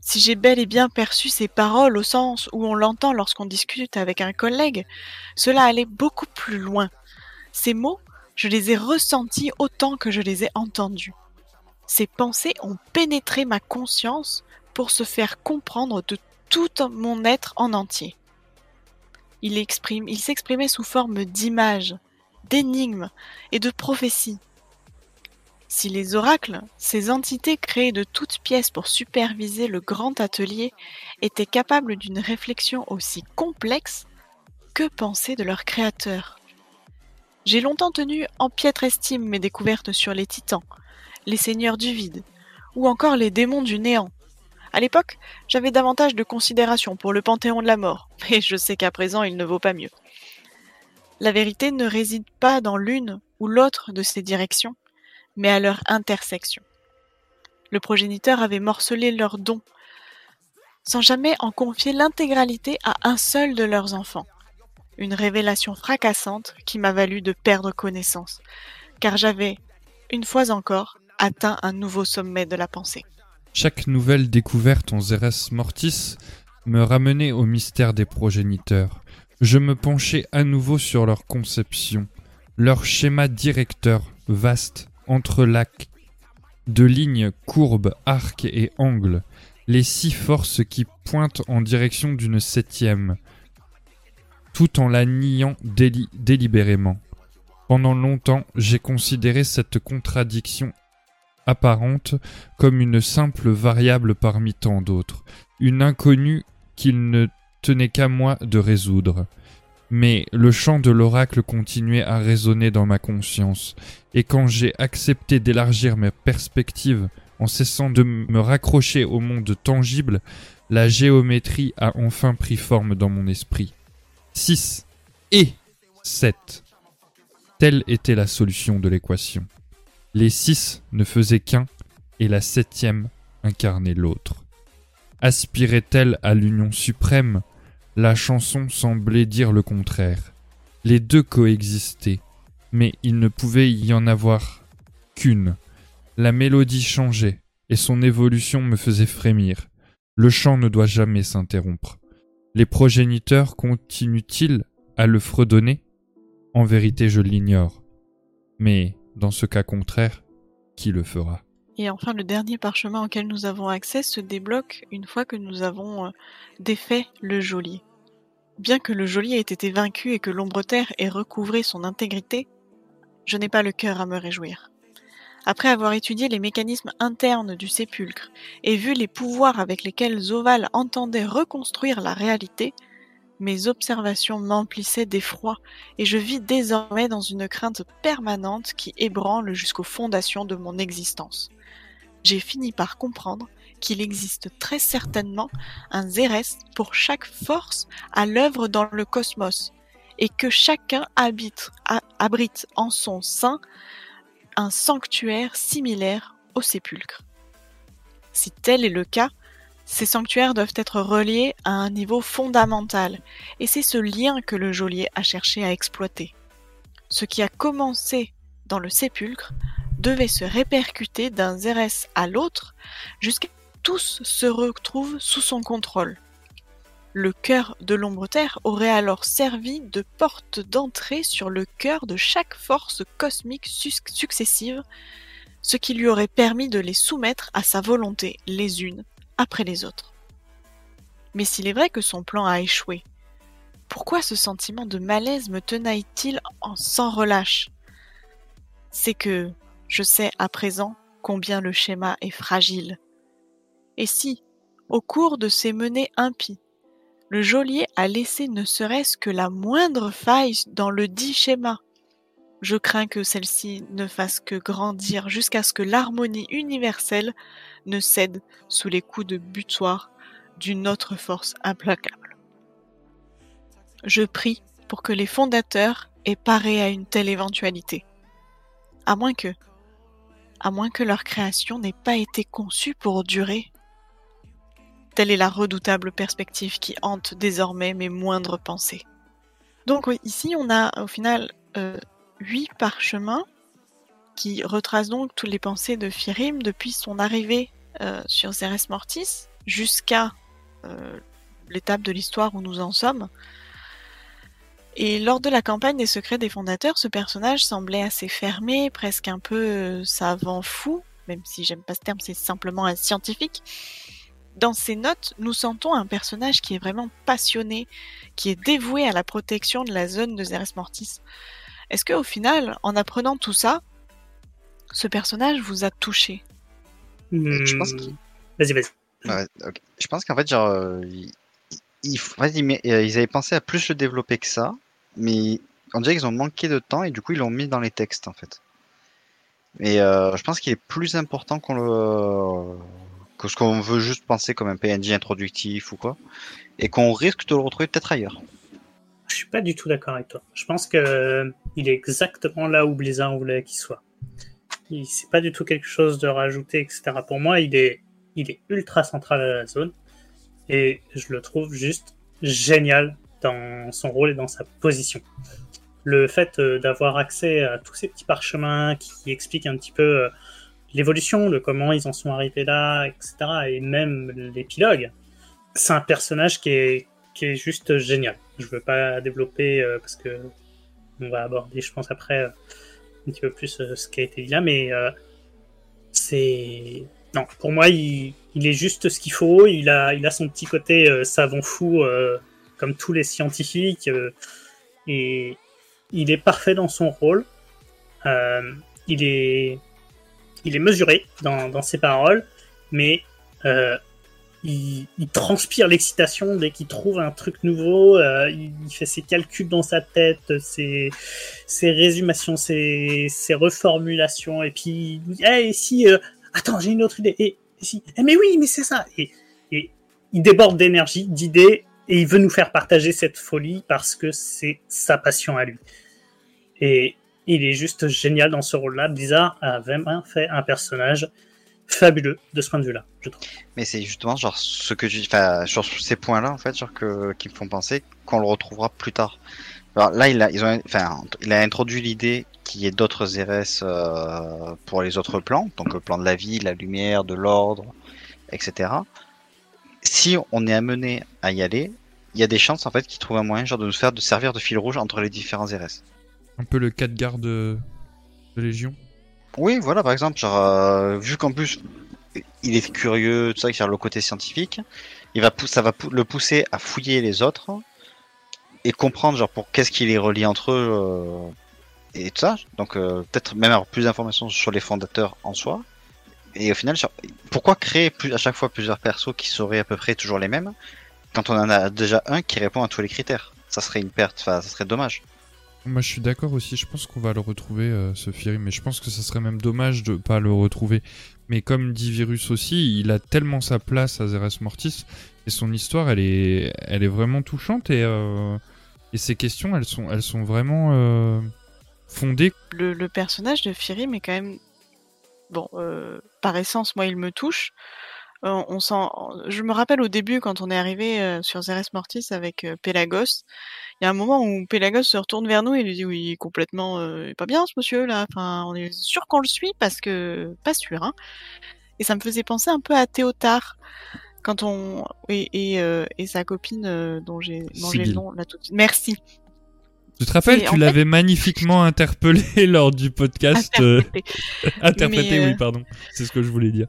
si j'ai bel et bien perçu ses paroles au sens où on l'entend lorsqu'on discute avec un collègue, cela allait beaucoup plus loin. Ces mots, je les ai ressentis autant que je les ai entendus. Ces pensées ont pénétré ma conscience pour se faire comprendre de tout mon être en entier. Il s'exprimait sous forme d'images, d'énigmes et de prophéties. Si les oracles, ces entités créées de toutes pièces pour superviser le grand atelier, étaient capables d'une réflexion aussi complexe, que penser de leur créateur J'ai longtemps tenu en piètre estime mes découvertes sur les titans, les seigneurs du vide, ou encore les démons du néant. À l'époque, j'avais davantage de considération pour le panthéon de la mort, mais je sais qu'à présent il ne vaut pas mieux. La vérité ne réside pas dans l'une ou l'autre de ces directions, mais à leur intersection. Le progéniteur avait morcelé leurs dons, sans jamais en confier l'intégralité à un seul de leurs enfants. Une révélation fracassante qui m'a valu de perdre connaissance, car j'avais, une fois encore, atteint un nouveau sommet de la pensée. Chaque nouvelle découverte en Zeres Mortis me ramenait au mystère des progéniteurs. Je me penchais à nouveau sur leur conception, leur schéma directeur vaste, entrelac, de lignes, courbes, arcs et angles, les six forces qui pointent en direction d'une septième, tout en la niant délibérément. Pendant longtemps, j'ai considéré cette contradiction apparente comme une simple variable parmi tant d'autres, une inconnue qu'il ne tenait qu'à moi de résoudre. Mais le chant de l'oracle continuait à résonner dans ma conscience, et quand j'ai accepté d'élargir mes perspectives en cessant de me raccrocher au monde tangible, la géométrie a enfin pris forme dans mon esprit. 6 et 7. Telle était la solution de l'équation. Les six ne faisaient qu'un, et la septième incarnait l'autre. Aspirait-elle à l'union suprême La chanson semblait dire le contraire. Les deux coexistaient, mais il ne pouvait y en avoir qu'une. La mélodie changeait, et son évolution me faisait frémir. Le chant ne doit jamais s'interrompre. Les progéniteurs continuent-ils à le fredonner? En vérité, je l'ignore. Mais dans ce cas contraire, qui le fera? Et enfin, le dernier parchemin auquel nous avons accès se débloque une fois que nous avons euh, défait le geôlier. Bien que le geôlier ait été vaincu et que l'ombre-terre ait recouvré son intégrité, je n'ai pas le cœur à me réjouir. Après avoir étudié les mécanismes internes du sépulcre et vu les pouvoirs avec lesquels Zoval entendait reconstruire la réalité, mes observations m'emplissaient d'effroi et je vis désormais dans une crainte permanente qui ébranle jusqu'aux fondations de mon existence. J'ai fini par comprendre qu'il existe très certainement un Zérès pour chaque force à l'œuvre dans le cosmos et que chacun abrite en son sein un sanctuaire similaire au sépulcre. Si tel est le cas, ces sanctuaires doivent être reliés à un niveau fondamental, et c'est ce lien que le geôlier a cherché à exploiter. Ce qui a commencé dans le sépulcre devait se répercuter d'un Zérès à l'autre jusqu'à que tous se retrouvent sous son contrôle. Le cœur de l'ombre-terre aurait alors servi de porte d'entrée sur le cœur de chaque force cosmique successive, ce qui lui aurait permis de les soumettre à sa volonté les unes après les autres. Mais s'il est vrai que son plan a échoué, pourquoi ce sentiment de malaise me tenaille-t-il en sans relâche? C'est que je sais à présent combien le schéma est fragile. Et si, au cours de ces menées impies, le geôlier a laissé ne serait-ce que la moindre faille dans le dit schéma, je crains que celle-ci ne fasse que grandir jusqu'à ce que l'harmonie universelle ne cède sous les coups de butoir d'une autre force implacable. Je prie pour que les fondateurs aient paré à une telle éventualité. À moins que, à moins que leur création n'ait pas été conçue pour durer. Telle est la redoutable perspective qui hante désormais mes moindres pensées. Donc ici on a au final euh, huit parchemins qui retracent donc toutes les pensées de Firim depuis son arrivée euh, sur Ceres Mortis jusqu'à euh, l'étape de l'histoire où nous en sommes. Et lors de la campagne des secrets des fondateurs, ce personnage semblait assez fermé, presque un peu euh, savant fou, même si j'aime pas ce terme, c'est simplement un scientifique. Dans ses notes, nous sentons un personnage qui est vraiment passionné, qui est dévoué à la protection de la zone de Zeres Mortis. Est-ce que au final, en apprenant tout ça, ce personnage vous a touché? Je pense hmm. Vas-y, vas-y. Je pense qu'en fait, genre, euh, ils, avaient pensé à plus le développer que ça, mais on dirait qu'ils ont manqué de temps et du coup ils l'ont mis dans les textes en fait. Mais euh, je pense qu'il est plus important qu'on le que ce qu'on veut juste penser comme un PNJ introductif ou quoi, et qu'on risque de le retrouver peut-être ailleurs. Je suis pas du tout d'accord avec toi. Je pense que euh, il est exactement là où Blizzard voulait qu'il soit. C'est pas du tout quelque chose de rajouté, etc. Pour moi, il est, il est ultra central à la zone. Et je le trouve juste génial dans son rôle et dans sa position. Le fait euh, d'avoir accès à tous ces petits parchemins qui expliquent un petit peu euh, l'évolution, le comment ils en sont arrivés là, etc. Et même l'épilogue. C'est un personnage qui est, qui est juste génial. Je veux pas développer euh, parce que on va aborder, je pense, après un petit peu plus ce qui a été dit là, mais c'est. Non, pour moi, il, est juste ce qu'il faut. Il a, il a son petit côté euh, savant fou, euh, comme tous les scientifiques, euh, et il est parfait dans son rôle. Euh, il est, il est mesuré dans, ses paroles, mais il, transpire l'excitation dès qu'il trouve un truc nouveau. il, fait ses calculs dans sa tête, ses, ses résumations, ses, ses reformulations, et puis il hey, si, attends, j'ai une autre idée. Et, si, Eh, mais oui, mais c'est ça. Et, il déborde d'énergie, d'idées, et il veut nous faire partager cette folie parce que c'est sa passion à lui. Et il est juste génial dans ce rôle-là. Blizzard a vraiment fait un personnage fabuleux de ce point de vue-là. Mais c'est justement genre ce que enfin, sur ces points-là en fait, genre que qui me font penser qu'on le retrouvera plus tard. Alors là, ils ont, enfin, il a introduit l'idée qu'il y ait d'autres RS euh, pour les autres plans, donc le plan de la vie, la lumière, de l'ordre, etc. Si on est amené à y aller, il y a des chances en fait qu'ils trouvent un moyen genre de nous faire de servir de fil rouge entre les différents RS. Un peu le 4 garde de, de Légion. Oui, voilà, par exemple, genre, euh, vu qu'en plus, il est curieux, tout ça, qui a le côté scientifique, il va ça va le pousser à fouiller les autres et comprendre, genre, pour qu'est-ce qui les relie entre eux euh, et tout ça. Donc, euh, peut-être même avoir plus d'informations sur les fondateurs en soi. Et au final, pourquoi créer plus, à chaque fois plusieurs persos qui seraient à peu près toujours les mêmes quand on en a déjà un qui répond à tous les critères? Ça serait une perte, enfin, ça serait dommage. Moi, je suis d'accord aussi. Je pense qu'on va le retrouver, euh, ce Fury, mais je pense que ça serait même dommage de pas le retrouver. Mais comme dit Virus aussi, il a tellement sa place à Zeres Mortis et son histoire, elle est, elle est vraiment touchante et, euh, et ses questions, elles sont, elles sont vraiment le, le personnage de Firim mais quand même bon euh, par essence moi il me touche. Euh, on sent je me rappelle au début quand on est arrivé euh, sur Zeres Mortis avec Pelagos il y a un moment où Pelagos se retourne vers nous et lui dit oui complètement il est pas bien ce monsieur là. Enfin on est sûr qu'on le suit parce que pas sûr hein. Et ça me faisait penser un peu à Théotard quand on et et, euh, et sa copine euh, dont j'ai mangé le nom là tout de suite. Merci Tu te rappelles, tu fait- l'avais magnifiquement interpellé lors du podcast. euh, Interprété. interprété, Mais, euh, oui, pardon. C'est ce que je voulais dire.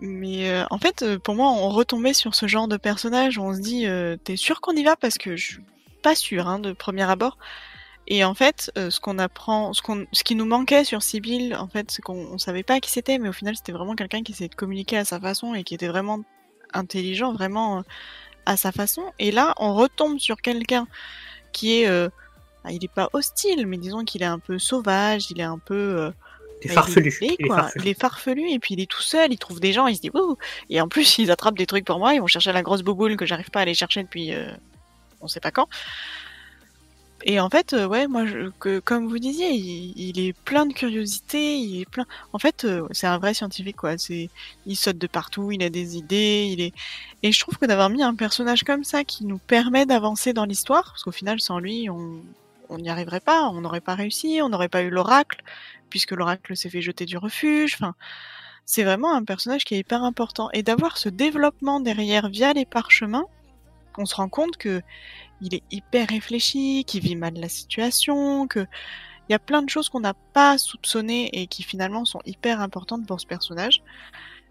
Mais euh, en fait, pour moi, on retombait sur ce genre de personnage où on se dit T'es sûr qu'on y va? Parce que je suis pas sûre hein, de premier abord. Et en fait, ce qu'on apprend, ce, qu'on, ce qui nous manquait sur Sibyl, en fait, c'est qu'on on savait pas qui c'était, mais au final, c'était vraiment quelqu'un qui essayait de communiquer à sa façon et qui était vraiment intelligent, vraiment à sa façon. Et là, on retombe sur quelqu'un qui est. ah, il est pas hostile, mais disons qu'il est un peu sauvage, il est un peu. euh, Il est bah, farfelu. Il est, Il est quoi. farfelu. Il est farfelu et puis il est tout seul, il trouve des gens, il se dit Et en plus, ils attrapent des trucs pour moi, ils vont chercher la grosse bouboule que j'arrive pas à aller chercher depuis euh, on sait pas quand. Et en fait, euh, ouais, moi, je, que, comme vous disiez, il, il est plein de curiosité, il est plein. En fait, euh, c'est un vrai scientifique, quoi. C'est, il saute de partout, il a des idées, il est. Et je trouve que d'avoir mis un personnage comme ça qui nous permet d'avancer dans l'histoire, parce qu'au final, sans lui, on on n'y arriverait pas, on n'aurait pas réussi, on n'aurait pas eu l'oracle, puisque l'oracle s'est fait jeter du refuge. Enfin, c'est vraiment un personnage qui est hyper important. Et d'avoir ce développement derrière via les parchemins, on se rend compte que il est hyper réfléchi, qu'il vit mal la situation, que il y a plein de choses qu'on n'a pas soupçonnées et qui finalement sont hyper importantes pour ce personnage.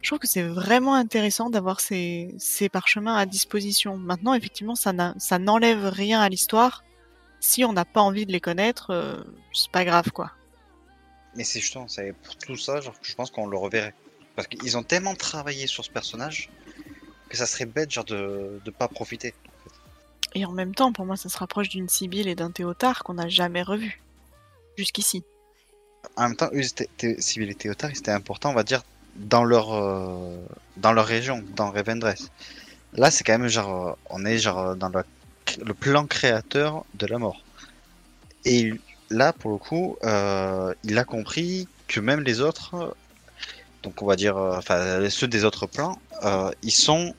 Je trouve que c'est vraiment intéressant d'avoir ces, parchemins à disposition. Maintenant, effectivement, ça n'enlève rien à l'histoire. Si on n'a pas envie de les connaître, euh, c'est pas grave, quoi. Mais c'est justement, pour tout ça, genre, je pense qu'on le reverrait. Parce qu'ils ont tellement travaillé sur ce personnage que ça serait bête, genre, de, de pas profiter. Et en même temps, pour moi, ça se rapproche d'une Sibylle et d'un Théotard qu'on n'a jamais revu jusqu'ici. En même temps, eux, Civil et Théotard, c'était important, on va dire, dans leur, euh, dans leur région, dans Revendreth. Là, c'est quand même genre, euh, on est genre dans la le plan créateur de la mort. Et là, pour le coup, euh, il a compris que même les autres, donc on va dire, euh, enfin ceux des autres plans, euh, ils sont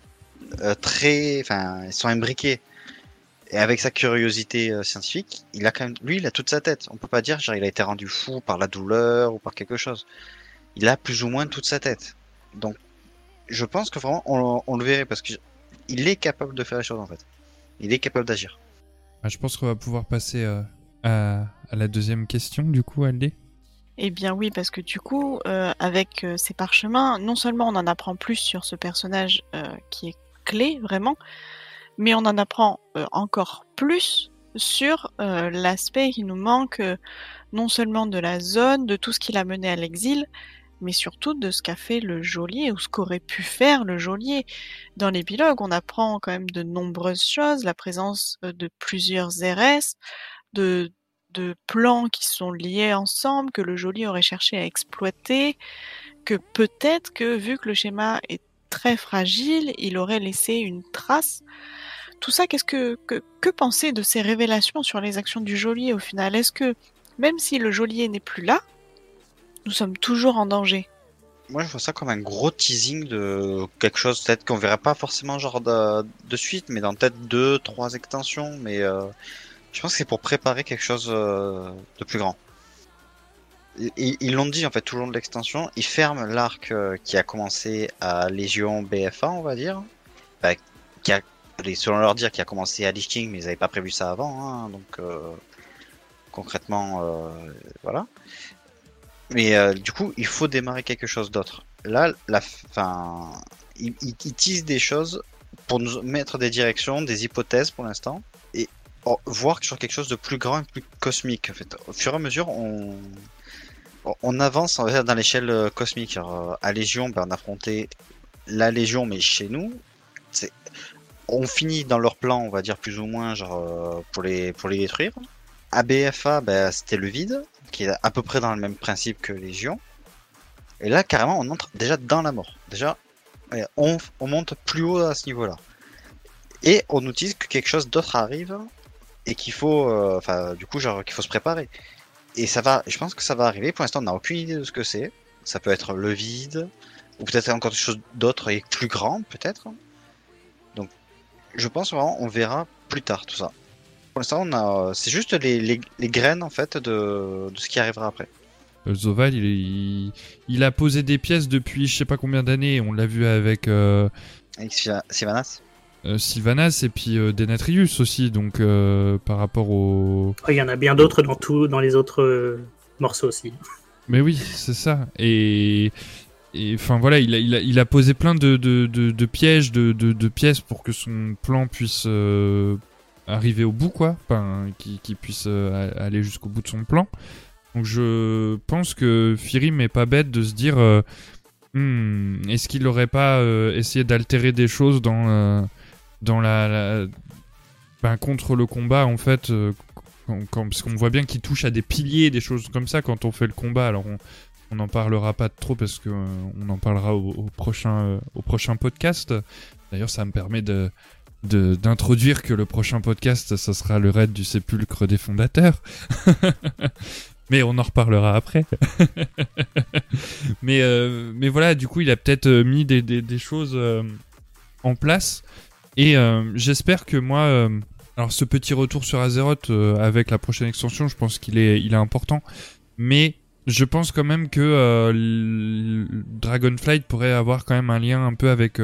très, enfin, ils sont imbriqués. Et avec sa curiosité scientifique, il a quand même, lui, il a toute sa tête. On peut pas dire, genre, il a été rendu fou par la douleur ou par quelque chose. Il a plus ou moins toute sa tête. Donc, je pense que vraiment, on, on le verrait parce qu'il est capable de faire les choses en fait. Il est capable d'agir. Ah, je pense qu'on va pouvoir passer euh, à, à la deuxième question, du coup, Aldé. Eh bien oui, parce que du coup, euh, avec euh, ces parchemins, non seulement on en apprend plus sur ce personnage euh, qui est clé vraiment, mais on en apprend euh, encore plus sur euh, l'aspect qui nous manque euh, non seulement de la zone, de tout ce qui l'a mené à l'exil, mais surtout de ce qu'a fait le geôlier ou ce qu'aurait pu faire le geôlier. Dans l'épilogue, on apprend quand même de nombreuses choses, la présence euh, de plusieurs RS, de plans qui sont liés ensemble, que le geôlier aurait cherché à exploiter, que peut-être que vu que le schéma est très fragile, il aurait laissé une trace. Tout ça, qu'est-ce que, que, que penser de ces révélations sur les actions du geôlier au final? Est-ce que même si le geôlier n'est plus là, nous sommes toujours en danger Moi, je vois ça comme un gros teasing de quelque chose peut-être qu'on verra pas forcément genre de, suite, mais dans peut-être deux, trois extensions. Mais euh, je pense que c'est pour préparer quelque chose euh, de plus grand. Ils l'ont dit en fait tout le long de l'extension. Ils ferment l'arc euh, qui a commencé à Légion BFA, on va dire. Bah, qui a, selon leur dire, qui a commencé à Lich King, mais ils n'avaient pas prévu ça avant. hein, donc concrètement, voilà. Mais euh, du coup, il faut démarrer quelque chose d'autre. Là, la fin, ils, ils, ils teasent des choses pour nous mettre des directions, des hypothèses pour l'instant, et oh, voir sur quelque chose de plus grand et plus cosmique. En fait, au fur et à mesure, on, on avance dans l'échelle euh, cosmique. Alors, euh, à Légion, ben, on affrontait la Légion, mais chez nous, c'est, on finit dans leur plan, on va dire plus ou moins, genre euh, pour les pour les détruire. À BFA, ben, c'était le vide, qui est à peu près dans le même principe que Légion. Et là, carrément, on entre déjà dans la mort. Déjà, on, on monte plus haut à ce niveau-là. Et on nous dit que quelque chose d'autre arrive et qu'il faut, euh, du coup, qu'il faut se préparer. Et ça va, je pense que ça va arriver. Pour l'instant, on n'a aucune idée de ce que c'est. Ça peut être le vide, ou peut-être encore quelque chose d'autre et plus grand, peut-être. Donc, je pense vraiment, on verra plus tard tout ça. Pour l'instant, on a, c'est juste les, les, les graines en fait de, de ce qui arrivera après. Euh, Zoval, il, il, il a posé des pièces depuis je sais pas combien d'années. On l'a vu avec euh, Avec Sylva- Sylvanas. euh, Sylvanas et puis euh, Denatrius aussi. Donc euh, par rapport au. Oh, Il y en a bien d'autres dans, tout, dans les autres euh, morceaux aussi. Mais oui, c'est ça. Et. Et enfin voilà, il a, il, a, il a posé plein de, de, de, de pièges, de, de, de pièces pour que son plan puisse euh, arriver au bout, quoi. Enfin, qu'il puisse euh, aller jusqu'au bout de son plan. Donc je pense que Firim est pas bête de se dire euh, Hmm, est-ce qu'il aurait pas euh, essayé d'altérer des choses dans, dans la, la- ben, contre le combat en fait parce qu'on voit bien qu'il touche à des piliers, des choses comme ça quand on fait le combat. Alors on on n'en parlera pas trop parce que euh, en parlera au, prochain au prochain podcast. D'ailleurs, ça me permet de- d'introduire que le prochain podcast, ça sera le raid du sépulcre des fondateurs. mais on en reparlera après. mais euh, mais voilà, du coup, il a peut-être euh, mis des, des, choses euh, en place et j'espère que moi alors ce petit retour sur Azeroth avec la prochaine extension, je pense qu'il est il est important mais je pense quand même que Dragonflight pourrait avoir quand même un lien un peu avec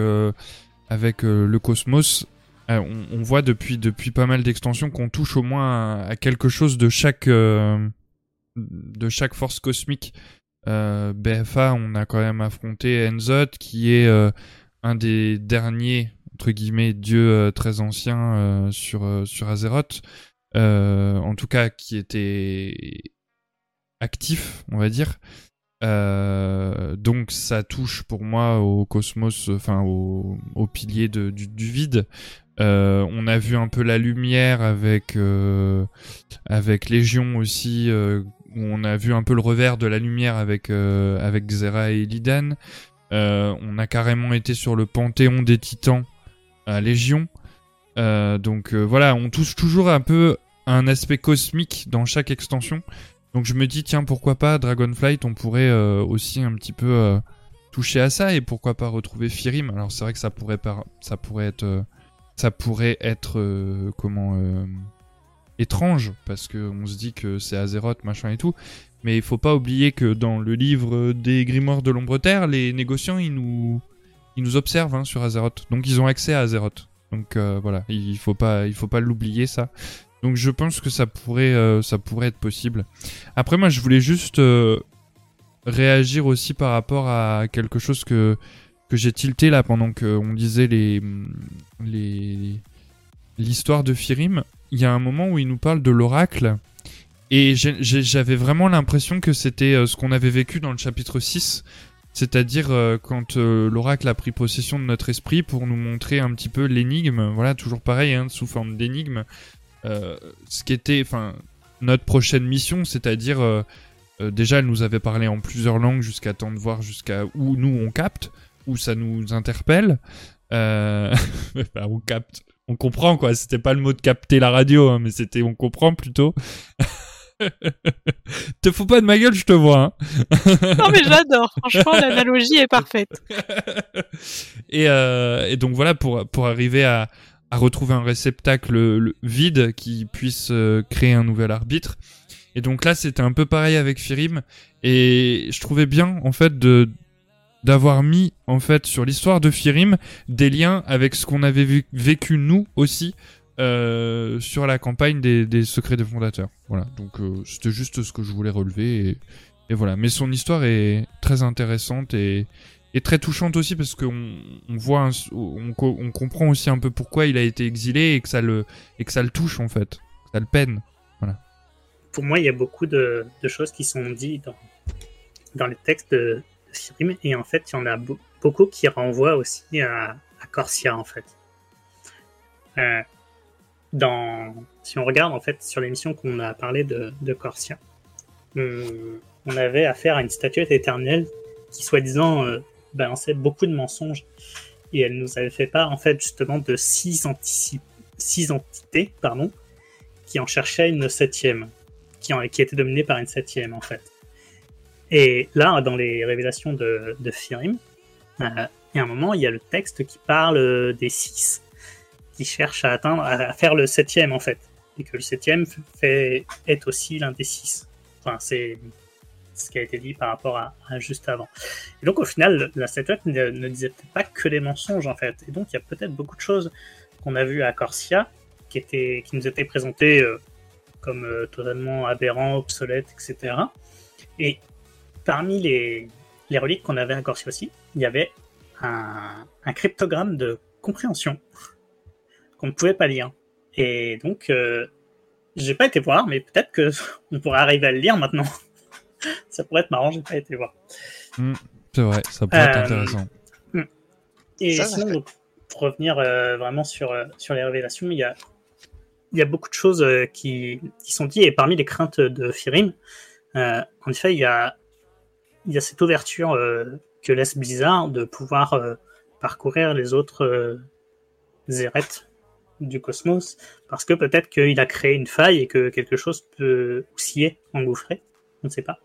avec le cosmos. Euh, on, voit depuis depuis pas mal d'extensions qu'on touche au moins à, quelque chose de chaque euh, force cosmique. Euh, BFA, on a quand même affronté Enzot, qui est un des derniers entre guillemets dieux très anciens sur sur Azeroth. En tout cas, qui était actif, on va dire. Donc ça touche pour moi au cosmos, enfin au, au pilier du vide. Euh, on a vu un peu la lumière avec euh, avec Légion aussi, euh, on a vu un peu le revers de la lumière avec avec Xera et Illidan. On a carrément été sur le panthéon des titans à Légion. Donc voilà, on touche toujours un peu un aspect cosmique dans chaque extension. Donc je me dis tiens pourquoi pas Dragonflight, on pourrait aussi un petit peu toucher à ça et pourquoi pas retrouver Firim. Alors c'est vrai que ça pourrait ça pourrait être ça pourrait être euh, comment euh, étrange parce que on se dit que c'est Azeroth machin et tout. Mais il faut pas oublier que dans le livre des Grimoires de l'Ombre Terre, les négociants ils nous ils nous observent hein, sur Azeroth. Donc ils ont accès à Azeroth. Donc euh, voilà, il faut pas il faut pas l'oublier ça. Donc je pense que ça pourrait ça pourrait être possible. Après moi je voulais juste réagir aussi par rapport à quelque chose que que j'ai tilté là pendant qu'on disait les les l'histoire de Firim. Il y a un moment où il nous parle de l'oracle. Et j'avais vraiment l'impression que c'était euh, ce qu'on avait vécu dans le chapitre 6 c'est-à-dire euh, quand euh, l'oracle a pris possession de notre esprit pour nous montrer un petit peu l'énigme, voilà, toujours pareil, hein, sous forme d'énigme, euh, ce qui était, enfin, notre prochaine mission, c'est-à-dire, euh, euh, déjà, elle nous avait parlé en plusieurs langues jusqu'à temps de voir jusqu'à où nous on capte, où ça nous interpelle, euh... bah, on capte, on comprend quoi, c'était pas le mot de capter la radio, hein, mais c'était on comprend plutôt. te fous pas de ma gueule, je te vois. Hein. Non mais j'adore, franchement l'analogie est parfaite. et, euh, et donc voilà, pour, pour arriver à, à retrouver un réceptacle le- vide qui puisse euh, créer un nouvel arbitre. Et donc là, c'était un peu pareil avec Firim. Et je trouvais bien, en fait, de d'avoir mis en fait sur l'histoire de Firim des liens avec ce qu'on avait vécu nous aussi euh, sur la campagne des, secrets des fondateurs. Voilà, donc euh, c'était juste ce que je voulais relever et, voilà. Mais son histoire est très intéressante et, très touchante aussi parce qu'on on voit, on, co- on comprend aussi un peu pourquoi il a été exilé et que ça le et que ça le touche en fait, ça le peine. Pour moi, il y a beaucoup de, de choses qui sont dites dans, dans les textes de, et en fait, il y en a beau- beaucoup qui renvoient aussi à, à Corsia, en fait. Euh, dans, si on regarde, en fait, sur l'émission qu'on a parlé de, de Corsia, on, on avait affaire à une statuette éternelle qui, soi-disant, euh, balançait beaucoup de mensonges, et elle nous avait fait part, en fait, justement, de six, entités, pardon, qui en cherchaient une septième qui, en- qui était dominé par une septième en fait. Et là, dans les révélations de, de Firim, euh, il y a un moment, il y a le texte qui parle euh, des six qui cherchent à atteindre, à faire le septième en fait, et que le septième fait est aussi l'un des six. Enfin, c'est ce qui a été dit par rapport à, juste avant. Et donc au final, la statuette ne, ne disait pas que des mensonges en fait. Et donc il y a peut-être beaucoup de choses qu'on a vues à Corsia qui étaient, qui nous étaient présentées euh, comme totalement aberrant, obsolète, etc. Et parmi les, les reliques qu'on avait à Corsia aussi, il y avait un, un cryptogramme de compréhension qu'on ne pouvait pas lire. Et donc, euh, j'ai pas été voir, mais peut-être que on pourrait arriver à le lire maintenant. Ça pourrait être marrant, j'ai pas été voir. C'est vrai, ça pourrait être Euh, intéressant. Et Ça, sinon, donc, pour revenir euh, vraiment sur, euh, sur les révélations, il y a, il y a beaucoup de choses euh, qui, qui sont dites, et parmi les craintes de Firim, euh, en effet, il y a, il y a cette ouverture euh, que laisse Blizzard de pouvoir euh, parcourir les autres euh, zérettes du cosmos, parce que peut-être qu'il a créé une faille et que quelque chose peut s'y est engouffré, on ne sait pas.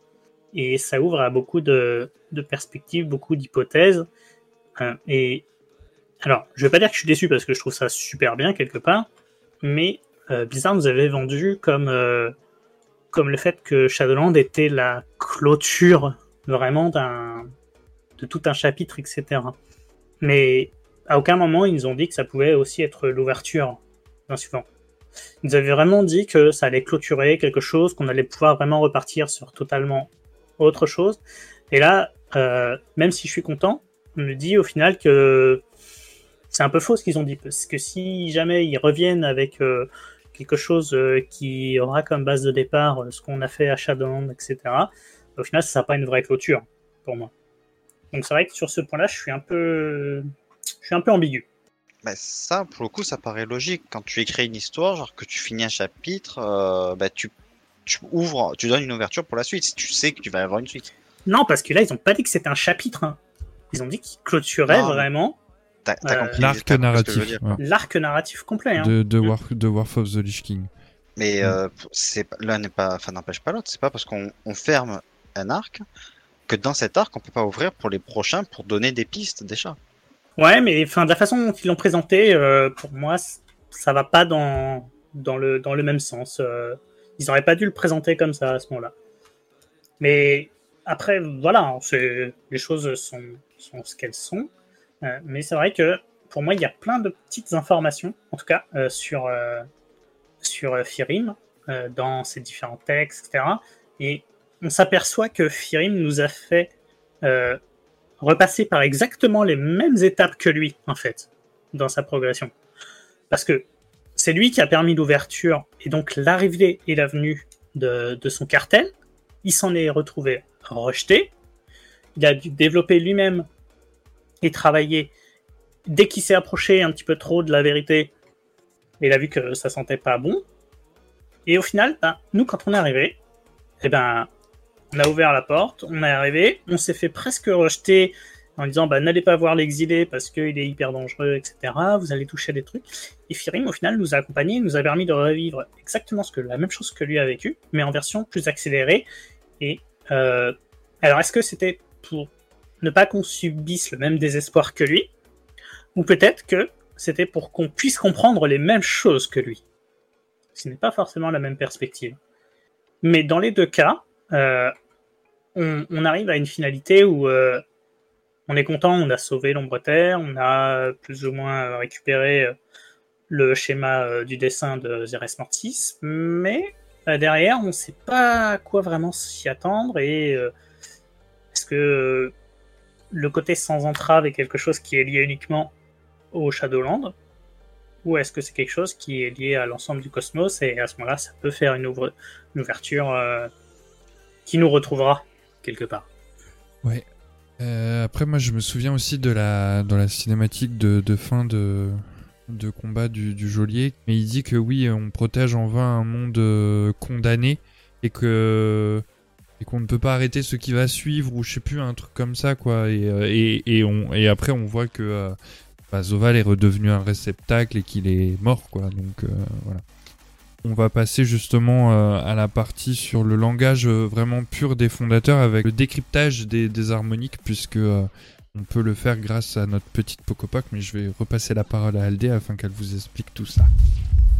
Et ça ouvre à beaucoup de, perspectives, beaucoup d'hypothèses. Et alors, je vais pas dire que je suis déçu parce que je trouve ça super bien quelque part, mais Blizzard nous avait vendu comme comme le fait que Shadowland était la clôture vraiment d'un de tout un chapitre, etc. Mais à aucun moment ils nous ont dit que ça pouvait aussi être l'ouverture d'un suivant. Ils avaient vraiment dit que ça allait clôturer quelque chose, qu'on allait pouvoir vraiment repartir sur totalement autre chose. Et là, euh, même si je suis content, on me dit au final que c'est un peu faux ce qu'ils ont dit, parce que si jamais ils reviennent avec euh, quelque chose euh, qui aura comme base de départ ce qu'on a fait à Shadowland, etc., au final, ça sera pas une vraie clôture pour moi. Donc c'est vrai que sur ce point-là, je suis un peu, je suis un peu ambigu. Bah, ça, pour le coup, ça paraît logique. Quand tu écris une histoire, genre que tu finis un chapitre, euh, bah, tu, tu ouvres, tu donnes une ouverture pour la suite. Si tu sais que tu vas avoir une suite. Non, parce que là, ils ont pas dit que c'était un chapitre. hein. Ils ont dit qu'ils clôturaient Non. vraiment Euh, L'arc narratif dire. ouais, L'arc narratif complet. Hein. de, de. War, de Warf of the Lich King. Mais euh, l'un n'est pas, enfin n'empêche pas l'autre. C'est pas parce qu'on on ferme un arc que dans cet arc on peut pas ouvrir pour les prochains pour donner des pistes déjà. Ouais, mais enfin, de la façon dont ils l'ont présenté, euh, pour moi, ça va pas dans, dans, le, dans le même sens. Euh, ils auraient pas dû le présenter comme ça à ce moment-là. Mais après, voilà, hein, les choses sont, sont ce qu'elles sont. Euh, mais c'est vrai que pour moi, il y a plein de petites informations, en tout cas, sur, sur Firim, dans ses différents textes, etc. Et on s'aperçoit que Firim nous a fait euh, repasser par exactement les mêmes étapes que lui, en fait, dans sa progression. Parce que c'est lui qui a permis l'ouverture et donc l'arrivée et la venue de, son cartel. Il s'en est retrouvé rejeté. Il a dû développer lui-même et travailler. Dès qu'il s'est approché un petit peu trop de la vérité, il a vu que ça sentait pas bon. Et au final, ben, nous, quand on est arrivé, eh ben, on a ouvert la porte, on est arrivé, on s'est fait presque rejeter en disant bah, n'allez pas voir l'exilé parce qu'il est hyper dangereux, etc. Vous allez toucher des trucs. Et Firim, au final, nous a accompagnés, nous a permis de revivre exactement la même chose que lui a vécu, mais en version plus accélérée. Et euh, alors, est-ce que c'était pour ne pas qu'on subisse le même désespoir que lui, ou peut-être que c'était pour qu'on puisse comprendre les mêmes choses que lui? Ce n'est pas forcément la même perspective. Mais dans les deux cas, on, on arrive à une finalité où euh, on est content, on a sauvé l'ombre terre, on a plus ou moins euh, récupéré euh, le schéma euh, du dessin de Zeres Mortis, mais euh, derrière, on ne sait pas à quoi vraiment s'y attendre et euh, est-ce que euh, le côté sans entrave est quelque chose qui est lié uniquement au Shadowland ou est-ce que c'est quelque chose qui est lié à l'ensemble du cosmos et à ce moment-là, ça peut faire une, ouverture euh, qui nous retrouvera quelque part. Ouais. Euh, après, moi, je me souviens aussi de la, dans la cinématique de, de fin de, de combat du, du geôlier. Mais il dit que oui, on protège en vain un monde euh, condamné et que et qu'on ne peut pas arrêter ce qui va suivre ou je sais plus un truc comme ça quoi. Et euh, et, et on et après on voit que euh, bah, Zoval est redevenu un réceptacle et qu'il est mort quoi. Donc voilà. On va passer justement euh, à la partie sur le langage euh, vraiment pur des fondateurs avec le décryptage des, harmoniques puisque euh, on peut le faire grâce à notre petite Pocopoc mais je vais repasser la parole à Aldé afin qu'elle vous explique tout ça.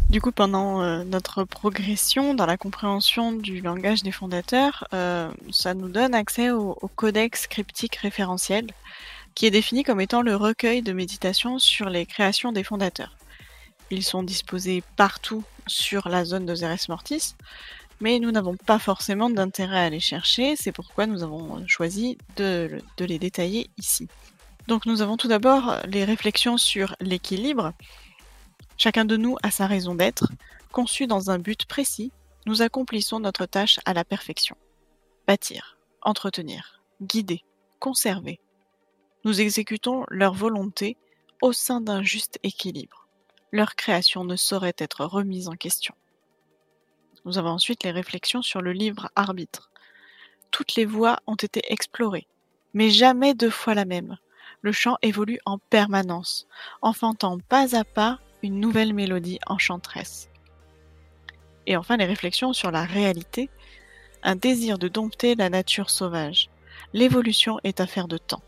Du coup, pendant notre progression dans la compréhension du langage des fondateurs, ça nous donne accès au, codex cryptique référentiel, qui est défini comme étant le recueil de méditation sur les créations des fondateurs. Ils sont disposés partout sur la zone de Zeres Mortis, mais nous n'avons pas forcément d'intérêt à les chercher, c'est pourquoi nous avons choisi de, de les détailler ici. Donc nous avons tout d'abord les réflexions sur l'équilibre, Chacun de nous a sa raison d'être. Conçu dans un but précis, nous accomplissons notre tâche à la perfection. Bâtir, entretenir, guider, conserver. Nous exécutons leur volonté au sein d'un juste équilibre. Leur création ne saurait être remise en question. Nous avons ensuite les réflexions sur le livre arbitre. Toutes les voies ont été explorées, mais jamais deux fois la même. Le chant évolue en permanence, enfantant pas à pas une nouvelle mélodie enchanteresse. Et enfin les réflexions sur la réalité, un désir de dompter la nature sauvage. L'évolution est affaire de temps.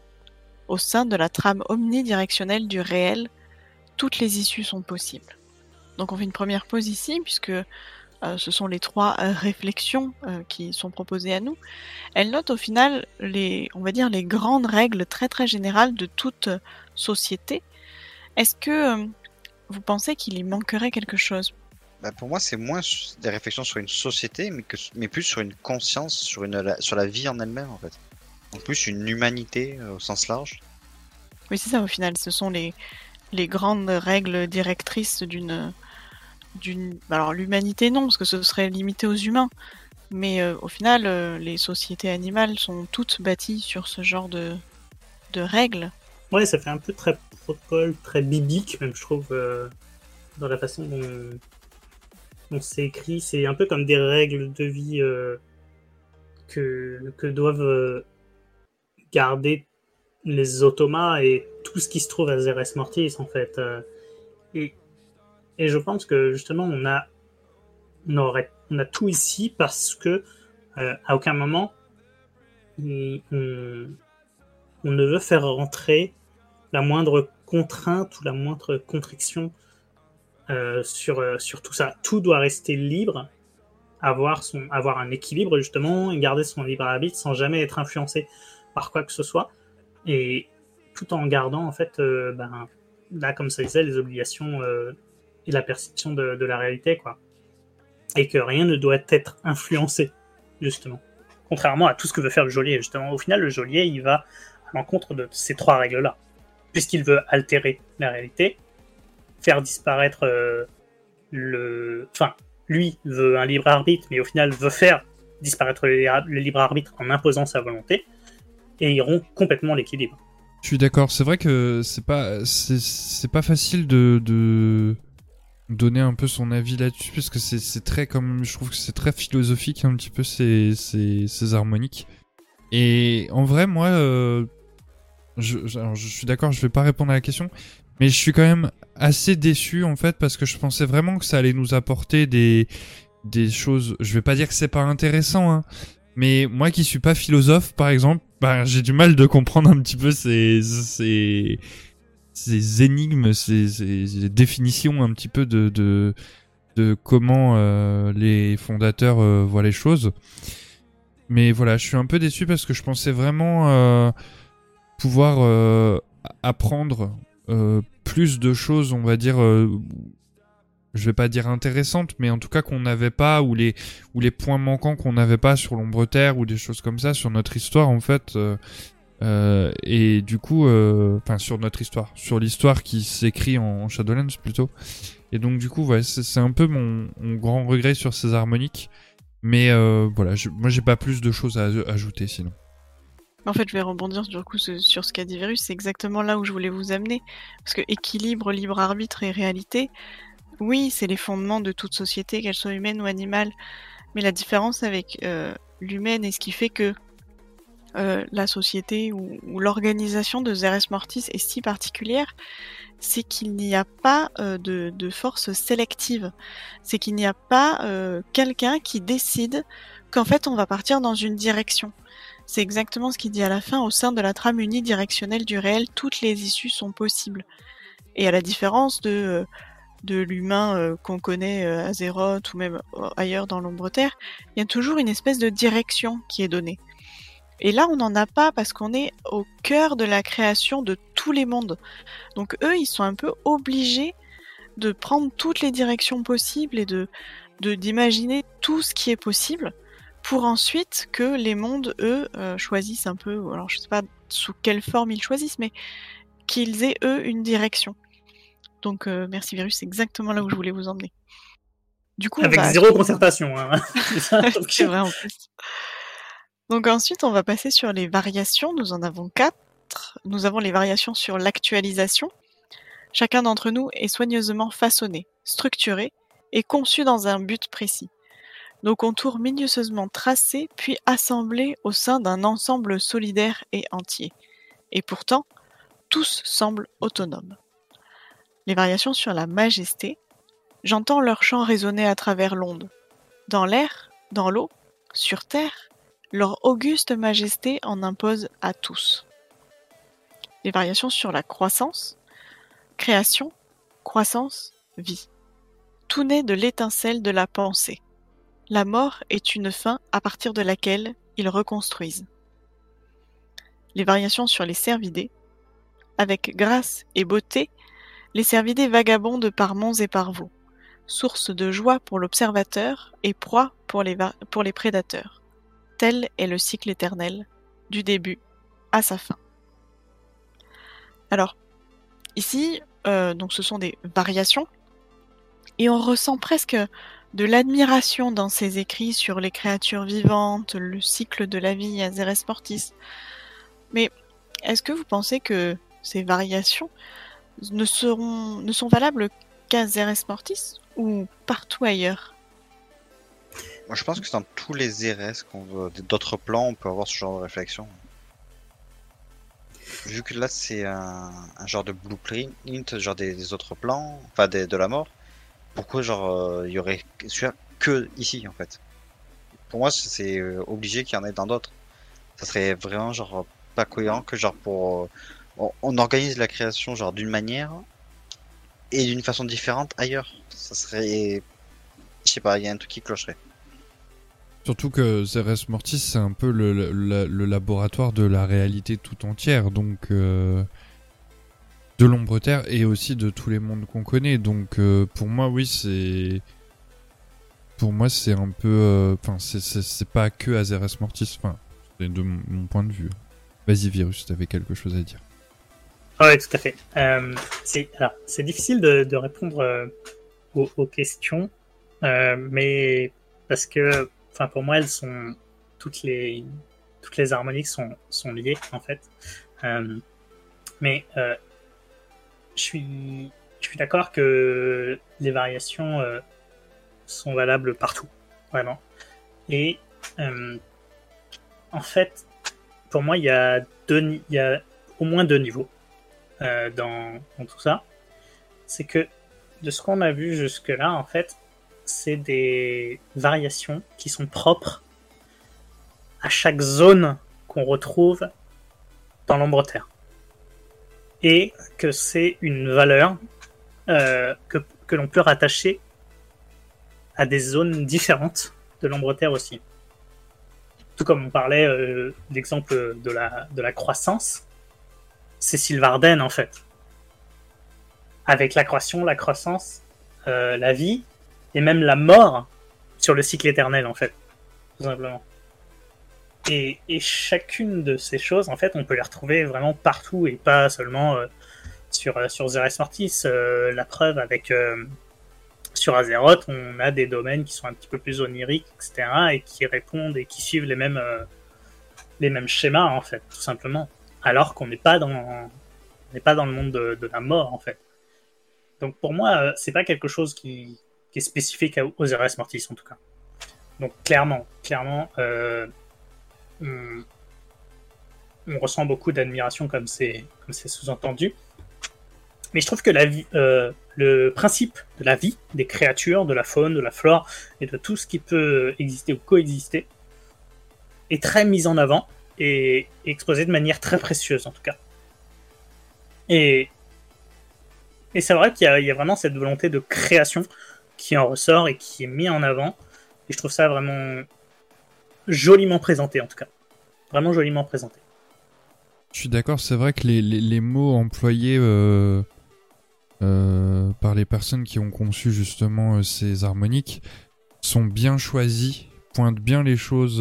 Au sein de la trame omnidirectionnelle du réel, toutes les issues sont possibles. Donc on fait une première pause ici, puisque euh, ce sont les trois euh, réflexions euh, qui sont proposées à nous. Elle note au final les, on va dire, les grandes règles très très générales de toute société. Est-ce que vous pensez qu'il y manquerait quelque chose? Bah, pour moi, c'est moins des réflexions sur une société, mais, que, mais plus sur une conscience, sur, une, la, sur la vie en elle-même, en fait. En plus, une humanité au sens large. Oui, c'est ça, au final. Ce sont les, les grandes règles directrices d'une. d'une... Alors, l'humanité, non, parce que ce serait limité aux humains. Mais euh, au final, euh, les sociétés animales sont toutes bâties sur ce genre de, de règles. Ouais, ça fait un peu très protocole, très biblique, même, je trouve, euh, dans la façon dont, dont c'est écrit. C'est un peu comme des règles de vie que, que doivent garder les automas et tout ce qui se trouve à Zeres Mortis en fait. et, et je pense que justement on a on, aurait, on a tout ici parce que à aucun moment on, on, ne veut faire rentrer la moindre contrainte ou la moindre contriction euh, sur, euh, sur tout ça. Tout doit rester libre, avoir, son, avoir un équilibre justement, et garder son libre arbitre sans jamais être influencé par quoi que ce soit, et tout en gardant en fait, euh, ben, là comme ça disait, les obligations et la perception de, la réalité, quoi. Et que rien ne doit être influencé, justement. Contrairement à tout ce que veut faire le geôlier, justement. Au final, le geôlier, il va à l'encontre de ces trois règles-là. Puisqu'il veut altérer la réalité, faire disparaître euh, le. Enfin, lui veut un libre arbitre, mais au final veut faire disparaître le, libre arbitre en imposant sa volonté, et il rompt complètement l'équilibre. Je suis d'accord, c'est vrai que c'est pas c'est pas facile de, de donner un peu son avis là-dessus parce que c'est très comme je trouve que c'est très philosophique un petit peu ces, ces, ces harmoniques. Et en vrai moi euh, je, je suis d'accord, je vais pas répondre à la question, mais je suis quand même assez déçu en fait parce que je pensais vraiment que ça allait nous apporter des des choses. Je vais pas dire que c'est pas intéressant, hein, mais moi qui suis pas philosophe par exemple, bah, j'ai du mal de comprendre un petit peu ces ces, ces énigmes, ces, ces, définitions un petit peu de de, de comment euh, les fondateurs euh, voient les choses. Mais voilà, je suis un peu déçu parce que je pensais vraiment euh, pouvoir apprendre plus de choses, on va dire, je vais pas dire intéressantes, mais en tout cas qu'on n'avait pas, ou les, points manquants qu'on n'avait pas sur l'ombre terre, ou des choses comme ça, sur notre histoire, en fait. Euh, et du coup, enfin, sur notre histoire, sur l'histoire qui s'écrit en, Shadowlands plutôt. Et donc, du coup, c'est un peu mon, mon, grand regret sur ces harmoniques. Mais voilà, je, moi, j'ai pas plus de choses à ajouter sinon. En fait, je vais rebondir du coup sur ce qu'a dit Virus, c'est exactement là où je voulais vous amener. Parce que équilibre, libre arbitre et réalité, oui, c'est les fondements de toute société, qu'elle soit humaine ou animale. Mais la différence avec euh, l'humaine et ce qui fait que euh, la société ou, l'organisation de Zeres Mortis est si particulière, c'est qu'il n'y a pas euh, de, force sélective. C'est qu'il n'y a pas quelqu'un qui décide qu'en fait on va partir dans une direction. C'est exactement ce qu'il dit à la fin. Au sein de la trame unidirectionnelle du réel, toutes les issues sont possibles. Et à la différence de, de l'humain euh, qu'on connaît euh, à Azeroth ou même ailleurs dans l'ombre terre, il y a toujours une espèce de direction qui est donnée. Et là, on n'en a pas parce qu'on est au cœur de la création de tous les mondes. Donc eux, ils sont un peu obligés de prendre toutes les directions possibles et de d'imaginer tout ce qui est possible pour ensuite que les mondes, eux, euh, choisissent un peu, alors je sais pas sous quelle forme ils choisissent, mais qu'ils aient, eux, une direction. Donc, euh, merci Virus, c'est exactement là où je voulais vous emmener. Du coup, Avec zéro concertation. Hein. c'est vrai en plus. Donc ensuite, on va passer sur les variations. Nous en avons quatre. Nous avons les variations sur l'actualisation. Chacun d'entre nous est soigneusement façonné, structuré et conçu dans un but précis nos contours minutieusement tracés puis assemblés au sein d'un ensemble solidaire et entier. Et pourtant, tous semblent autonomes. Les variations sur la majesté, j'entends leur chant résonner à travers l'onde. Dans l'air, dans l'eau, sur terre, leur auguste majesté en impose à tous. Les variations sur la croissance, création, croissance, vie. Tout naît de l'étincelle de la pensée. La mort est une fin à partir de laquelle ils reconstruisent. Les variations sur les cervidés. Avec grâce et beauté, les cervidés vagabondent par monts et par vaux, source de joie pour l'observateur et proie pour les, pour les prédateurs. Tel est le cycle éternel, du début à sa fin. Alors, ici, euh, donc ce sont des variations, et on ressent presque de l'admiration dans ses écrits sur les créatures vivantes, le cycle de la vie à Zeres Mortis. Mais est-ce que vous pensez que ces variations ne, seront, ne sont valables qu'à Zeres Mortis ou partout ailleurs Moi je pense que c'est dans tous les Zeres, d'autres plans, on peut avoir ce genre de réflexion. vu que là c'est un, genre de blueprint, genre des, autres plans, enfin de la mort, pourquoi genre euh, il y aurait que ici en fait? Pour moi c'est euh, obligé qu'il y en ait dans d'autres. Ça serait vraiment genre pas cohérent que genre pour euh, on, organise la création genre d'une manière et d'une façon différente ailleurs. Ça serait je sais pas, il y a un truc qui clocherait. Surtout que Zeres Mortis, c'est un peu le, laboratoire de la réalité tout entière, donc euh, de l'ombre terre et aussi de tous les mondes qu'on connaît. Donc euh, pour moi, oui, c'est pour moi c'est un peu, euh, enfin c'est- pas que à Zeres Mortis, enfin de mon point de vue. Vas-y Virus, t'avais quelque chose à dire. Oui, tout à fait. Euh, c'est difficile de, répondre euh, aux, questions, euh, mais parce que, enfin, pour moi, elles sont toutes les toutes les harmoniques sont sont liées en fait. Mais je suis je suis d'accord que les variations sont valables partout, vraiment. Et en fait, pour moi, il y a deux, il y a au moins deux niveaux euh, dans, tout ça, c'est que de ce qu'on a vu jusque-là, en fait, c'est des variations qui sont propres à chaque zone qu'on retrouve dans l'ombre terre. Et que c'est une valeur euh, que, que l'on peut rattacher à des zones différentes de l'ombre terre aussi. Tout comme on parlait euh, d'exemple de la, de la croissance, c'est Sylvarden en fait. Avec la croissance, la croissance, euh, la vie et même la mort sur le cycle éternel en fait, tout simplement. Et, chacune de ces choses, en fait, on peut les retrouver vraiment partout et pas seulement euh, sur euh, sur Mortis. Euh, la preuve avec sur Azeroth, on a des domaines qui sont un petit peu plus oniriques, etc., et qui répondent et qui suivent les mêmes les mêmes schémas en fait, tout simplement alors qu'on n'est pas dans n'est pas dans le monde de, la mort en fait. Donc pour moi, euh, c'est pas quelque chose qui, est spécifique aux RS Mortis en tout cas. Donc clairement, clairement, euh, on, on ressent beaucoup d'admiration comme c'est comme c'est sous-entendu. Mais je trouve que la vie, euh, le principe de la vie, des créatures, de la faune, de la flore et de tout ce qui peut exister ou coexister est très mis en avant et exposé de manière très précieuse en tout cas. Et, et c'est vrai qu'il y, a- vraiment cette volonté de création qui en ressort et qui est mis en avant. Et je trouve ça vraiment joliment présenté en tout cas. Vraiment joliment présenté. Je suis d'accord, c'est vrai que les, mots employés euh, euh, par les personnes qui ont conçu justement euh, ces harmoniques sont bien choisis, pointent bien les choses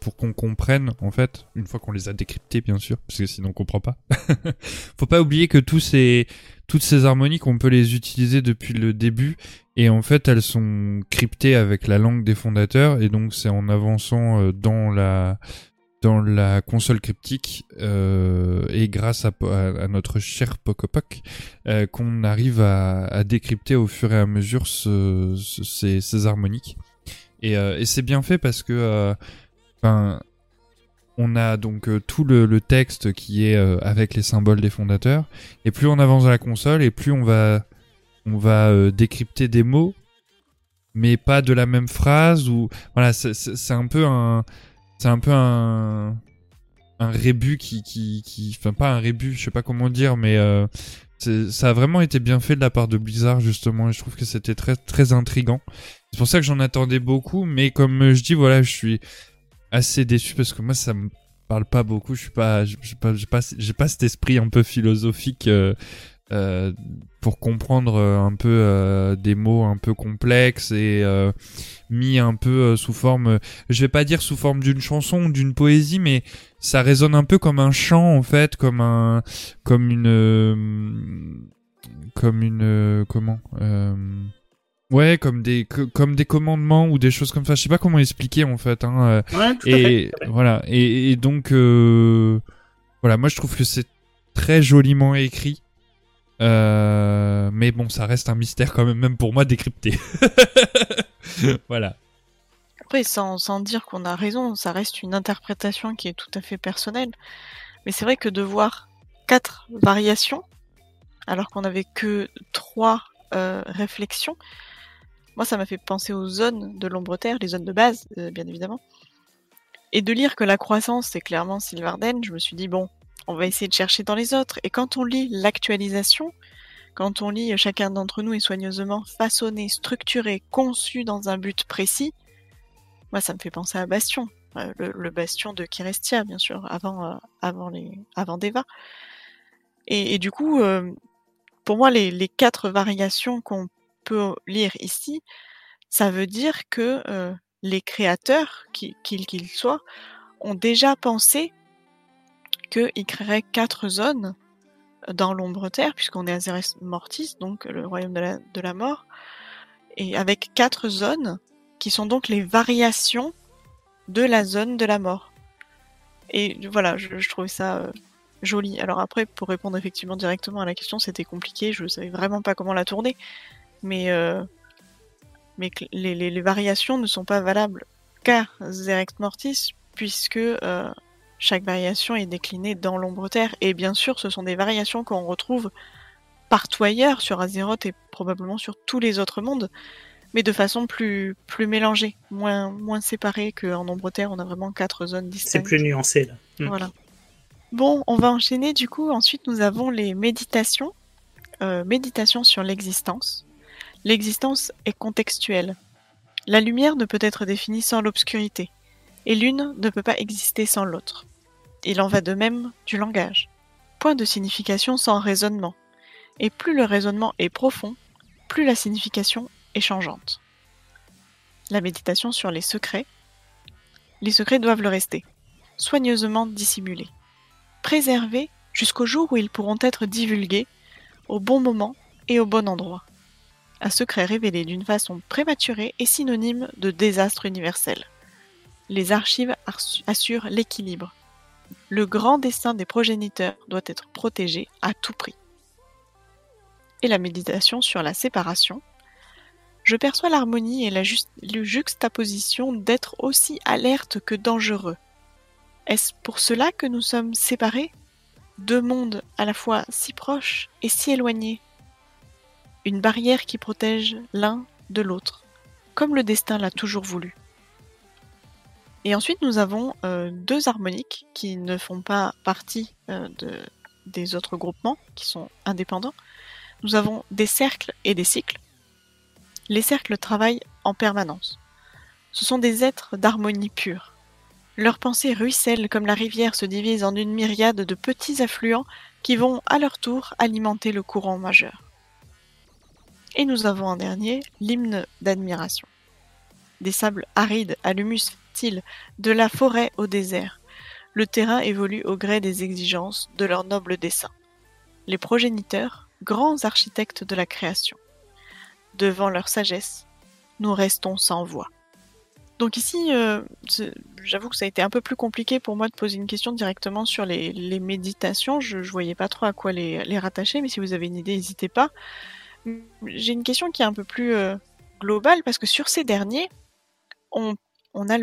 pour, qu'on comprenne en fait, une fois qu'on les a décryptées bien sûr, parce que sinon on comprend pas. Faut pas oublier que tous ces, toutes ces harmoniques, on peut les utiliser depuis le début, et en fait elles sont cryptées avec la langue des fondateurs, et donc c'est en avançant euh, dans la dans la console cryptique euh, et grâce à, notre cher Pocopoc euh, qu'on arrive à, décrypter au fur et à mesure ce, ce- ces, ces harmoniques. Et c'est bien fait parce que on a donc euh, tout le, texte qui est euh, avec les symboles des fondateurs. Et plus on avance dans la console et plus on va on va euh, décrypter des mots mais pas de la même phrase ou voilà c'est- un peu un c'est un peu un un rébut qui qui qui enfin pas un rébut je sais pas comment dire mais ça a vraiment été bien fait de la part de Blizzard justement et je trouve que c'était très très intrigant. C'est pour ça que j'en attendais beaucoup mais comme je dis voilà je suis assez déçu parce que moi ça me parle pas beaucoup. Je suis pas j'ai pas pas pas cet esprit un peu philosophique euh, euh, pour comprendre euh, un peu euh, des mots un peu complexes et euh, mis un peu euh, sous forme je vais pas dire sous forme d'une chanson ou d'une poésie mais ça résonne un peu comme un chant en fait comme un comme une comme une comment ouais comme des co- comme des commandements ou des choses comme ça. Je sais pas comment expliquer en fait hein, euh, Ouais, tout à fait, et à fait. voilà. Et, et donc euh, voilà moi je trouve que c'est très joliment écrit. Euh, mais bon ça reste un mystère quand même même pour moi décrypté. Voilà. Après, sans, sans dire qu'on a raison, ça reste une interprétation qui est tout à fait personnelle. Mais c'est vrai que de voir quatre variations, alors qu'on n'avait que trois euh, réflexions, moi ça m'a fait penser aux zones de l'ombre terre, les zones de base, euh, bien évidemment. Et de lire que la croissance, c'est clairement Sylvarden, je me suis dit, bon, on va essayer de chercher dans les autres. Et quand on lit l'actualisation, quand on lit chacun d'entre nous est soigneusement façonné, structuré, conçu dans un but précis, moi ça me fait penser à Bastion. Euh, le, bastion de Kirestia, bien sûr, avant, euh, avant, les, avant Deva. Et, du coup, pour moi, les, quatre variations qu'on peut lire ici, ça veut dire que les créateurs, qu'ils qu'ils soient, ont déjà pensé qu'ils créeraient quatre zones dans l'ombre terre, puisqu'on est à Zeres Mortis, donc le royaume de la, mort, et avec quatre zones qui sont donc les variations de la zone de la mort. Et voilà, je, trouvais ça joli. Alors après, pour répondre effectivement directement à la question, c'était compliqué, je savais vraiment pas comment la tourner, mais, euh, mais les, les, variations ne sont pas valables qu'à Zerex Mortis, puisque euh, chaque variation est déclinée dans l'ombre terre, et bien sûr, ce sont des variations qu'on retrouve partout ailleurs sur Azeroth et probablement sur tous les autres mondes mais de façon plus, plus mélangée, moins, moins séparée qu'en Ombre Terre, on a vraiment quatre zones distinctes. C'est plus nuancé là. Mm. Voilà. Bon, on va enchaîner du coup. Ensuite, nous avons les méditations. Euh, méditation sur l'existence. L'existence est contextuelle. La lumière ne peut être définie sans l'obscurité, et l'une ne peut pas exister sans l'autre. Il en va de même du langage. Point de signification sans raisonnement. Et plus le raisonnement est profond, plus la signification et changeante. La méditation sur les secrets. Les secrets doivent le rester, soigneusement dissimulés, préservés jusqu'au jour où ils pourront être divulgués au bon moment et au bon endroit. Un secret révélé d'une façon prématurée est synonyme de désastre universel. Les archives assurent l'équilibre. Le grand destin des progéniteurs doit être protégé à tout prix. Et la méditation sur la séparation je perçois l'harmonie et la juxtaposition d'être aussi alerte que dangereux. Est-ce pour cela que nous sommes séparés? Deux mondes à la fois si proches et si éloignés. Une barrière qui protège l'un de l'autre, comme le destin l'a toujours voulu. Et ensuite, nous avons euh, deux harmoniques qui ne font pas partie euh, de, des autres groupements, qui sont indépendants. Nous avons des cercles et des cycles. Les cercles travaillent en permanence. Ce sont des êtres d'harmonie pure. Leurs pensées ruissellent comme la rivière se divise en une myriade de petits affluents qui vont à leur tour alimenter le courant majeur. Et nous avons en dernier l'hymne d'admiration. Des sables arides à l'humus fertile, de la forêt au désert, le terrain évolue au gré des exigences de leur noble dessein. Les progéniteurs, grands architectes de la création devant leur sagesse, nous restons sans voix. Donc ici, euh, j'avoue que ça a été un peu plus compliqué pour moi de poser une question directement sur les, méditations. Je, ne voyais pas trop à quoi les, rattacher, mais si vous avez une idée, n'hésitez pas. J'ai une question qui est un peu plus euh, globale parce que sur ces derniers, on, a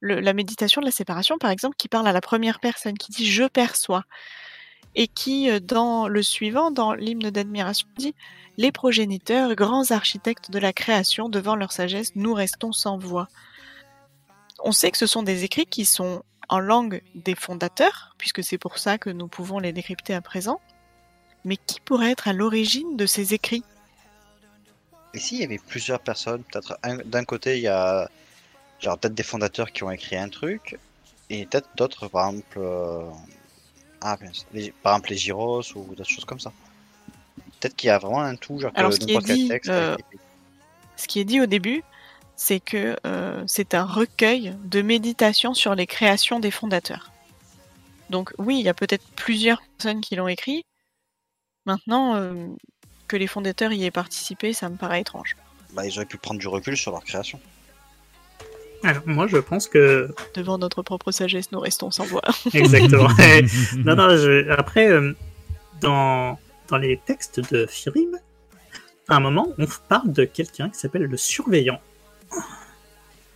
la méditation de la séparation, par exemple, qui parle à la première personne, qui dit je perçois, et qui, euh, dans le suivant, dans l'hymne d'admiration, dit les progéniteurs, grands architectes de la création, devant leur sagesse, nous restons sans voix. On sait que ce sont des écrits qui sont en langue des fondateurs, puisque c'est pour ça que nous pouvons les décrypter à présent. Mais qui pourrait être à l'origine de ces écrits? Ici, il y avait plusieurs personnes. Peut-être d'un côté, il y a genre peut-être des fondateurs qui ont écrit un truc, et peut-être d'autres, par exemple, euh, ah, par exemple les gyros ou d'autres choses comme ça. Peut-être qu'il y a vraiment un tout, genre Alors, ce, qui est dit, euh, ce qui est dit au début, c'est que euh, c'est un recueil de méditation sur les créations des fondateurs. Donc oui, il y a peut-être plusieurs personnes qui l'ont écrit. Maintenant, euh, que les fondateurs y aient participé, ça me paraît étrange. Bah, ils auraient pu prendre du recul sur leur création. Alors, moi, je pense que. Devant notre propre sagesse, nous restons sans voix. Exactement. non, non, après, dans dans les textes de Firim, à un moment, on parle de quelqu'un qui s'appelle le surveillant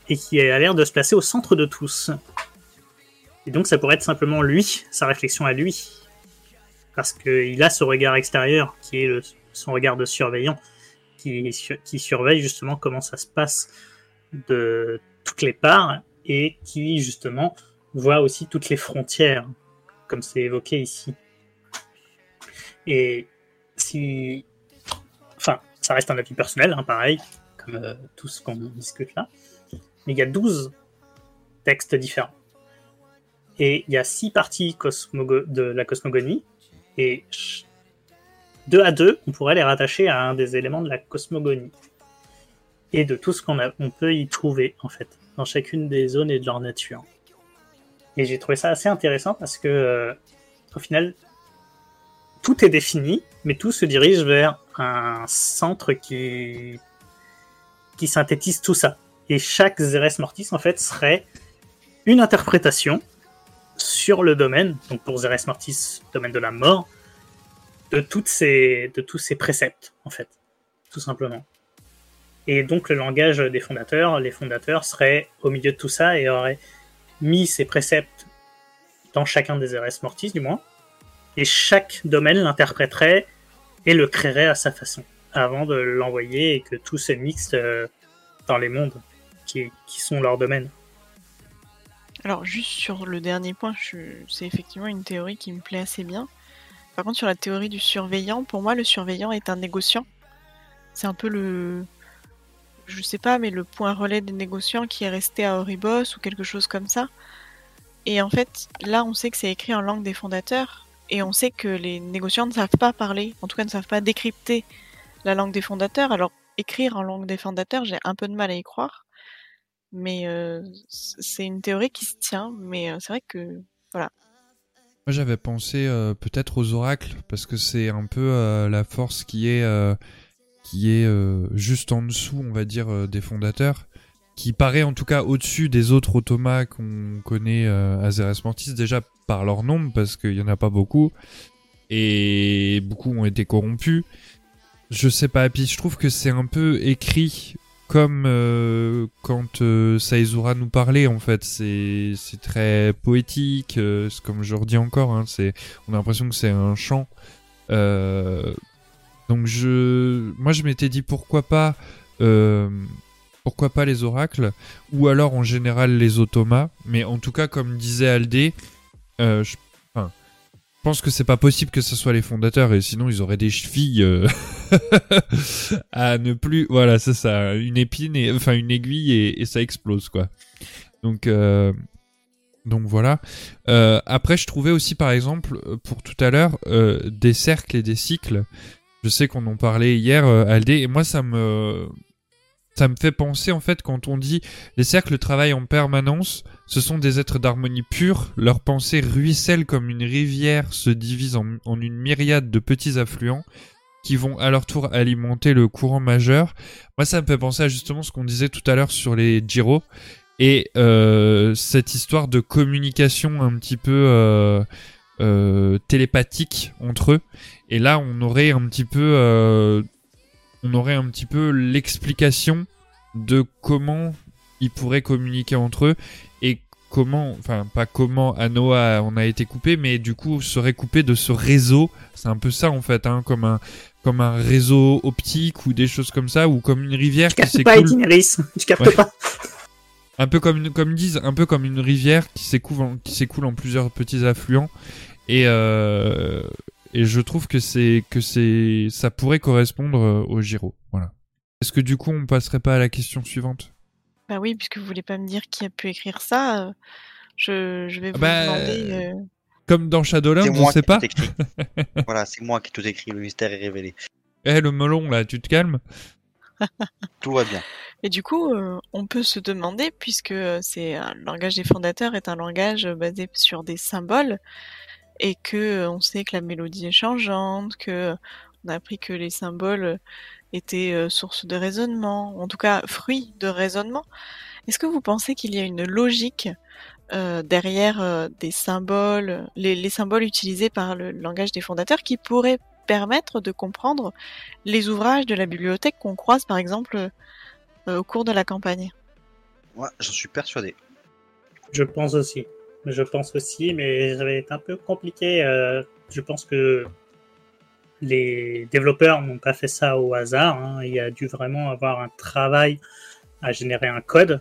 et qui a l'air de se placer au centre de tous. Et donc ça pourrait être simplement lui, sa réflexion à lui. Parce qu'il a ce regard extérieur qui est son regard de surveillant, qui, qui surveille justement comment ça se passe de toutes les parts et qui justement voit aussi toutes les frontières, comme c'est évoqué ici. Et si. Enfin, ça reste un avis personnel, hein, pareil, comme euh, tout ce qu'on discute là. Mais il y a 12 textes différents. Et il y a 6 parties de la cosmogonie. Et 2 à 2, on pourrait les rattacher à un des éléments de la cosmogonie. Et de tout ce qu'on on peut y trouver, en fait, dans chacune des zones et de leur nature. Et j'ai trouvé ça assez intéressant parce que, euh, au final, tout est défini, mais tout se dirige vers un centre qui, qui synthétise tout ça. Et chaque Zeres Mortis, en fait, serait une interprétation sur le domaine, donc pour Zeres Mortis, domaine de la mort, de, toutes ces, de tous ces préceptes, en fait, tout simplement. Et donc le langage des fondateurs, les fondateurs seraient au milieu de tout ça et auraient mis ces préceptes dans chacun des Zeres Mortis, du moins, et chaque domaine l'interpréterait et le créerait à sa façon avant de l'envoyer et que tout se mixe euh, dans les mondes qui, sont leurs domaines. Alors juste sur le dernier point, c'est effectivement une théorie qui me plaît assez bien. Par contre sur la théorie du surveillant, pour moi le surveillant est un négociant. C'est un peu le, je sais pas, mais le point relais des négociants qui est resté à Oribos ou quelque chose comme ça. Et en fait, là on sait que c'est écrit en langue des fondateurs, et on sait que les négociants ne savent pas parler, en tout cas ne savent pas décrypter la langue des fondateurs. Alors, écrire en langue des fondateurs, j'ai un peu de mal à y croire. Mais euh, c'est une théorie qui se tient, mais euh, c'est vrai que. Voilà. Moi, j'avais pensé euh, peut-être aux oracles, parce que c'est un peu la force qui est, qui est juste en dessous, on va dire, des fondateurs qui paraît en tout cas au-dessus des autres automas qu'on connaît à Zeres Mortis, déjà par leur nombre, parce qu'il y en a pas beaucoup, et beaucoup ont été corrompus. Je sais pas, puis je trouve que c'est un peu écrit comme euh, quand euh, nous parlait en fait, c'est très poétique, euh, comme je redis encore, hein, c'est on a l'impression que c'est un chant. donc je, moi je m'étais dit pourquoi pas pourquoi pas les oracles, ou alors en général les automas, mais en tout cas, comme disait Aldé, euh, je, pense que c'est pas possible que ce soit les fondateurs, et sinon ils auraient des chevilles euh, à ne plus. Voilà, c'est ça, une épine, et, enfin une aiguille, et, ça explose, quoi. Donc. Euh, donc voilà. après, je trouvais aussi, par exemple, pour tout à l'heure, des cercles et des cycles. Je sais qu'on en parlait hier, Aldé, et moi, ça me, ça me fait penser en fait quand on dit les cercles travaillent en permanence, ce sont des êtres d'harmonie pure, leurs pensées ruissellent comme une rivière se divise en, une myriade de petits affluents qui vont à leur tour alimenter le courant majeur. Moi ça me fait penser à justement ce qu'on disait tout à l'heure sur les Giro et euh, cette histoire de communication un petit peu euh, euh, télépathique entre eux. Et là on aurait un petit peu on aurait un petit peu l'explication de comment ils pourraient communiquer entre eux et comment, enfin pas comment Anoa on a été coupé, mais du coup serait coupé de ce réseau. C'est un peu ça en fait, hein, comme un comme un réseau optique ou des choses comme ça, ou comme une rivière qui s'écoule. tu captes pas. Un peu comme comme disent, un peu comme une rivière qui s'écoule en, qui s'écoule en plusieurs petits affluents et euh, et je trouve que c'est que c'est ça pourrait correspondre euh, au Giro. Voilà. Est-ce que du coup on passerait pas à la question suivante? Bah oui, puisque vous voulez pas me dire qui a pu écrire ça, euh, je, je, vais vous bah, demander. Euh, comme dans Shadowlands, on sait pas. voilà, c'est moi qui tout écrit, le mystère est révélé. Eh le melon là, tu te calmes Tout va bien. Et du coup, on peut se demander, puisque c'est un langage des fondateurs est un langage basé sur des symboles, et que euh, on sait que la mélodie est changeante, que on a appris que les symboles étaient euh, source de raisonnement, en tout cas fruit de raisonnement. Est-ce que vous pensez qu'il y a une logique euh, derrière des symboles, les, symboles utilisés par le langage des fondateurs qui pourraient permettre de comprendre les ouvrages de la bibliothèque qu'on croise par exemple au cours de la campagne? Moi, j'en suis persuadé. Je pense aussi. je pense aussi, mais ça va être un peu compliqué. Euh, je pense que les développeurs n'ont pas fait ça au hasard. hein. Il y a dû vraiment avoir un travail à générer un code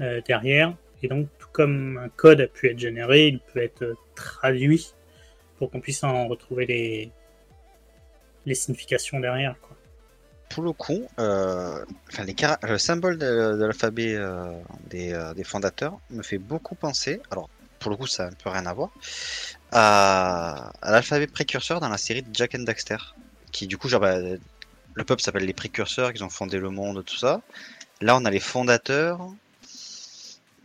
euh, derrière. Et donc, tout comme un code a pu être généré, il peut être traduit pour qu'on puisse en retrouver les, significations derrière. Pour le coup, euh, le symbole de, l'alphabet euh, des, euh, des fondateurs me fait beaucoup penser, alors pour le coup ça n'a un peu rien à voir, à, l'alphabet précurseur dans la série de Jack and Daxter, qui du coup, genre, bah, le peuple s'appelle les précurseurs, ils ont fondé le monde, tout ça. Là on a les fondateurs.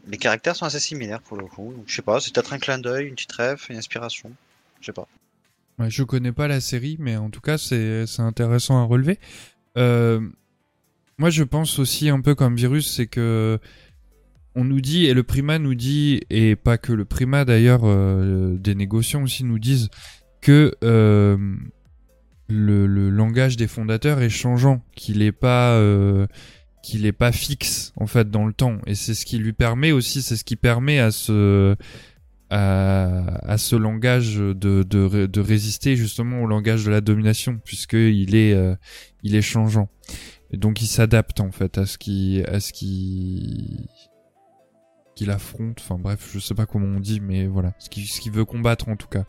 Les caractères sont assez similaires pour le coup. Donc, je sais pas, c'est peut-être un clin d'œil, une petite rêve, une inspiration. Je sais pas. Je connais pas la série, mais en tout cas, c'est c'est intéressant à relever. Euh, moi, je pense aussi un peu comme virus, c'est que on nous dit, et le primat nous dit, et pas que le primat d'ailleurs, euh, des négociants aussi nous disent que euh, le, langage des fondateurs est changeant, qu'il est pas euh, pas fixe en fait dans le temps, et c'est ce qui lui permet aussi, c'est ce qui permet à ce langage de, de, ré- de résister justement au langage de la domination puisque il est il est changeant. Et donc il s'adapte en fait à ce qui qu'il affronte enfin bref je sais pas comment on dit mais voilà ce qui ce qu'il veut combattre en tout cas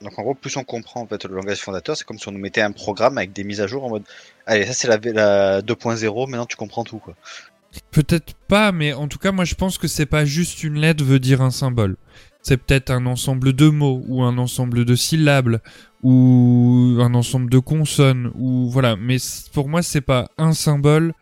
Donc en gros, plus on comprend en fait le langage fondateur, c'est comme si on nous mettait un programme avec des mises à jour en mode Allez, ça c'est la, la 2.0, maintenant tu comprends tout quoi. Peut-être pas, mais en tout cas, moi je pense que c'est pas juste une lettre veut dire un symbole. C'est peut-être un ensemble de mots, ou un ensemble de syllabes, ou un ensemble de consonnes, ou voilà. Mais pour moi, c'est pas un symbole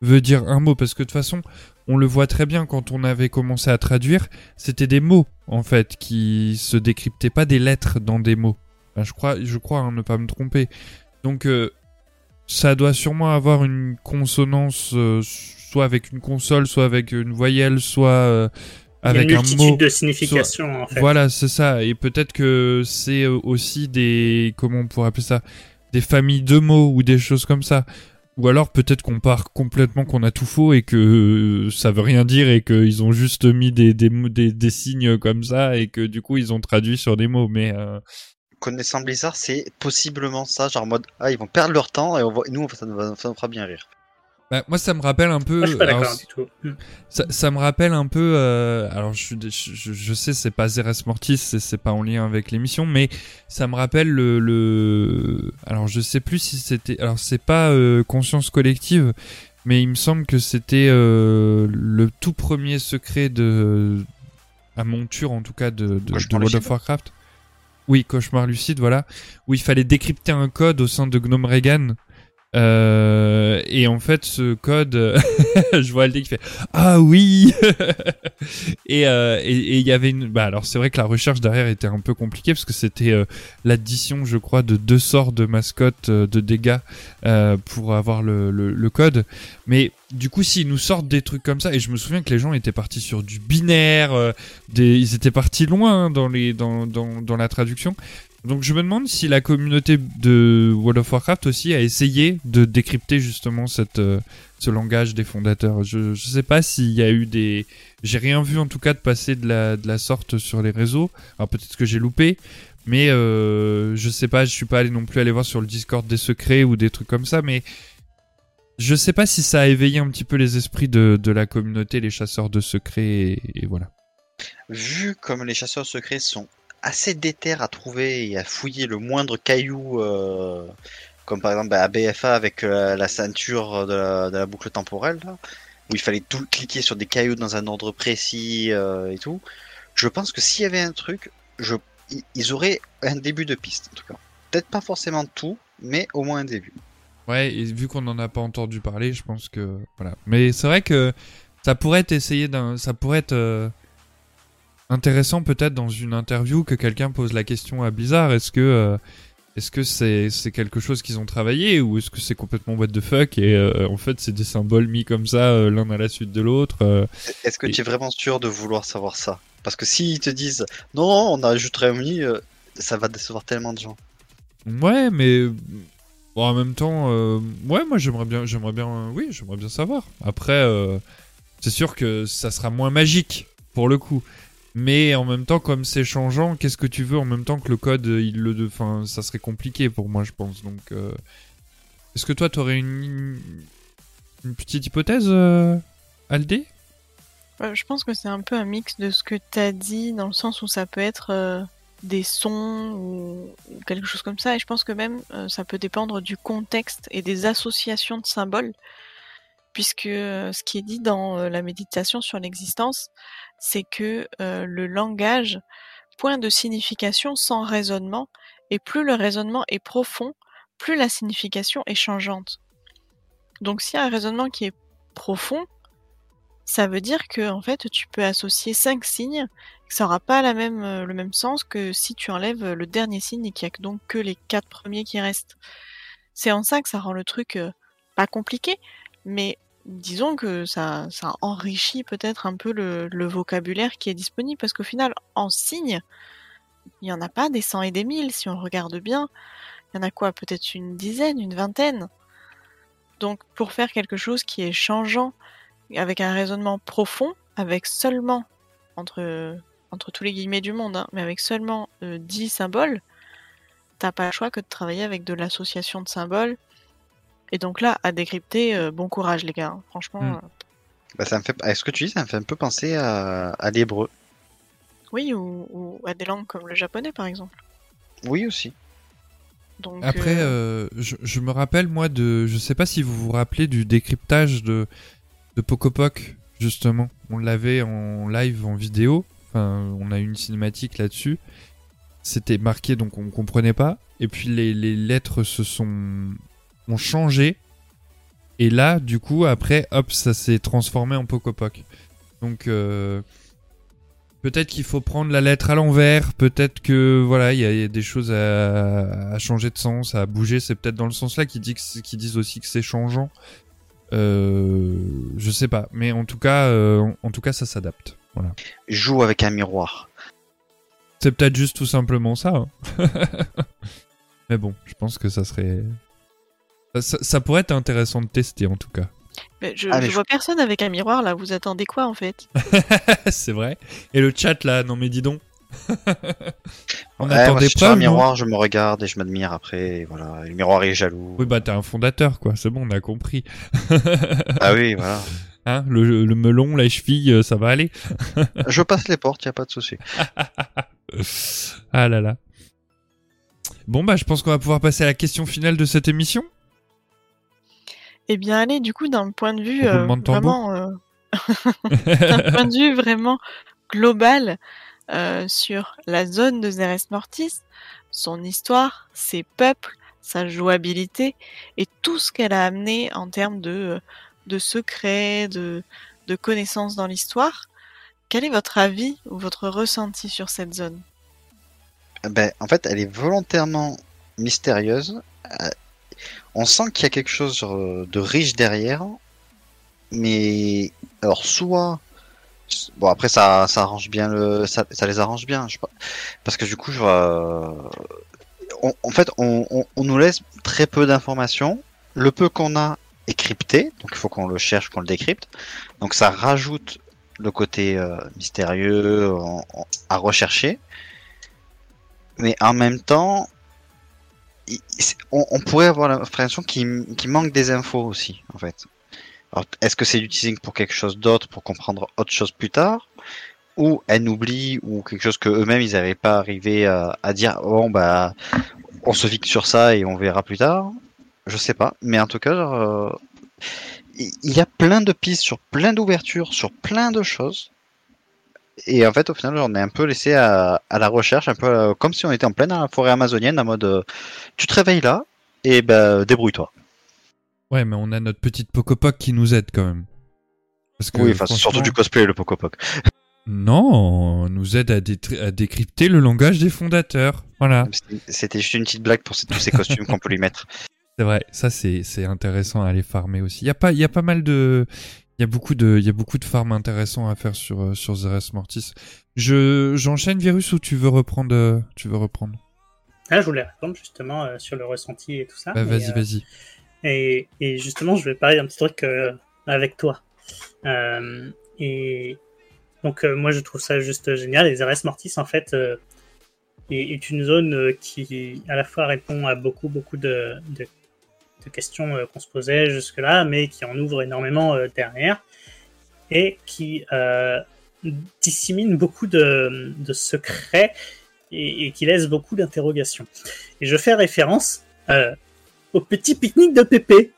veut dire un mot, parce que de toute façon, on le voit très bien quand on avait commencé à traduire, c'était des mots, en fait, qui se décryptaient pas des lettres dans des mots. Enfin, je crois, je crois, hein, ne pas me tromper. Donc, euh, ça doit sûrement avoir une consonance, euh, soit avec une console, soit avec une voyelle, soit euh, avec une un multitude mot. de significations en fait. Voilà, c'est ça. Et peut-être que c'est aussi des, comment on pourrait appeler ça, des familles de mots ou des choses comme ça. Ou alors peut-être qu'on part complètement qu'on a tout faux et que euh, ça veut rien dire et qu'ils ont juste mis des, des, des, signes comme ça et que du coup ils ont traduit sur des mots. Mais euh, Connaissant Blizzard, c'est possiblement ça, genre en mode Ah, ils vont perdre leur temps et on va... nous, ça nous fera bien rire. Bah, moi ça me rappelle un peu. Moi, je suis pas alors, d'accord du tout. Hmm. Ça, ça me rappelle un peu. euh, alors, je, suis, je, je sais, c'est pas Zeres Mortis, c'est c'est pas en lien avec l'émission, mais ça me rappelle le, le. Alors, je sais plus si c'était. Alors, c'est pas euh, Conscience Collective, mais il me semble que c'était euh, le tout premier secret de. à monture, en tout cas, de, de, World of. Warcraft. Oui, Cauchemar Lucide, voilà. Où il fallait décrypter un code au sein de Gnome Regan. Euh, et en fait, ce code, je vois Aldé qui fait ah oui! Et euh, et et il y avait une bah alors c'est vrai que la recherche derrière était un peu compliquée parce que c'était euh, l'addition je crois de deux sorts de mascottes euh, de dégâts pour avoir le, le, code. Mais du coup s'ils nous sortent des trucs comme ça et je me souviens que les gens étaient partis sur du binaire des, ils étaient partis loin dans les dans, dans, dans la traduction donc je me demande si la communauté de World of Warcraft aussi a essayé de décrypter justement cette euh, ce langage des fondateurs. Je, je sais pas s'il y a eu des. J'ai rien vu en tout cas de passer de la, de la sorte sur les réseaux. Alors peut-être que j'ai loupé, mais euh, je sais pas. Je suis pas allé non plus aller voir sur le Discord des secrets ou des trucs comme ça, mais je sais pas si ça a éveillé un petit peu les esprits de, de la communauté, les chasseurs de secrets et, et voilà. Vu comme les chasseurs secrets sont assez déter à trouver et à fouiller le moindre caillou, euh, comme par exemple bah, à BFA avec euh, la ceinture de la, boucle temporelle, où il fallait tout cliquer sur des cailloux dans un ordre précis euh, et tout. Je pense que s'il y avait un truc, ils auraient un début de piste en tout cas. Peut-être pas forcément tout, mais au moins un début. Ouais, et vu qu'on n'en a pas entendu parler, je pense que voilà. Mais c'est vrai que ça pourrait être essayé ça pourrait être intéressant peut-être dans une interview que quelqu'un pose la question à Blizzard. Est-ce que euh, est-ce que c'est c'est quelque chose qu'ils ont travaillé ou est-ce que c'est complètement what the fuck et euh, en fait c'est des symboles mis comme ça euh, l'un à la suite de l'autre. Est-ce que Et- tu es vraiment sûr de vouloir savoir ça? Parce que s'ils te disent non, on a mi, euh, ça va décevoir tellement de gens. Ouais, mais bon, en même temps, ouais, moi j'aimerais bien, j'aimerais bien, oui, j'aimerais bien savoir. Après, c'est sûr que ça sera moins magique pour le coup, Mais en même temps, comme c'est changeant, qu'est-ce que tu veux en même temps que le code, il le, enfin, ça serait compliqué pour moi, je pense. Donc, euh, est-ce que toi, t'aurais une, une petite hypothèse, euh, Aldé? Je pense que c'est un peu un mix de ce que tu as dit, dans le sens où ça peut être euh, des sons ou, quelque chose comme ça. Et je pense que même ça peut dépendre du contexte et des associations de symboles. Puisque ce qui est dit dans la méditation sur l'existence, c'est que euh, le langage, point de signification sans raisonnement, et plus le raisonnement est profond, plus la signification est changeante. Donc s'il y a un raisonnement qui est profond, ça veut dire que en fait tu peux associer cinq signes, que ça aura pas la même, euh, le même sens que si tu enlèves euh, le dernier signe et qu'il y a donc que les quatre premiers qui restent. C'est en ça que ça rend le truc pas compliqué, mais disons que ça, enrichit peut-être un peu le, vocabulaire qui est disponible parce qu'au final, en signes, il n'y en a pas des cent et des mille si on regarde bien. Il y en a quoi? Peut-être une dizaine, une vingtaine. Donc pour faire quelque chose qui est changeant, avec un raisonnement profond, avec seulement, entre, tous les guillemets du monde, hein, mais avec seulement euh, 10 symboles, t'as pas le choix que de travailler avec de l'association de symboles. Et donc là, à décrypter, euh, bon courage les gars. hein. Franchement, Mm. euh, Bah, ça me fait, est-ce que tu dis, ça me fait un peu penser à, à l'hébreu? oui, ou, ou à des langues comme le japonais par exemple. Oui aussi. Donc, Après, euh, euh, je, je me rappelle, moi, de. Je sais pas si vous vous rappelez du décryptage de, de Pokopok, justement. On l'avait en live, en vidéo. Enfin, on a eu une cinématique là-dessus. C'était marqué, donc on comprenait pas. Et puis les, les lettres se sont. Ont changé. Et là, du coup, après, hop, ça s'est transformé en Pokopok. Donc. euh, Peut-être qu'il faut prendre la lettre à l'envers, peut-être que voilà, il y, a- il y a des choses à, à changer de sens, à bouger. C'est peut-être dans le sens là qu'ils disent, qu'ils disent aussi que c'est changeant. Euh, je sais pas, mais en tout cas, euh, en, en tout cas, ça s'adapte. Voilà. Joue avec un miroir. C'est peut-être juste tout simplement ça. hein. mais bon, je pense que ça serait, ça, pourrait être intéressant de tester en tout cas. mais je, allez, je je- vois personne avec un miroir là. Vous attendez quoi en fait? C'est vrai. Et le chat là, non mais dis donc. On Ouais, attend moi, des je un miroir, je me regarde et je m'admire après. et voilà, le miroir est jaloux. Oui bah t'es un fondateur quoi. C'est bon, on a compris. Ah oui, voilà. Hein, le, le melon, la cheville, euh, ça va aller. je passe les portes, y a pas de souci. ah là là. Bon bah je pense qu'on va pouvoir passer à la question finale de cette émission. Eh bien, allez, du coup, d'un point de vue euh, vraiment, euh, d'un point de vue vraiment global euh, sur la zone de Zeres Mortis, son histoire, ses peuples, sa jouabilité et tout ce qu'elle a amené en termes de, de secrets, de, de connaissances dans l'histoire. Quel est votre avis ou votre ressenti sur cette zone? Ben, en fait, elle est volontairement mystérieuse. On sent qu'il y a quelque chose euh, de riche derrière. Mais, alors, soit. Bon, après, ça, ça arrange bien le. Ça, les arrange bien. Je. Parce que du coup, je vois. on- en fait, on, on, nous laisse très peu d'informations. Le peu qu'on a est crypté. Donc, il faut qu'on le cherche, qu'on le décrypte. Donc, ça rajoute le côté euh, mystérieux à rechercher mais en même temps, on, pourrait avoir l'impression qu'il qu'il manque des infos aussi, en fait. Est-ce que c'est du pour quelque chose d'autre, pour comprendre autre chose plus tard? Ou elle oublie, ou quelque chose que eux-mêmes ils n'avaient pas arrivé à, dire, bon bah, on se fixe sur ça et on verra plus tard? Je sais pas, mais en tout cas, euh, il y a plein de pistes sur plein d'ouvertures, sur plein de choses. Et en fait, au final, on est un peu laissé à, à la recherche, un peu euh, comme si on était en pleine forêt amazonienne, en mode euh, tu te réveilles là, et ben débrouille-toi. Ouais, mais on a notre petite Pokopok qui nous aide quand même. Parce que Oui, enfin, c'est surtout franchement- du cosplay, le Pokopok. Non, on nous aide à, à décrypter le langage des fondateurs. Voilà, C'était juste une petite blague pour tous ces costumes qu'on peut lui mettre. c'est vrai. Ça, c'est intéressant à aller farmer aussi. Il y a pas, il y a pas mal de, il y a beaucoup de, il y a beaucoup de farms intéressants à faire sur euh, sur Zeres Mortis. Je j'enchaîne Virus ou tu veux reprendre, euh, tu veux reprendre? Là, je voulais répondre justement euh, sur le ressenti et tout ça. Bah, vas-y, euh, vas-y. Et, et justement, je vais parler d'un petit truc euh, avec toi. Et Donc moi je trouve ça juste génial. Les RS Mortis en fait est, une zone qui à la fois répond à beaucoup beaucoup de, de, questions qu'on se posait jusque-là, mais qui en ouvre énormément derrière et qui dissémine beaucoup de, de secrets et, qui laisse beaucoup d'interrogations. Et je fais référence euh, au petit pique-nique de Pépé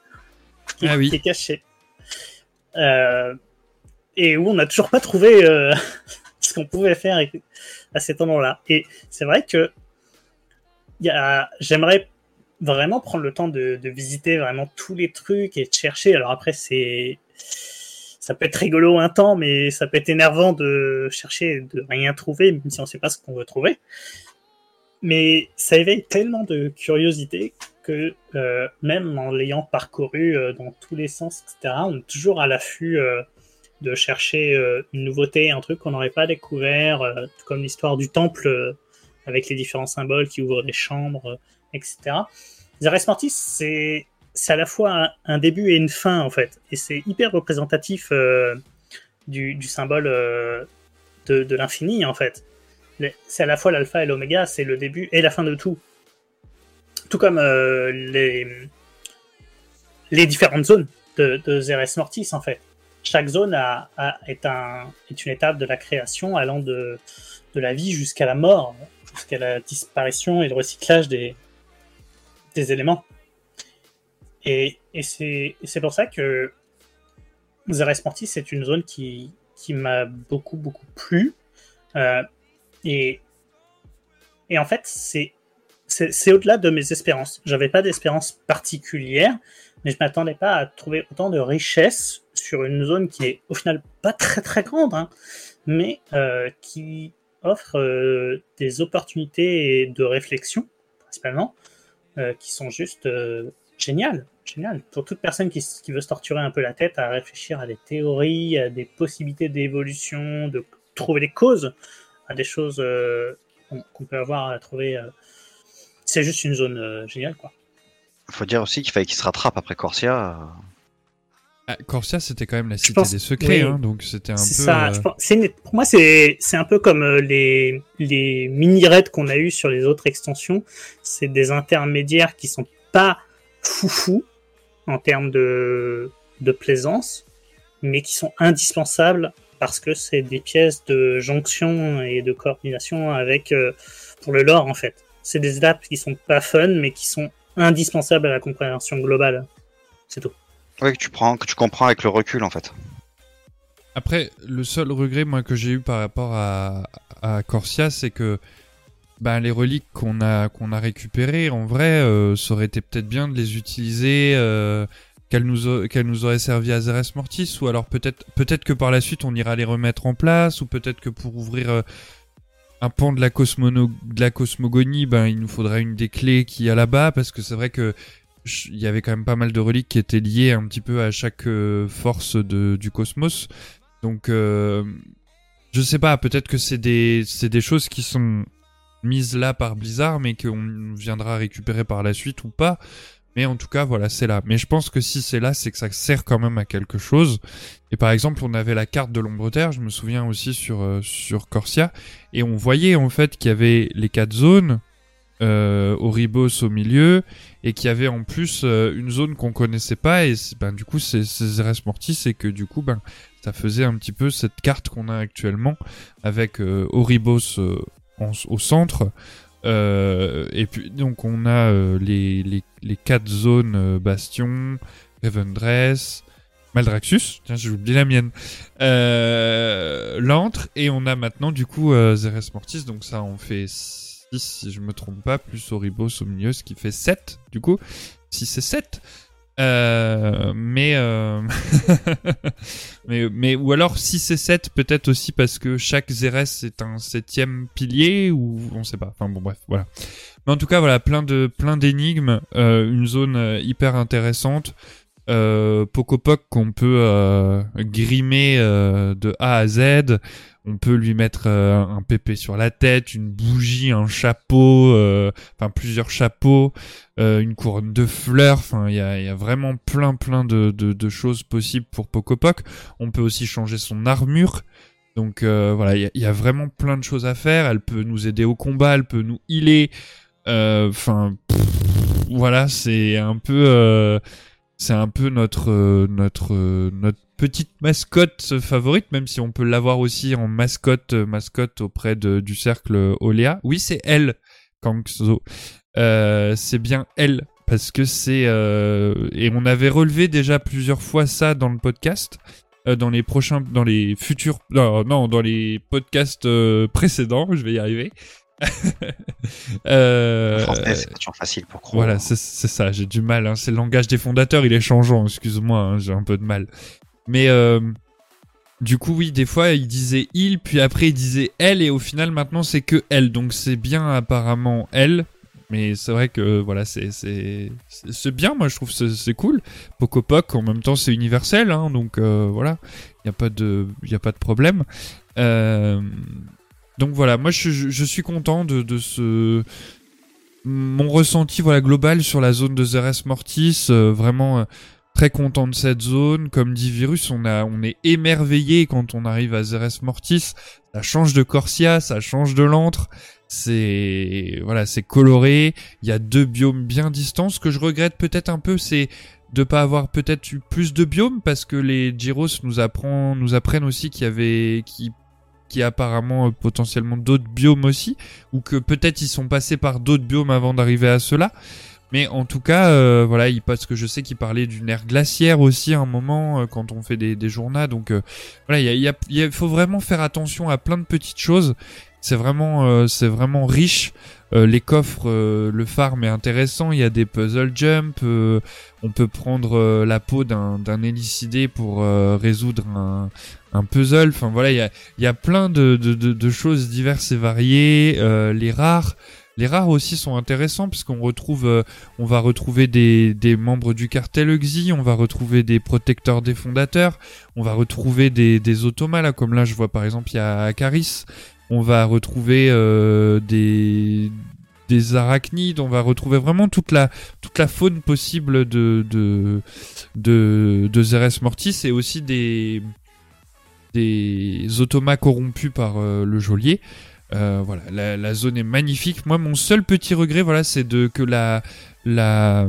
qui, ah est caché. Euh, et où on n'a toujours pas trouvé euh, ce qu'on pouvait faire à cet endroit-là. Et c'est vrai que j'aimerais vraiment prendre le temps de, de, visiter vraiment tous les trucs et de chercher. Alors après, c'est ça peut être rigolo un temps, mais ça peut être énervant de chercher de rien trouver, même si on ne sait pas ce qu'on veut trouver. Mais ça éveille tellement de curiosité que euh, même en l'ayant parcouru euh, dans tous les sens, etc., on est toujours à l'affût euh, de chercher une nouveauté, un truc qu'on n'aurait pas découvert, comme l'histoire du temple avec les différents symboles qui ouvrent les chambres, etc. Zares Mortis, c'est à la fois un, début et une fin en fait, et c'est hyper représentatif euh, du, symbole euh, de, l'infini en fait. C'est à la fois l'alpha et l'oméga, c'est le début et la fin de tout. Tout comme euh, les, les différentes zones de, de Zeres Mortis en fait. Chaque zone a, est, un, est une étape de la création allant de, de la vie jusqu'à la mort, jusqu'à la disparition et le recyclage des, des éléments. Et, c'est pour ça que Zeres Mortis, c'est une zone qui, m'a beaucoup, beaucoup plu. Euh, et, en fait, c'est au-delà de mes espérances. J'avais pas d'espérance particulière, mais je m'attendais pas à trouver autant de richesse sur une zone qui est au final pas très très grande, hein, mais euh, qui offre euh, des opportunités de réflexion principalement, qui sont juste euh, génial, génial. Pour toute personne qui, veut se torturer un peu la tête à réfléchir à des théories, à des possibilités d'évolution, de trouver des causes à des choses euh, qu'on peut avoir à trouver. Euh, c'est juste une zone euh, géniale, quoi. Faut dire aussi qu'il fallait qu'il se rattrape après Corsia. Ah, Corsia, c'était quand même la cité des secrets, hein, donc c'était un peu. Ça, pour moi, c'est un peu comme les, les mini-raids qu'on a eu sur les autres extensions. C'est des intermédiaires qui sont pas foufou en termes de, de plaisance, mais qui sont indispensables parce que c'est des pièces de jonction et de coordination avec euh, pour le lore en fait. C'est des étapes qui sont pas fun, mais qui sont indispensables à la compréhension globale. C'est tout. Oui, que tu prends, que tu comprends avec le recul en fait. Après, le seul regret moi que j'ai eu par rapport à, à Corsia, c'est que ben, les reliques qu'on a qu'on a récupérées, en vrai, euh, ça aurait été peut-être bien de les utiliser, euh, qu'elles nous qu'elles nous auraient servi à Zeres Mortis, ou alors peut-être peut-être que par la suite on ira les remettre en place, ou peut-être que pour ouvrir euh, un pan de la cosmogonie, ben il nous faudrait une des clés qui a là-bas, parce que c'est vrai que il y avait quand même pas mal de reliques qui étaient liées un petit peu à chaque force de, du cosmos. Donc, je sais pas, peut-être que c'est des, des choses qui sont mise là par Blizzard, mais qu'on viendra récupérer par la suite ou pas. Mais en tout cas, voilà, c'est là. Mais je pense que si c'est là, c'est que ça sert quand même à quelque chose. Et par exemple, on avait la carte de l'ombre terre, je me souviens aussi sur, euh, sur Corsia, et on voyait en fait qu'il y avait les quatre zones, euh, Oribos au milieu, et qu'il y avait en plus euh, une zone qu'on connaissait pas, et ben, du coup, c'est Zeres Mortis, et que du coup, ben, ça faisait un petit peu cette carte qu'on a actuellement, avec euh, Oribos au centre. Euh, et puis donc on a euh, les, les, les, quatre zones euh, Bastion, Revendress, Maldraxus, tiens j'ai oublié la mienne, l'antre et on a maintenant du coup Zeres Mortis, donc ça on fait 6 si je me trompe pas, plus Oribos au milieu, ce qui fait 7 du coup, si c'est 7. Euh, mais, euh... mais, mais, ou alors si c'est 7, peut-être aussi parce que chaque Zeres est un septième pilier, ou on sait pas. Enfin bon, bref, voilà. Mais en tout cas, voilà, plein de, plein d'énigmes, euh, une zone euh, hyper intéressante. Euh, Pocopoc qu'on peut euh, grimer de A à Z, on peut lui mettre euh, un pépé sur la tête, une bougie, un chapeau, euh, enfin plusieurs chapeaux, euh, une couronne de fleurs. Enfin, il y a, vraiment plein plein de, choses possibles pour Pocopoc. On peut aussi changer son armure. Donc euh, voilà, il y, a- vraiment plein de choses à faire. Elle peut nous aider au combat, elle peut nous healer. Enfin, voilà, c'est un peu, c'est un peu notre notre notre petite mascotte favorite, même si on peut l'avoir aussi en mascotte mascotte auprès de, du cercle Oléa. Oui, c'est elle, Kangzo. Euh, c'est bien elle parce que c'est euh, et on avait relevé déjà plusieurs fois ça dans le podcast euh, dans les prochains dans les futurs non, non dans les podcasts précédents je vais y arriver euh, c'est toujours facile pour croire. voilà c'est c'est ça j'ai du mal hein. c'est le langage des fondateurs il est changeant excuse-moi hein, j'ai un peu de mal mais euh, du coup oui des fois il disait il puis après il disait elle et au final maintenant c'est que elle. Donc c'est bien apparemment elle. Mais c'est vrai que voilà c'est bien. Moi je trouve c'est cool. Pocopoc en même temps c'est universel hein, donc euh, voilà. Il y a pas de a pas de problème. Euh, donc voilà. Moi je, je- suis content de, de ce mon ressenti voilà global sur la zone de Zeres Mortis. Vraiment très content de cette zone. Comme dit Virus on a on est émerveillé quand on arrive à Zeres Mortis. Ça change de Corsia ça change de l'antre c'est voilà c'est coloré. Il y a deux biomes bien distants. Ce que je regrette peut-être un peu c'est de pas avoir peut-être eu plus de biomes parce que les Gyros nous apprennent aussi qu'il y avait qui qui apparemment euh, potentiellement d'autres biomes aussi ou que peut-être ils sont passés par d'autres biomes avant d'arriver à cela mais en tout cas euh, voilà il parce que je sais qu'il parlait d'une ère glaciaire aussi à un moment euh, quand on fait des, des journaux donc euh, voilà il y a, y faut vraiment faire attention à plein de petites choses. C'est vraiment euh, c'est vraiment riche. Euh, les coffres le farm est intéressant il y a des puzzle jump on peut prendre la peau d'un d'un hélicidé pour résoudre un, un puzzle. Enfin voilà il y a y a plein de, de, de, de choses diverses et variées les rares les rares aussi sont intéressants puisqu'on retrouve euh, on va retrouver des, membres du cartel Uxi, on va retrouver des protecteurs des fondateurs, on va retrouver des, des là comme là je vois par exemple il y a Akaris, on va retrouver euh, des des arachnides, on va retrouver vraiment toute la faune possible de de de, Zeres Mortis et aussi des des corrompus par euh, le geôlier. Euh, voilà, la, zone est magnifique. Moi, mon seul petit regret, voilà, c'est de que la la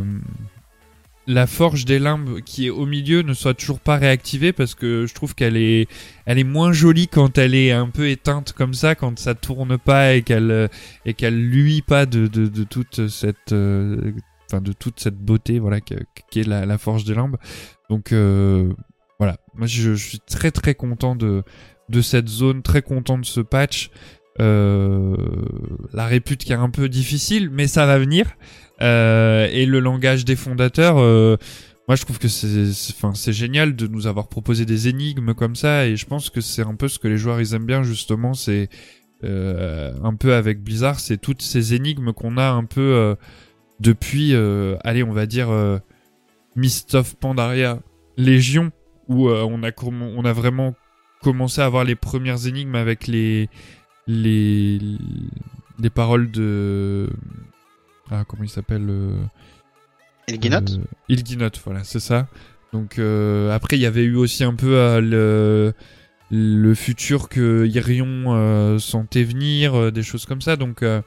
la forge des limbes qui est au milieu ne soit toujours pas réactivée parce que je trouve qu'elle est elle est moins jolie quand elle est un peu éteinte comme ça quand ça tourne pas et qu'elle et qu'elle luit pas de, de, toute cette euh, de toute cette beauté voilà que- qui est la, la forge des limbes. Donc euh, voilà. Moi je, je suis très très content de de cette zone très content de ce patch euh, la répute qui est un peu difficile mais ça va venir. Euh, et le langage des fondateurs, euh, moi je trouve que c'est, génial de nous avoir proposé des énigmes comme ça, et je pense que c'est un peu ce que les joueurs ils aiment bien justement, c'est un peu avec Blizzard, c'est toutes ces énigmes qu'on a un peu depuis, allez on va dire Mist of Pandaria Légion, où on a on a vraiment commencé à avoir les premières énigmes avec les les les paroles de ah comment il s'appelle euh, Ilginot euh, Ilginot, voilà, c'est ça. Donc euh, après, il y avait eu aussi un peu le, le futur que Irion euh, sentait venir, euh, des choses comme ça. Donc euh,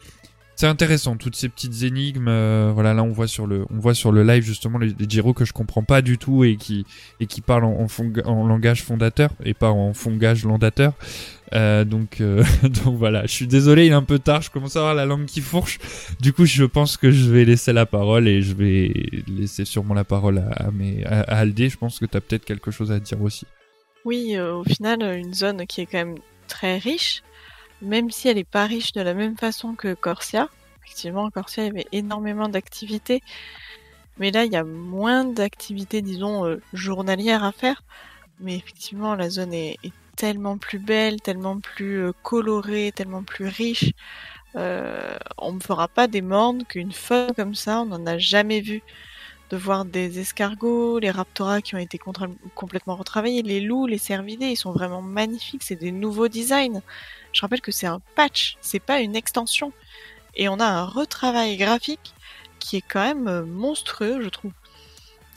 c'est intéressant, toutes ces petites énigmes. euh, voilà, là on voit sur le, on voit sur le live justement les, Giro que je comprends pas du tout et qui parlent en, langage fondateur et pas en fongage landateur. Euh, donc euh, donc voilà, je suis désolé, il est un peu tard, je commence à avoir la langue qui fourche. Du coup, je pense que je vais laisser la parole et je vais laisser sûrement la parole à, mes, à, à Aldé. Je pense que tu as peut-être quelque chose à dire aussi. Oui, au final, une zone qui est quand même très riche, même si elle n'est pas riche de la même façon que Corsia. Effectivement, Corsia, il avait énormément d'activités, mais là, il y a moins d'activités, disons, euh, journalières à faire. Mais effectivement, la zone est, est tellement plus belle, tellement plus euh, colorée, tellement plus riche. Euh, on ne fera pas des mornes qu'une faune comme ça, on n'en a jamais vu de voir des escargots, les raptoras qui ont été complètement retravaillés, les loups, les cervidés, ils sont vraiment magnifiques, c'est des nouveaux designs. Je rappelle que c'est un patch, c'est pas une extension. Et on a un retravail graphique qui est quand même euh, monstrueux, je trouve.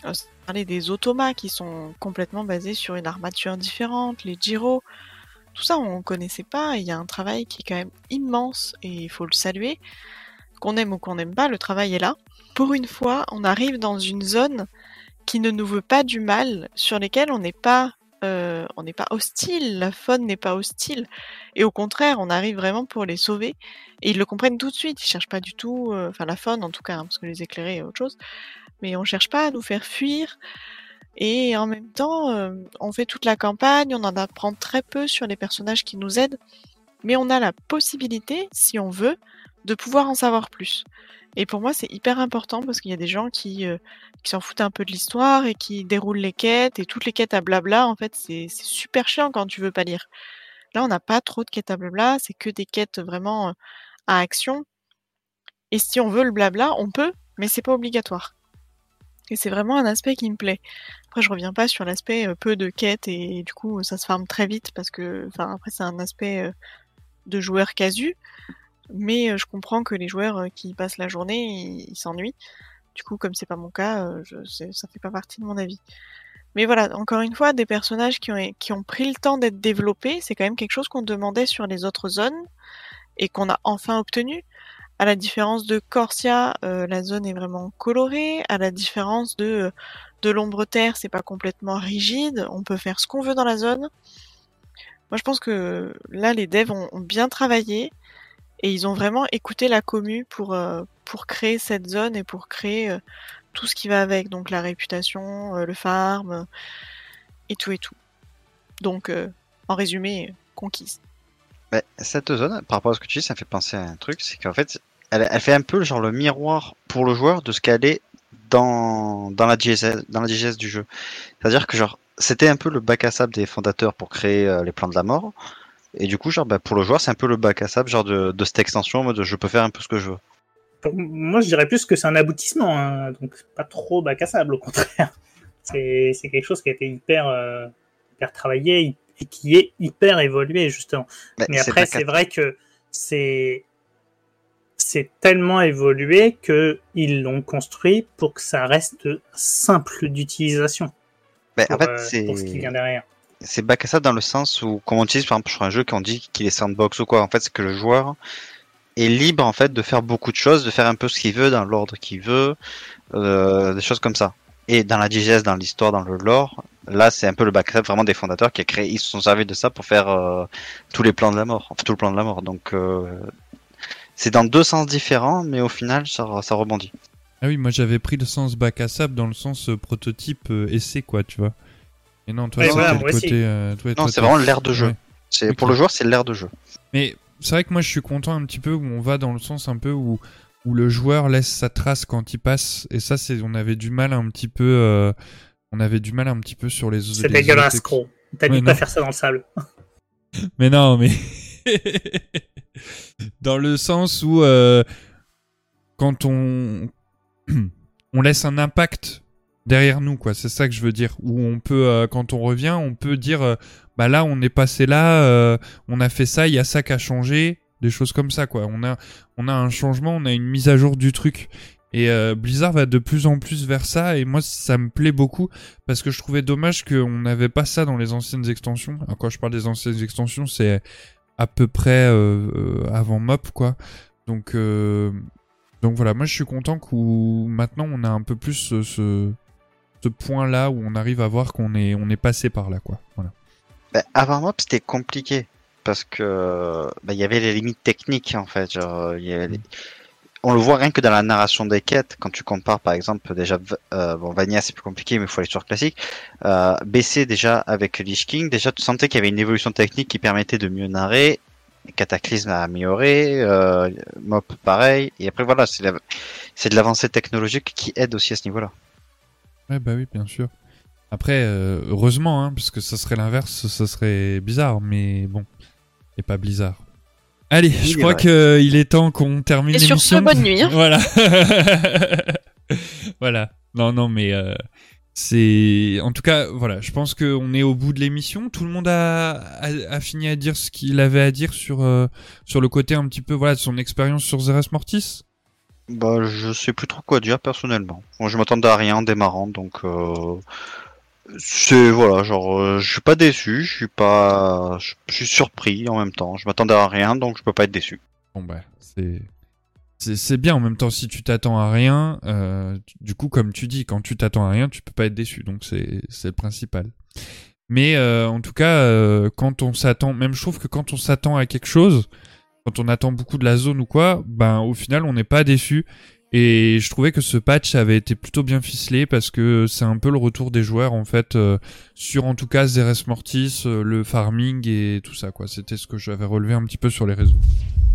Euh, sans parler des automas qui sont complètement basés sur une armature différente, les gyros. tout ça, on connaissait pas. Il y a un travail qui est quand même immense et il faut le saluer. Qu'on aime ou qu'on n'aime pas, le travail est là. Pour une fois, on arrive dans une zone qui ne nous veut pas du mal, sur lesquelles on n'est pas euh, on n'est pas hostile, la faune n'est pas hostile. Et au contraire, on arrive vraiment pour les sauver. Et ils le comprennent tout de suite. Ils cherchent pas du tout, euh, enfin la faune en tout cas, hein, parce que les éclairés, autre chose. Mais on cherche pas à nous faire fuir. Et en même temps, euh, on fait toute la campagne, on en apprend très peu sur les personnages qui nous aident. Mais on a la possibilité, si on veut, de pouvoir en savoir plus. Et pour moi, c'est hyper important parce qu'il y a des gens qui, euh, qui s'en foutent un peu de l'histoire et qui déroulent les quêtes et toutes les quêtes à blabla. En fait, c'est super chiant quand tu veux pas lire. Là, on n'a pas trop de quêtes à blabla, c'est que des quêtes vraiment euh, à action. Et si on veut le blabla, on peut, mais c'est pas obligatoire. Et c'est vraiment un aspect qui me plaît. Après, je reviens pas sur l'aspect euh, peu de quêtes et, du coup, ça se farme très vite parce que, enfin, après, c'est un aspect de joueur casu. Mais euh, je comprends que les joueurs euh, qui passent la journée, ils s'ennuient. Du coup, comme c'est pas mon cas, euh, je, ça fait pas partie de mon avis. Mais voilà, encore une fois, des personnages qui ont, pris le temps d'être développés, c'est quand même quelque chose qu'on demandait sur les autres zones et qu'on a enfin obtenu. À la différence de Corsia, la zone est vraiment colorée. À la différence de de l'ombre terre, c'est pas complètement rigide. On peut faire ce qu'on veut dans la zone. Moi, je pense que là, les devs ont bien travaillé. Et ils ont vraiment écouté la commu pour, euh, pour créer cette zone et pour créer euh, tout ce qui va avec, donc la réputation, euh, le farm, et tout et tout. Donc, en résumé, conquise. cette zone, par rapport à ce que tu dis, ça me fait penser à un truc, c'est qu'en fait, elle, elle, fait un peu genre le miroir pour le joueur de ce qu'elle est dans, dans la DGS, dans la du jeu. C'est-à-dire que genre, c'était un peu le bac à sable des fondateurs pour créer les plans de la mort. Et du coup, genre, bah, pour le joueur, c'est un peu le bac à sable, genre de, de cette extension, en mode je peux faire un peu ce que je veux. Moi, je dirais plus que c'est un aboutissement, hein, donc pas trop bac à sable, au contraire. C'est quelque chose qui a été hyper, euh, hyper travaillé et qui est hyper évolué, justement. Bah, Mais après, c'est vrai que c'est c'est tellement évolué que ils l'ont construit pour que ça reste simple d'utilisation. Bah, en fait, euh, pour ce qui vient derrière c'est bac à ça dans le sens où, comme on utilise par exemple sur un jeu qu'on dit qu'il est sandbox ou quoi, en fait, c'est que le joueur est libre en fait de faire beaucoup de choses, de faire un peu ce qu'il veut dans l'ordre qu'il veut, euh, des choses comme ça. Et dans la digeste, dans l'histoire, dans le lore, là c'est un peu le back vraiment des fondateurs qui a créé, ils se sont servis de ça pour faire euh, tous les plans de la mort, enfin tout le plan de la mort. Donc euh, c'est dans deux sens différents, mais au final ça, ça rebondit. Ah oui, moi j'avais pris le sens bac à sable dans le sens euh, prototype euh, essai quoi, tu vois. Et non, toi, c'est côté. Euh, non, c'est vraiment l'air de jeu. C'est pour le joueur, c'est l'air de jeu. Mais c'est vrai que moi, je suis content un petit peu où on va dans le sens un peu où où le joueur laisse sa trace quand il passe. Et ça, c'est on avait du mal un petit peu. Euh, on avait du mal un petit peu sur les. C'est dégueulasse, gros. T'as dit pas faire ça dans le sable. mais non, mais dans le sens où euh, quand on on laisse un impact derrière nous, quoi. C'est ça que je veux dire. Où on peut, euh, quand on revient, on peut dire, euh, bah là, on est passé là, euh, on a fait ça, il y a ça qui a changé, des choses comme ça, quoi. On a, on a un changement, on a une mise à jour du truc. Et Blizzard va de plus en plus vers ça, et moi ça me plaît beaucoup parce que je trouvais dommage qu'on n'avait pas ça dans les anciennes extensions. Alors, quand je parle des anciennes extensions, c'est à peu près avant MOP, quoi. Donc, donc voilà, moi je suis content que maintenant on a un peu plus ce, ce point-là où on arrive à voir qu'on est, passé par là, quoi. Bah, avant moi, c'était compliqué parce que bah, il y avait les limites techniques en fait. On le voit rien que dans la narration des quêtes, quand tu compares par exemple déjà, euh, bon Vania c'est plus compliqué mais il faut l'histoire classique, euh, BC déjà avec Lich King, déjà tu sentais qu'il y avait une évolution technique qui permettait de mieux narrer, Cataclysme a amélioré, euh, Mop pareil, et après voilà, c'est de l'avancée technologique qui aide aussi à ce niveau-là. Ouais, bah oui, bien sûr. Après, euh, heureusement, hein, parce que ça serait l'inverse, ça serait bizarre, mais bon, et pas Blizzard. Allez, je crois qu'il est temps qu'on termine l'émission. Et sur ce, bonne nuit. Hein. Voilà. voilà. Non, non, mais euh, c'est... En tout cas, voilà, je pense qu'on est au bout de l'émission. Tout le monde a, a, fini à dire ce qu'il avait à dire sur, euh, sur le côté un petit peu, voilà, de son expérience sur Zeres Mortis bah, je sais plus trop quoi dire personnellement. Moi, je m'attendais à rien en démarrant, donc euh, C'est voilà, genre euh, je suis pas déçu, je suis pas, je suis surpris en même temps. Je m'attendais à rien, donc je peux pas être déçu. Bon bah c'est c'est bien en même temps si tu t'attends à rien. euh, du coup comme tu dis, quand tu t'attends à rien, tu peux pas être déçu. Donc c'est c'est le principal. Mais euh, en tout cas, euh, quand on s'attend, même je trouve que quand on s'attend à quelque chose, quand on attend beaucoup de la zone ou quoi, ben au final on n'est pas déçu. Et je trouvais que ce patch avait été plutôt bien ficelé parce que c'est un peu le retour des joueurs en fait euh, sur en tout cas Zeres Mortis, euh, le farming et tout ça quoi. C'était ce que j'avais relevé un petit peu sur les réseaux.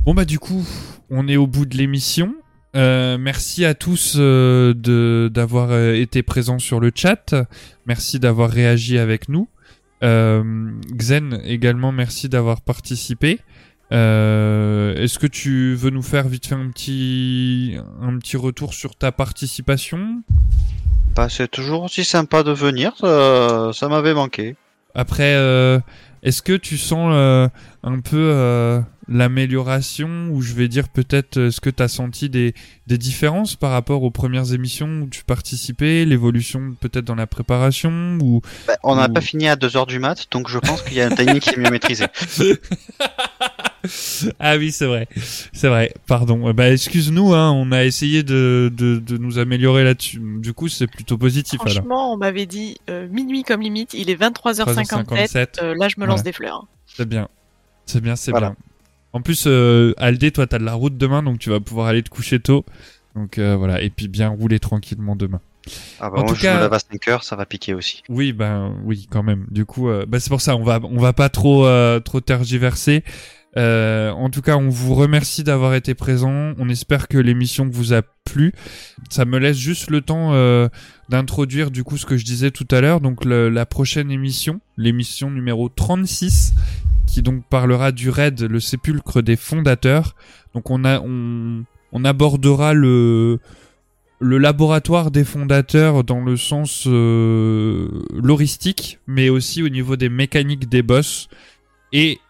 Bon bah du coup, on est au bout de l'émission. Euh, merci à tous de d'avoir été présents sur le chat. Merci d'avoir réagi avec nous. Xen également, merci d'avoir participé. Euh, Est-ce que tu veux nous faire vite fait un petit un petit retour sur ta participation? Bah, c'est toujours aussi sympa de venir, ça, ça m'avait manqué. Après, euh, est-ce que tu sens euh, un peu euh, l'amélioration ou je vais dire peut-être euh, est-ce que tu as senti des, des différences par rapport aux premières émissions où tu participais, l'évolution peut-être dans la préparation ou Bah, on n'a Ou- pas fini à 2h du mat, donc je pense qu'il y a un timing qui est mieux maîtrisé. Ah oui, c'est vrai. C'est vrai. Pardon. Euh, Bah excuse-nous hein, on a essayé de, de, de nous améliorer là-dessus. Du coup, c'est plutôt positif alors. Franchement, on m'avait dit euh, minuit comme limite, il est 23h57. 3h57. euh, là, je me lance Voilà. des fleurs. C'est bien. C'est bien, c'est Voilà. bien. En plus, euh, Aldé, toi, t'as de la route demain, donc tu vas pouvoir aller te coucher tôt. Donc euh, voilà, et puis bien rouler tranquillement demain. Ah bah, En moi, tout je cas- me lève à 5h, ça va piquer aussi. Oui, ben oui, quand même. Du coup, euh, bah, c'est pour ça, on va, on va pas trop, euh, trop tergiverser. Euh, en tout cas, on vous remercie d'avoir été présent. On espère que l'émission vous a plu. Ça me laisse juste le temps euh, d'introduire du coup ce que je disais tout à l'heure. Donc la prochaine émission, l'émission numéro 36, qui donc parlera du raid, le sépulcre des fondateurs. Donc on a, on, on abordera le le laboratoire des fondateurs dans le sens euh, loristique, mais aussi au niveau des mécaniques des boss. Et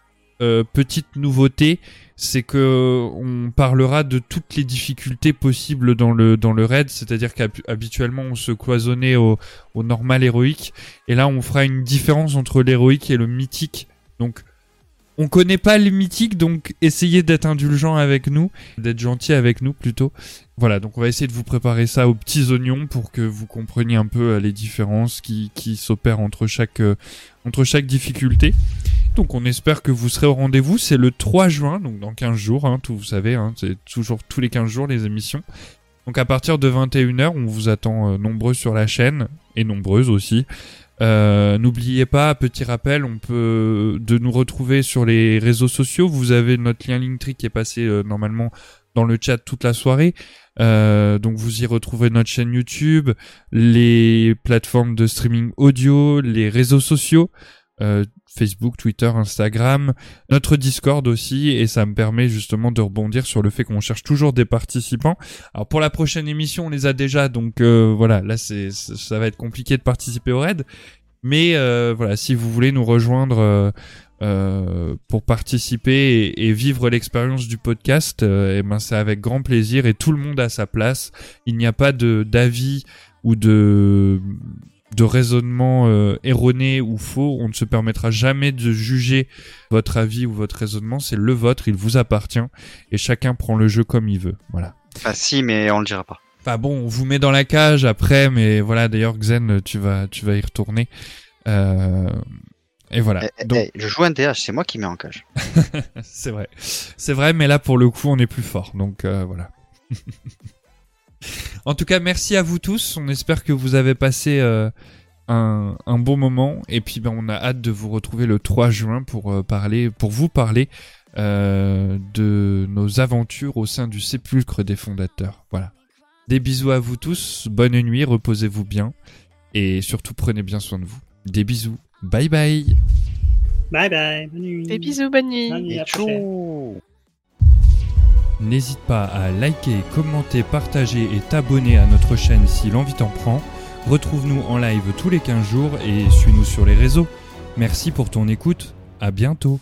euh, petite nouveauté, c'est que on parlera de toutes les difficultés possibles dans le dans le raid, c'est-à-dire qu'habituellement on se cloisonnait au, au normal héroïque, et là on fera une différence entre l'héroïque et le mythique. Donc on connaît pas le mythique, donc essayez d'être indulgent avec nous, d'être gentil avec nous plutôt. Voilà, donc on va essayer de vous préparer ça aux petits oignons pour que vous compreniez un peu euh, les différences qui, qui s'opèrent entre chaque, euh, entre chaque difficulté. Donc on espère que vous serez au rendez-vous. C'est le 3 juin, donc dans 15 jours, hein, tout, vous savez, hein, c'est toujours tous les 15 jours les émissions. Donc à partir de 21h, on vous attend euh, nombreux sur la chaîne, et nombreuses aussi. Euh, N'oubliez pas, petit rappel, on peut de nous retrouver sur les réseaux sociaux. Vous avez notre lien Linktree qui est passé euh, normalement dans le chat toute la soirée. Euh, donc vous y retrouvez notre chaîne YouTube, les plateformes de streaming audio, les réseaux sociaux, euh, Facebook, Twitter, Instagram, notre Discord aussi, et ça me permet justement de rebondir sur le fait qu'on cherche toujours des participants. Alors pour la prochaine émission, on les a déjà, donc euh, voilà, là c'est ça va être compliqué de participer au raid, mais euh, voilà, si vous voulez nous rejoindre. euh, pour participer et, vivre l'expérience du podcast, eh ben c'est avec grand plaisir et tout le monde a sa place. Il n'y a pas de d'avis ou de de raisonnement euh, erroné ou faux. On ne se permettra jamais de juger votre avis ou votre raisonnement. C'est le vôtre, il vous appartient et chacun prend le jeu comme il veut. Voilà. Ah si, mais on le dira pas. Enfin bon, on vous met dans la cage après, mais voilà. D'ailleurs, Xen, tu vas tu vas y retourner. Euh, et voilà. Eh, eh, Donc- eh, je joue un DH, c'est moi qui mets en cage. c'est vrai. C'est vrai, mais là, pour le coup, on est plus fort. Donc, euh, voilà. en tout cas, merci à vous tous. On espère que vous avez passé euh, un, un bon moment. Et puis, ben, on a hâte de vous retrouver le 3 juin pour euh, parler, pour vous parler euh, de nos aventures au sein du sépulcre des fondateurs. Voilà. Des bisous à vous tous. Bonne nuit. Reposez-vous bien. Et surtout, prenez bien soin de vous. Des bisous. Bye bye. Bye bye. Bonne nuit. Des bisous, bonne nuit. Bonne nuit, N'hésite pas à liker, commenter, partager et t'abonner à notre chaîne si l'envie t'en prend. Retrouve-nous en live tous les 15 jours et suis-nous sur les réseaux. Merci pour ton écoute. À bientôt.